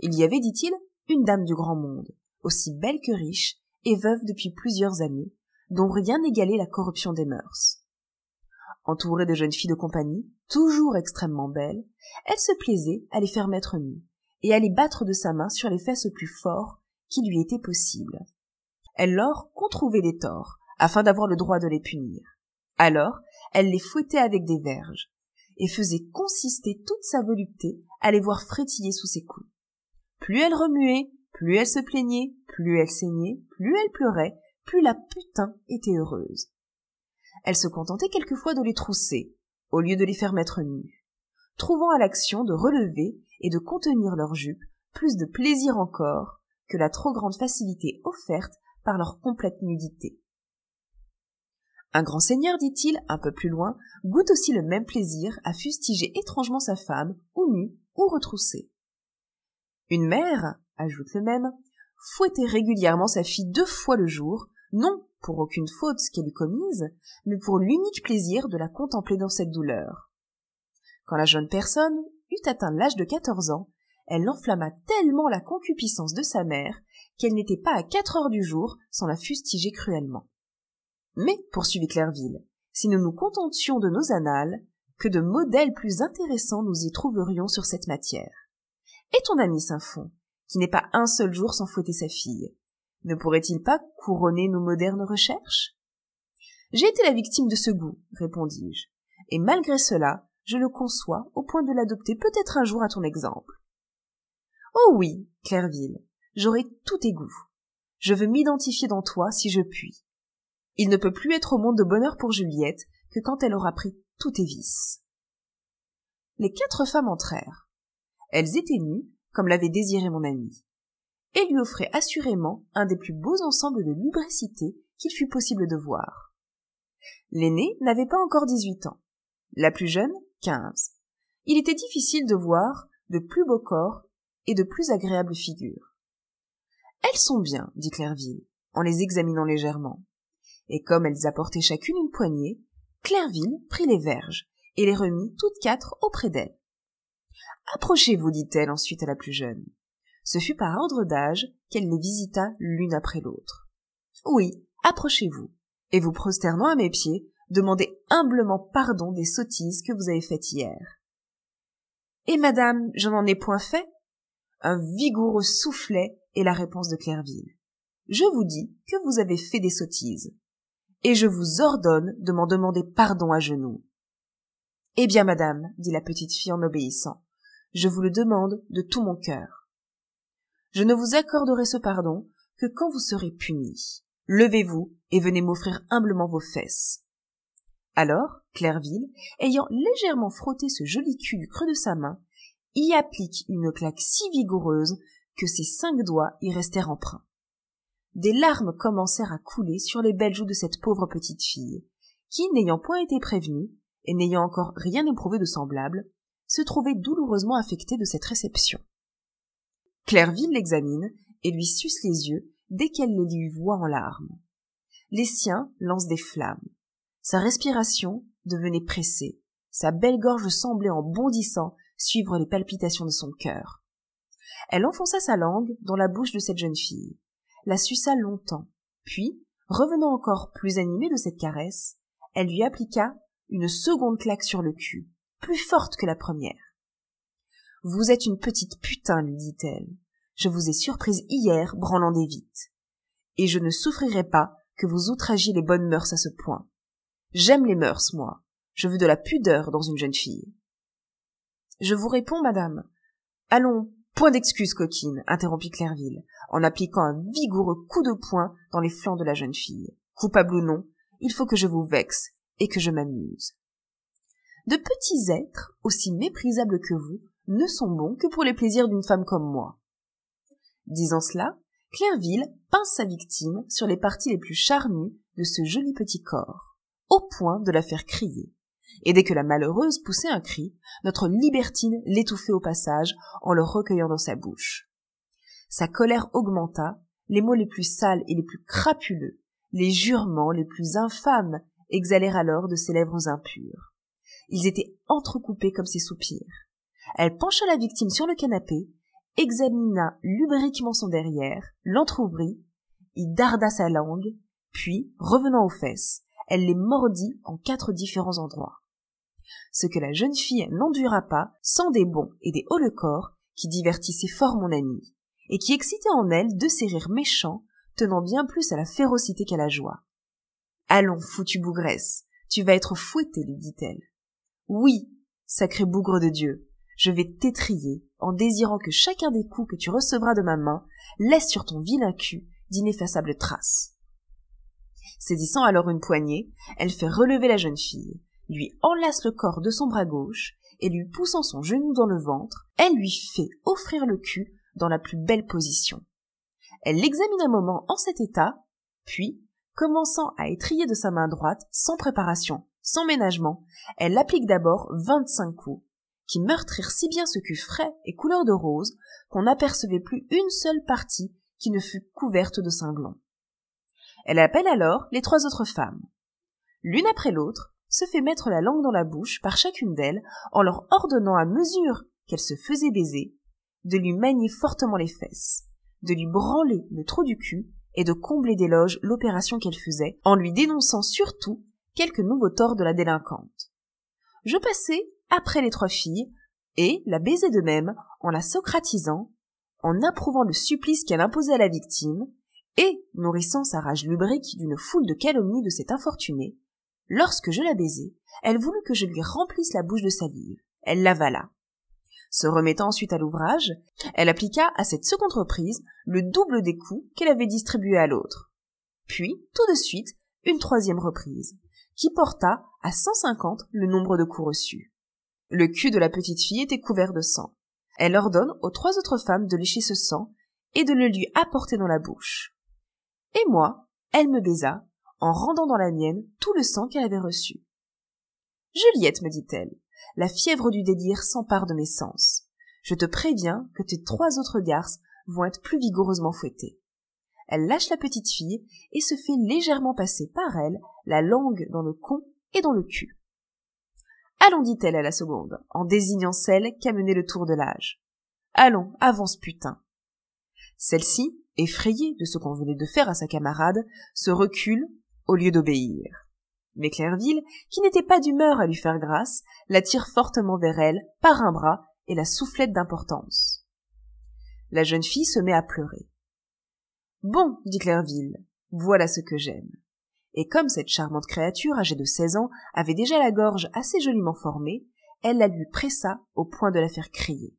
Il y avait, dit-il, une dame du grand monde, aussi belle que riche, et veuve depuis plusieurs années, dont rien n'égalait la corruption des mœurs. Entourée de jeunes filles de compagnie, toujours extrêmement belles, elle se plaisait à les faire mettre nues, et à les battre de sa main sur les fesses le plus fort qui lui était possible. Elle leur controuvait des torts, afin d'avoir le droit de les punir. Alors, elle les fouettait avec des verges, et faisait consister toute sa volupté à les voir frétiller sous ses coups. Plus elle remuait, plus elle se plaignait, plus elle saignait, plus elle pleurait, plus la putain était heureuse. Elle se contentait quelquefois de les trousser, au lieu de les faire mettre nus, trouvant à l'action de relever et de contenir leurs jupes plus de plaisir encore que la trop grande facilité offerte par leur complète nudité. Un grand seigneur, dit-il, un peu plus loin, goûte aussi le même plaisir à fustiger étrangement sa femme, ou nue, ou retroussée. Une mère, ajoute le même, fouettait régulièrement sa fille deux fois le jour, non pour aucune faute qu'elle eût commise, mais pour l'unique plaisir de la contempler dans cette douleur. Quand la jeune personne eut atteint l'âge de quatorze ans, elle enflamma tellement la concupiscence de sa mère qu'elle n'était pas à quatre heures du jour sans la fustiger cruellement. Mais, poursuivit Clairville, si nous nous contentions de nos annales, que de modèles plus intéressants nous y trouverions sur cette matière. Et ton ami Saint-Fond, qui n'est pas un seul jour sans fouetter sa fille, ne pourrait-il pas couronner nos modernes recherches? J'ai été la victime de ce goût, répondis-je, et malgré cela, je le conçois au point de l'adopter peut-être un jour à ton exemple. Oh oui, Clairville, j'aurai tous tes goûts. Je veux m'identifier dans toi si je puis. Il ne peut plus être au monde de bonheur pour Juliette que quand elle aura pris tous tes vices. Les quatre femmes entrèrent. Elles étaient nues, comme l'avait désiré mon ami et lui offrait assurément un des plus beaux ensembles de lubricité qu'il fût possible de voir. L'aîné n'avait pas encore dix-huit ans, la plus jeune quinze. Il était difficile de voir de plus beaux corps et de plus agréables figures. Elles sont bien, dit Clairville, en les examinant légèrement. Et comme elles apportaient chacune une poignée, Clairville prit les verges et les remit toutes quatre auprès d'elle. Approchez-vous, dit-elle ensuite à la plus jeune. Ce fut par ordre d'âge qu'elle les visita l'une après l'autre. Oui, approchez-vous, et vous prosternant à mes pieds, demandez humblement pardon des sottises que vous avez faites hier. Et madame, je n'en ai point fait? Un vigoureux soufflet est la réponse de Clairville. Je vous dis que vous avez fait des sottises. Et je vous ordonne de m'en demander pardon à genoux. Eh bien, madame, dit la petite fille en obéissant, je vous le demande de tout mon cœur. Je ne vous accorderai ce pardon que quand vous serez puni. Levez-vous et venez m'offrir humblement vos fesses. Alors, Clairville, ayant légèrement frotté ce joli cul du creux de sa main, y applique une claque si vigoureuse que ses cinq doigts y restèrent empreints. Des larmes commencèrent à couler sur les belles joues de cette pauvre petite fille, qui, n'ayant point été prévenue, et n'ayant encore rien éprouvé de semblable, se trouvait douloureusement affectée de cette réception. Clairville l'examine et lui suce les yeux dès qu'elle les lui voit en larmes. Les siens lancent des flammes. Sa respiration devenait pressée. Sa belle gorge semblait en bondissant suivre les palpitations de son cœur. Elle enfonça sa langue dans la bouche de cette jeune fille, la suça longtemps, puis, revenant encore plus animée de cette caresse, elle lui appliqua une seconde claque sur le cul, plus forte que la première. Vous êtes une petite putain, lui dit-elle. Je vous ai surprise hier branlant des vites. Et je ne souffrirai pas que vous outragiez les bonnes mœurs à ce point. J'aime les mœurs, moi. Je veux de la pudeur dans une jeune fille. Je vous réponds, madame. Allons, point d'excuse, coquine, interrompit Clairville, en appliquant un vigoureux coup de poing dans les flancs de la jeune fille. Coupable ou non, il faut que je vous vexe et que je m'amuse. De petits êtres, aussi méprisables que vous, ne sont bons que pour les plaisirs d'une femme comme moi. Disant cela, Clairville pince sa victime sur les parties les plus charnues de ce joli petit corps, au point de la faire crier. Et dès que la malheureuse poussait un cri, notre libertine l'étouffait au passage en le recueillant dans sa bouche. Sa colère augmenta, les mots les plus sales et les plus crapuleux, les jurements les plus infâmes exhalèrent alors de ses lèvres impures. Ils étaient entrecoupés comme ses soupirs. Elle pencha la victime sur le canapé, examina lubriquement son derrière, l'entr'ouvrit, y darda sa langue, puis, revenant aux fesses, elle les mordit en quatre différents endroits. Ce que la jeune fille n'endura pas sans des bons et des hauts le corps qui divertissaient fort mon amie, et qui excitaient en elle de ces rires méchants tenant bien plus à la férocité qu'à la joie. Allons, foutue bougresse, tu vas être fouettée, lui dit-elle. Oui, sacré bougre de Dieu, je vais t'étrier en désirant que chacun des coups que tu recevras de ma main laisse sur ton vilain cul d'ineffaçables traces. Saisissant alors une poignée, elle fait relever la jeune fille, lui enlace le corps de son bras gauche, et lui poussant son genou dans le ventre, elle lui fait offrir le cul dans la plus belle position. Elle l'examine un moment en cet état, puis, commençant à étrier de sa main droite, sans préparation, sans ménagement, elle applique d'abord vingt-cinq coups, qui meurtrirent si bien ce cul frais et couleur de rose qu'on n'apercevait plus une seule partie qui ne fût couverte de cinglons. Elle appelle alors les trois autres femmes. L'une après l'autre se fait mettre la langue dans la bouche par chacune d'elles en leur ordonnant à mesure qu'elle se faisait baiser de lui manier fortement les fesses de lui branler le trou du cul et de combler d'éloges l'opération qu'elle faisait, en lui dénonçant surtout quelques nouveaux torts de la délinquante. Je passai après les trois filles, et la baisai de même en la socratisant, en approuvant le supplice qu'elle imposait à la victime, et nourrissant sa rage lubrique d'une foule de calomnies de cette infortunée. Lorsque je la baisai, elle voulut que je lui remplisse la bouche de salive. Elle l'avala. Se remettant ensuite à l'ouvrage, elle appliqua à cette seconde reprise le double des coups qu'elle avait distribués à l'autre. Puis, tout de suite, une troisième reprise, qui porta à cent cinquante le nombre de coups reçus. Le cul de la petite fille était couvert de sang. Elle ordonne aux trois autres femmes de lécher ce sang et de le lui apporter dans la bouche. Et moi, elle me baisa, en rendant dans la mienne tout le sang qu'elle avait reçu. Juliette, me dit-elle, la fièvre du délire s'empare de mes sens. Je te préviens que tes trois autres garces vont être plus vigoureusement fouettées. Elle lâche la petite fille et se fait légèrement passer par elle la langue dans le con et dans le cul. Allons, dit-elle à la seconde, en désignant celle qui a le tour de l'âge. Allons, avance, putain. Celle-ci, effrayée de ce qu'on venait de faire à sa camarade, se recule au lieu d'obéir mais Clairville, qui n'était pas d'humeur à lui faire grâce, la tire fortement vers elle, par un bras, et la soufflette d'importance. La jeune fille se met à pleurer. Bon, dit Clairville, voilà ce que j'aime. Et comme cette charmante créature âgée de seize ans avait déjà la gorge assez joliment formée, elle la lui pressa au point de la faire crier.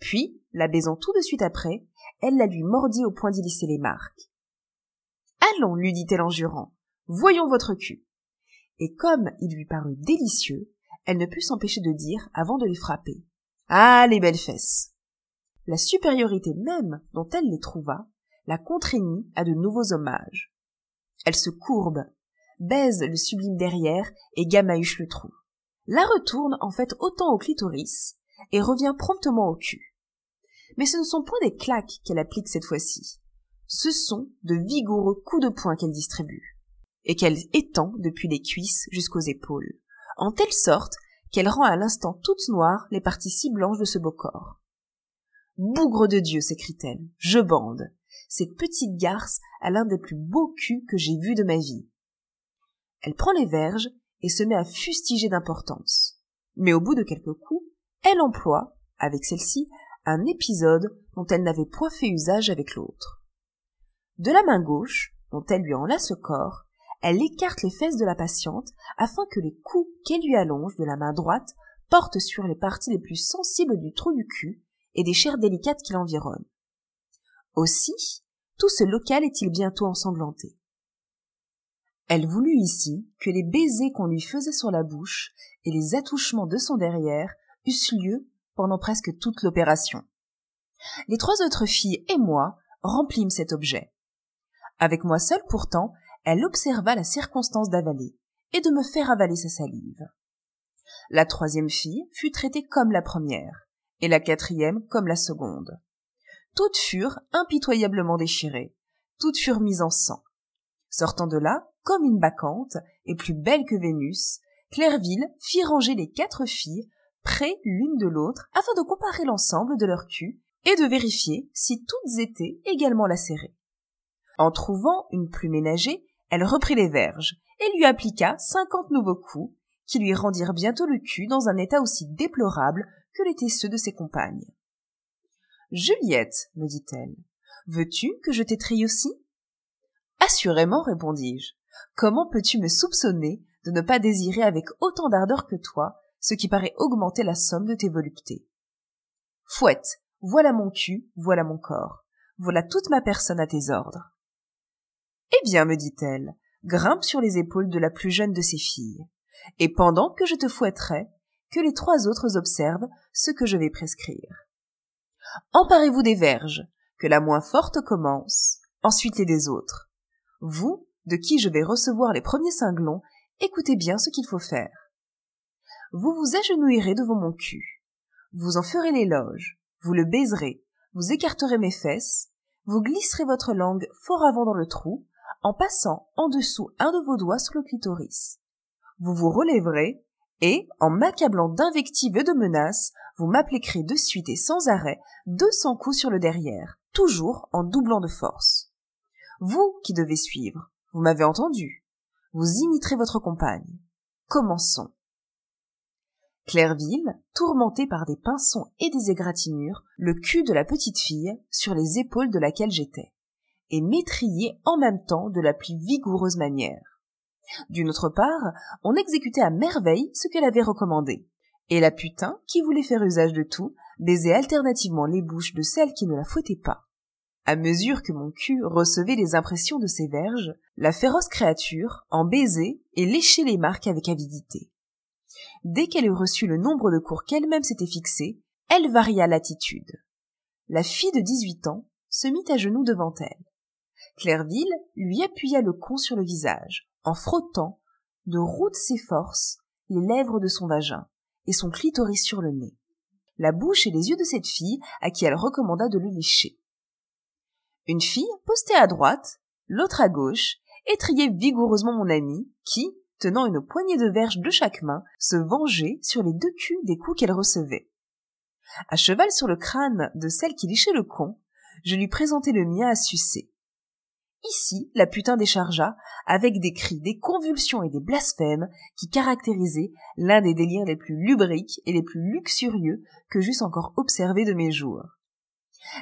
Puis, la baisant tout de suite après, elle la lui mordit au point d'y lisser les marques. Allons, lui dit-elle en jurant, voyons votre cul et comme il lui parut délicieux, elle ne put s'empêcher de dire, avant de les frapper. Ah, les belles fesses. la supériorité même dont elle les trouva la contraignit à de nouveaux hommages. Elle se courbe, baise le sublime derrière et gamahuche le trou. La retourne en fait autant au clitoris et revient promptement au cul. Mais ce ne sont point des claques qu'elle applique cette fois-ci. Ce sont de vigoureux coups de poing qu'elle distribue et qu'elle étend depuis les cuisses jusqu'aux épaules, en telle sorte qu'elle rend à l'instant toutes noires les parties si blanches de ce beau corps. Bougre de Dieu, s'écrie-t-elle, je bande. Cette petite garce a l'un des plus beaux culs que j'ai vus de ma vie. Elle prend les verges et se met à fustiger d'importance. Mais au bout de quelques coups, elle emploie, avec celle-ci, un épisode dont elle n'avait point fait usage avec l'autre. De la main gauche, dont elle lui enlace le corps, elle écarte les fesses de la patiente afin que les coups qu'elle lui allonge de la main droite portent sur les parties les plus sensibles du trou du cul et des chairs délicates qui l'environnent. Aussi, tout ce local est-il bientôt ensanglanté. Elle voulut ici que les baisers qu'on lui faisait sur la bouche et les attouchements de son derrière eussent lieu pendant presque toute l'opération. Les trois autres filles et moi remplîmes cet objet. Avec moi seule pourtant, elle observa la circonstance d'avaler et de me faire avaler sa salive. La troisième fille fut traitée comme la première, et la quatrième comme la seconde. Toutes furent impitoyablement déchirées, toutes furent mises en sang. Sortant de là, comme une bacchante, et plus belle que Vénus, Clairville fit ranger les quatre filles près l'une de l'autre afin de comparer l'ensemble de leur cul et de vérifier si toutes étaient également lacérées. En trouvant une plus ménagée, elle reprit les verges et lui appliqua cinquante nouveaux coups qui lui rendirent bientôt le cul dans un état aussi déplorable que l'étaient ceux de ses compagnes. Juliette, me dit-elle, veux-tu que je t'étrille aussi? Assurément, répondis-je. Comment peux-tu me soupçonner de ne pas désirer avec autant d'ardeur que toi ce qui paraît augmenter la somme de tes voluptés? Fouette, voilà mon cul, voilà mon corps, voilà toute ma personne à tes ordres. Eh bien, me dit-elle, grimpe sur les épaules de la plus jeune de ses filles, et pendant que je te fouetterai, que les trois autres observent ce que je vais prescrire. Emparez-vous des verges, que la moins forte commence, ensuite les des autres. Vous, de qui je vais recevoir les premiers cinglons, écoutez bien ce qu'il faut faire. Vous vous agenouillerez devant mon cul, vous en ferez l'éloge, vous le baiserez, vous écarterez mes fesses, vous glisserez votre langue fort avant dans le trou, en passant en dessous un de vos doigts sur le clitoris. Vous vous relèverez, et, en m'accablant d'invectives et de menaces, vous m'appliquerez de suite et sans arrêt deux cents coups sur le derrière, toujours en doublant de force. Vous qui devez suivre, vous m'avez entendu. Vous imiterez votre compagne. Commençons. Clairville, tourmentée par des pinsons et des égratignures, le cul de la petite fille sur les épaules de laquelle j'étais, et m'étrier en même temps de la plus vigoureuse manière. D'une autre part, on exécutait à merveille ce qu'elle avait recommandé, et la putain, qui voulait faire usage de tout, baisait alternativement les bouches de celles qui ne la fouettaient pas. À mesure que mon cul recevait les impressions de ses verges, la féroce créature en baisait et léchait les marques avec avidité. Dès qu'elle eut reçu le nombre de cours qu'elle-même s'était fixé, elle varia l'attitude. La fille de dix-huit ans se mit à genoux devant elle. Clairville lui appuya le con sur le visage, en frottant, de routes ses forces, les lèvres de son vagin, et son clitoris sur le nez. La bouche et les yeux de cette fille à qui elle recommanda de le lécher. Une fille, postée à droite, l'autre à gauche, étriait vigoureusement mon ami, qui, tenant une poignée de verges de chaque main, se vengeait sur les deux culs des coups qu'elle recevait. À cheval sur le crâne de celle qui léchait le con, je lui présentai le mien à sucer. Ici, la putain déchargea, avec des cris, des convulsions et des blasphèmes qui caractérisaient l'un des délires les plus lubriques et les plus luxurieux que j'eusse encore observé de mes jours.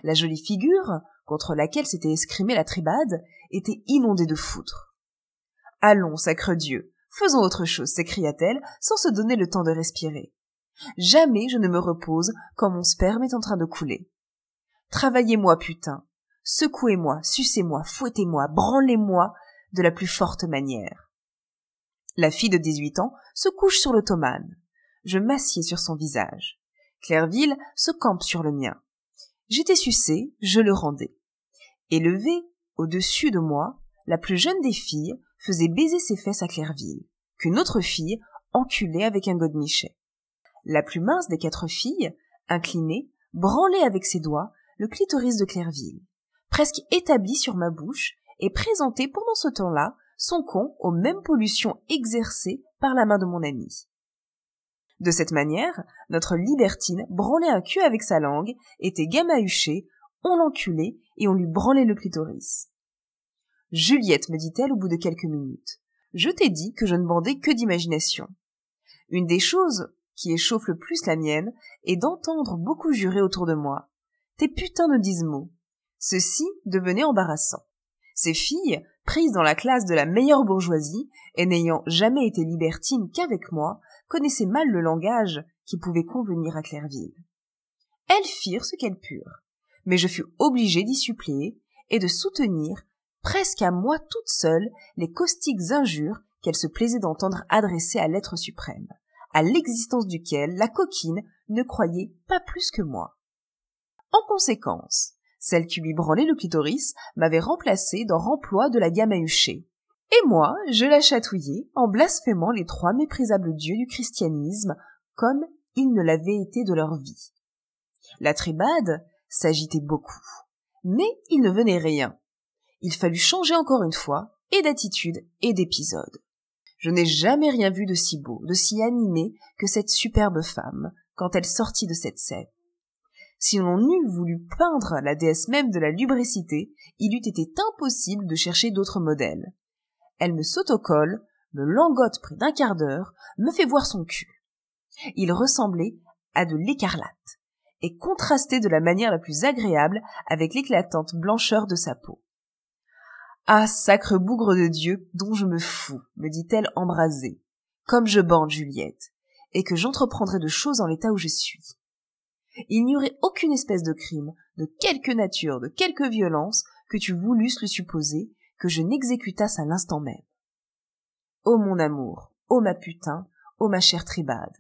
La jolie figure, contre laquelle s'était escrimée la tribade, était inondée de foutre. Allons, sacre Dieu, faisons autre chose, s'écria-t-elle, sans se donner le temps de respirer. Jamais je ne me repose quand mon sperme est en train de couler. Travaillez-moi, putain. Secouez-moi, sucez-moi, fouettez-moi, branlez-moi de la plus forte manière. La fille de dix-huit ans se couche sur l'ottomane. Je m'assieds sur son visage. Clairville se campe sur le mien. J'étais sucée, je le rendais. Élevée, au-dessus de moi, la plus jeune des filles faisait baiser ses fesses à Clairville, qu'une autre fille enculait avec un godemichet. La plus mince des quatre filles, inclinée, branlait avec ses doigts le clitoris de Clairville, presque établi sur ma bouche, et présentait pendant ce temps-là son con aux mêmes pollutions exercées par la main de mon ami. De cette manière, notre libertine branlait un cul avec sa langue, était gamahuchée, on l'enculait et on lui branlait le clitoris. Juliette, me dit-elle au bout de quelques minutes, je t'ai dit que je ne bandais que d'imagination. Une des choses qui échauffe le plus la mienne est d'entendre beaucoup jurer autour de moi. Tes putains de dix mots. Ceci devenait embarrassant. Ces filles, prises dans la classe de la meilleure bourgeoisie, et n'ayant jamais été libertines qu'avec moi, connaissaient mal le langage qui pouvait convenir à Clairville. Elles firent ce qu'elles purent, mais je fus obligé d'y suppléer et de soutenir, presque à moi toute seule, les caustiques injures qu'elles se plaisaient d'entendre adresser à l'être suprême, à l'existence duquel la coquine ne croyait pas plus que moi. En conséquence, celle qui lui branlait le clitoris m'avait remplacé dans remploi de la gamme. Et moi, je la chatouillais en blasphémant les trois méprisables dieux du christianisme comme ils ne l'avaient été de leur vie. La tribade s'agitait beaucoup. Mais il ne venait rien. Il fallut changer encore une fois, et d'attitude et d'épisode. Je n'ai jamais rien vu de si beau, de si animé que cette superbe femme, quand elle sortit de cette scène. Si l'on eût voulu peindre la déesse même de la lubricité, il eût été impossible de chercher d'autres modèles. Elle me saute au col, me langote près d'un quart d'heure, me fait voir son cul. Il ressemblait à de l'écarlate, et contrastait de la manière la plus agréable avec l'éclatante blancheur de sa peau. Ah, sacre bougre de Dieu dont je me fous, me dit-elle embrasée, comme je bande Juliette, et que j'entreprendrai de choses en l'état où je suis. Il n'y aurait aucune espèce de crime, de quelque nature, de quelque violence, que tu voulusses le supposer, que je n'exécutasse à l'instant même. Ô mon amour, ô ma putain, ô ma chère tribade,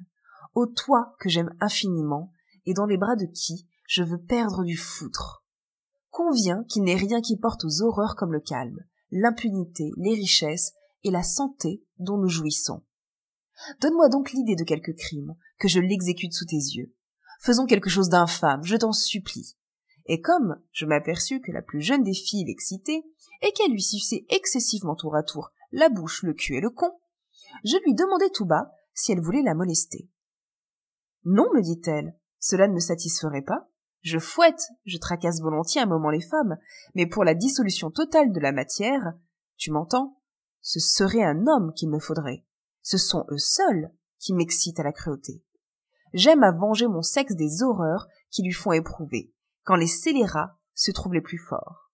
ô toi que j'aime infiniment, et dans les bras de qui je veux perdre du foutre. Conviens qu'il n'est rien qui porte aux horreurs comme le calme, l'impunité, les richesses et la santé dont nous jouissons. Donne-moi donc l'idée de quelque crime, que je l'exécute sous tes yeux, Faisons quelque chose d'infâme, je t'en supplie. Et comme je m'aperçus que la plus jeune des filles l'excitait, et qu'elle lui suçait excessivement tour à tour la bouche, le cul et le con, je lui demandai tout bas si elle voulait la molester. Non, me dit-elle, cela ne me satisferait pas. Je fouette, je tracasse volontiers un moment les femmes, mais pour la dissolution totale de la matière, tu m'entends, ce serait un homme qu'il me faudrait. Ce sont eux seuls qui m'excitent à la cruauté j'aime à venger mon sexe des horreurs qui lui font éprouver, quand les scélérats se trouvent les plus forts.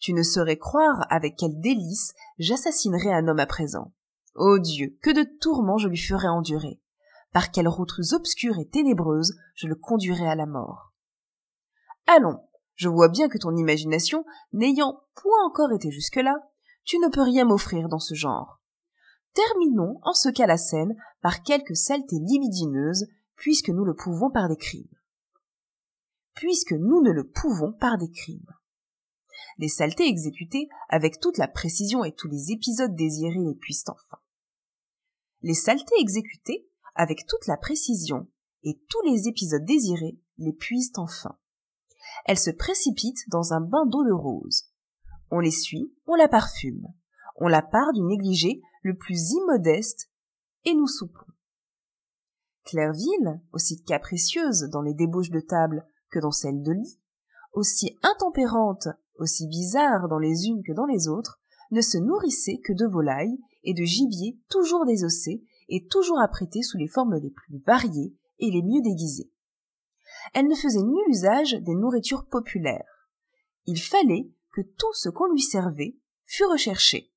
Tu ne saurais croire avec quel délice j'assassinerais un homme à présent. Ô Dieu, que de tourments je lui ferais endurer. Par quelles routes obscures et ténébreuses je le conduirais à la mort. Allons, je vois bien que ton imagination, n'ayant point encore été jusque-là, tu ne peux rien m'offrir dans ce genre. Terminons en ce cas la scène par quelques saletés libidineuses, puisque nous le pouvons par des crimes. Puisque nous ne le pouvons par des crimes. Les saletés exécutées avec toute la précision et tous les épisodes désirés les puissent enfin. Les saletés exécutées avec toute la précision et tous les épisodes désirés les puissent enfin. Elles se précipitent dans un bain d'eau de rose. On les suit, on la parfume. On la part du négligé le plus immodeste, et nous soupons. Clairville, aussi capricieuse dans les débauches de table que dans celles de lit, aussi intempérante, aussi bizarre dans les unes que dans les autres, ne se nourrissait que de volailles et de gibier toujours désossés et toujours apprêtés sous les formes les plus variées et les mieux déguisées. Elle ne faisait nul usage des nourritures populaires. Il fallait que tout ce qu'on lui servait fût recherché,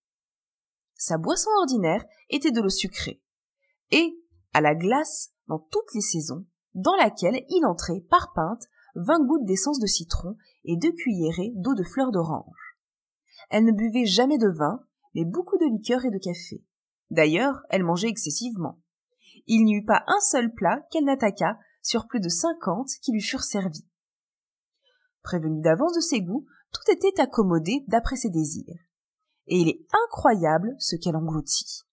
sa boisson ordinaire était de l'eau sucrée, et à la glace dans toutes les saisons, dans laquelle il entrait par pinte vingt gouttes d'essence de citron et deux cuillerées d'eau de fleurs d'orange. Elle ne buvait jamais de vin, mais beaucoup de liqueur et de café. D'ailleurs, elle mangeait excessivement. Il n'y eut pas un seul plat qu'elle n'attaqua sur plus de cinquante qui lui furent servis. Prévenu d'avance de ses goûts, tout était accommodé d'après ses désirs. Et il est incroyable ce qu'elle engloutit.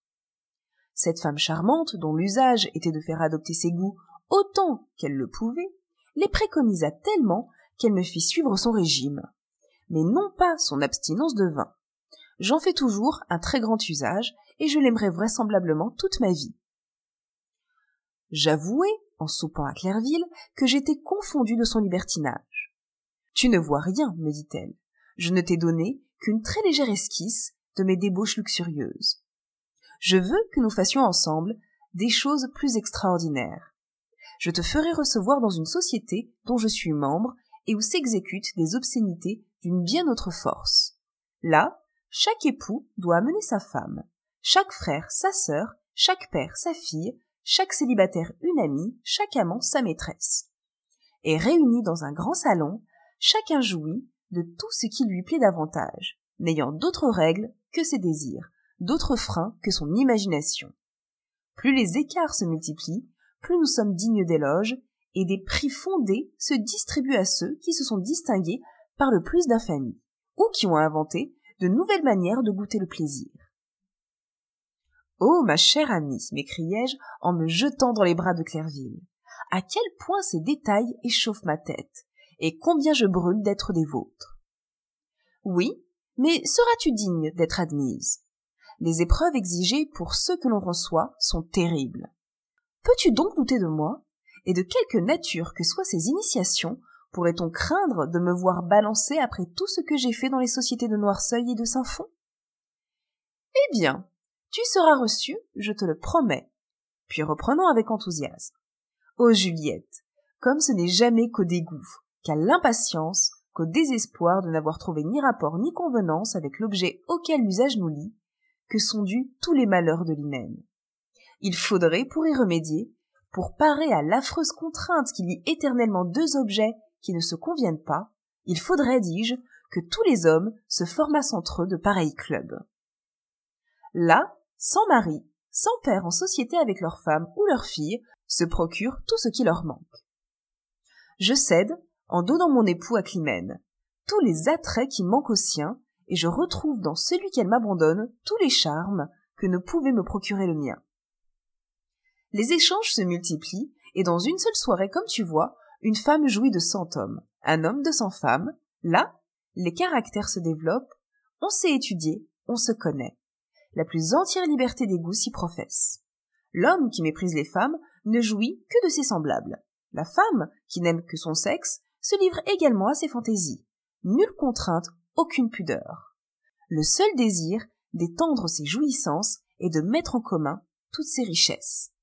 Cette femme charmante, dont l'usage était de faire adopter ses goûts autant qu'elle le pouvait, les préconisa tellement qu'elle me fit suivre son régime, mais non pas son abstinence de vin. J'en fais toujours un très grand usage, et je l'aimerai vraisemblablement toute ma vie. J'avouai, en soupant à Clairville, que j'étais confondu de son libertinage. Tu ne vois rien, me dit-elle. Je ne t'ai donné qu'une très légère esquisse de mes débauches luxurieuses. Je veux que nous fassions ensemble des choses plus extraordinaires. Je te ferai recevoir dans une société dont je suis membre et où s'exécutent des obscénités d'une bien autre force. Là, chaque époux doit amener sa femme, chaque frère sa sœur, chaque père sa fille, chaque célibataire une amie, chaque amant sa maîtresse. Et réunis dans un grand salon, chacun jouit de tout ce qui lui plaît davantage, n'ayant d'autres règles que ses désirs, d'autres freins que son imagination. Plus les écarts se multiplient, plus nous sommes dignes d'éloges, et des prix fondés se distribuent à ceux qui se sont distingués par le plus d'infamie, ou qui ont inventé de nouvelles manières de goûter le plaisir. Oh, ma chère amie, m'écriai-je en me jetant dans les bras de Clairville. À quel point ces détails échauffent ma tête, et combien je brûle d'être des vôtres. Oui, mais seras-tu digne d'être admise? Les épreuves exigées pour ceux que l'on reçoit sont terribles. Peux-tu donc douter de moi? Et de quelque nature que soient ces initiations, pourrait-on craindre de me voir balancer après tout ce que j'ai fait dans les sociétés de Noirceuil et de Saint-Fond? Eh bien, tu seras reçu, je te le promets. Puis reprenons avec enthousiasme. Ô Juliette, comme ce n'est jamais qu'au dégoût, qu'à l'impatience, qu'au désespoir de n'avoir trouvé ni rapport ni convenance avec l'objet auquel l'usage nous lie, que sont dus tous les malheurs de l'hymen. Il faudrait, pour y remédier, pour parer à l'affreuse contrainte qui lie éternellement deux objets qui ne se conviennent pas, il faudrait, dis-je, que tous les hommes se formassent entre eux de pareils clubs. Là, sans mari, sans père en société avec leurs femmes ou leurs filles, se procurent tout ce qui leur manque. Je cède, en donnant mon époux à Climène, tous les attraits qui manquent aux siens, et je retrouve dans celui qu'elle m'abandonne tous les charmes que ne pouvait me procurer le mien. Les échanges se multiplient, et dans une seule soirée, comme tu vois, une femme jouit de cent hommes, un homme de cent femmes. Là, les caractères se développent, on sait étudier, on se connaît. La plus entière liberté des goûts s'y professe. L'homme qui méprise les femmes ne jouit que de ses semblables. La femme, qui n'aime que son sexe, se livre également à ses fantaisies. Nulle contrainte, aucune pudeur. Le seul désir d'étendre ses jouissances et de mettre en commun toutes ses richesses.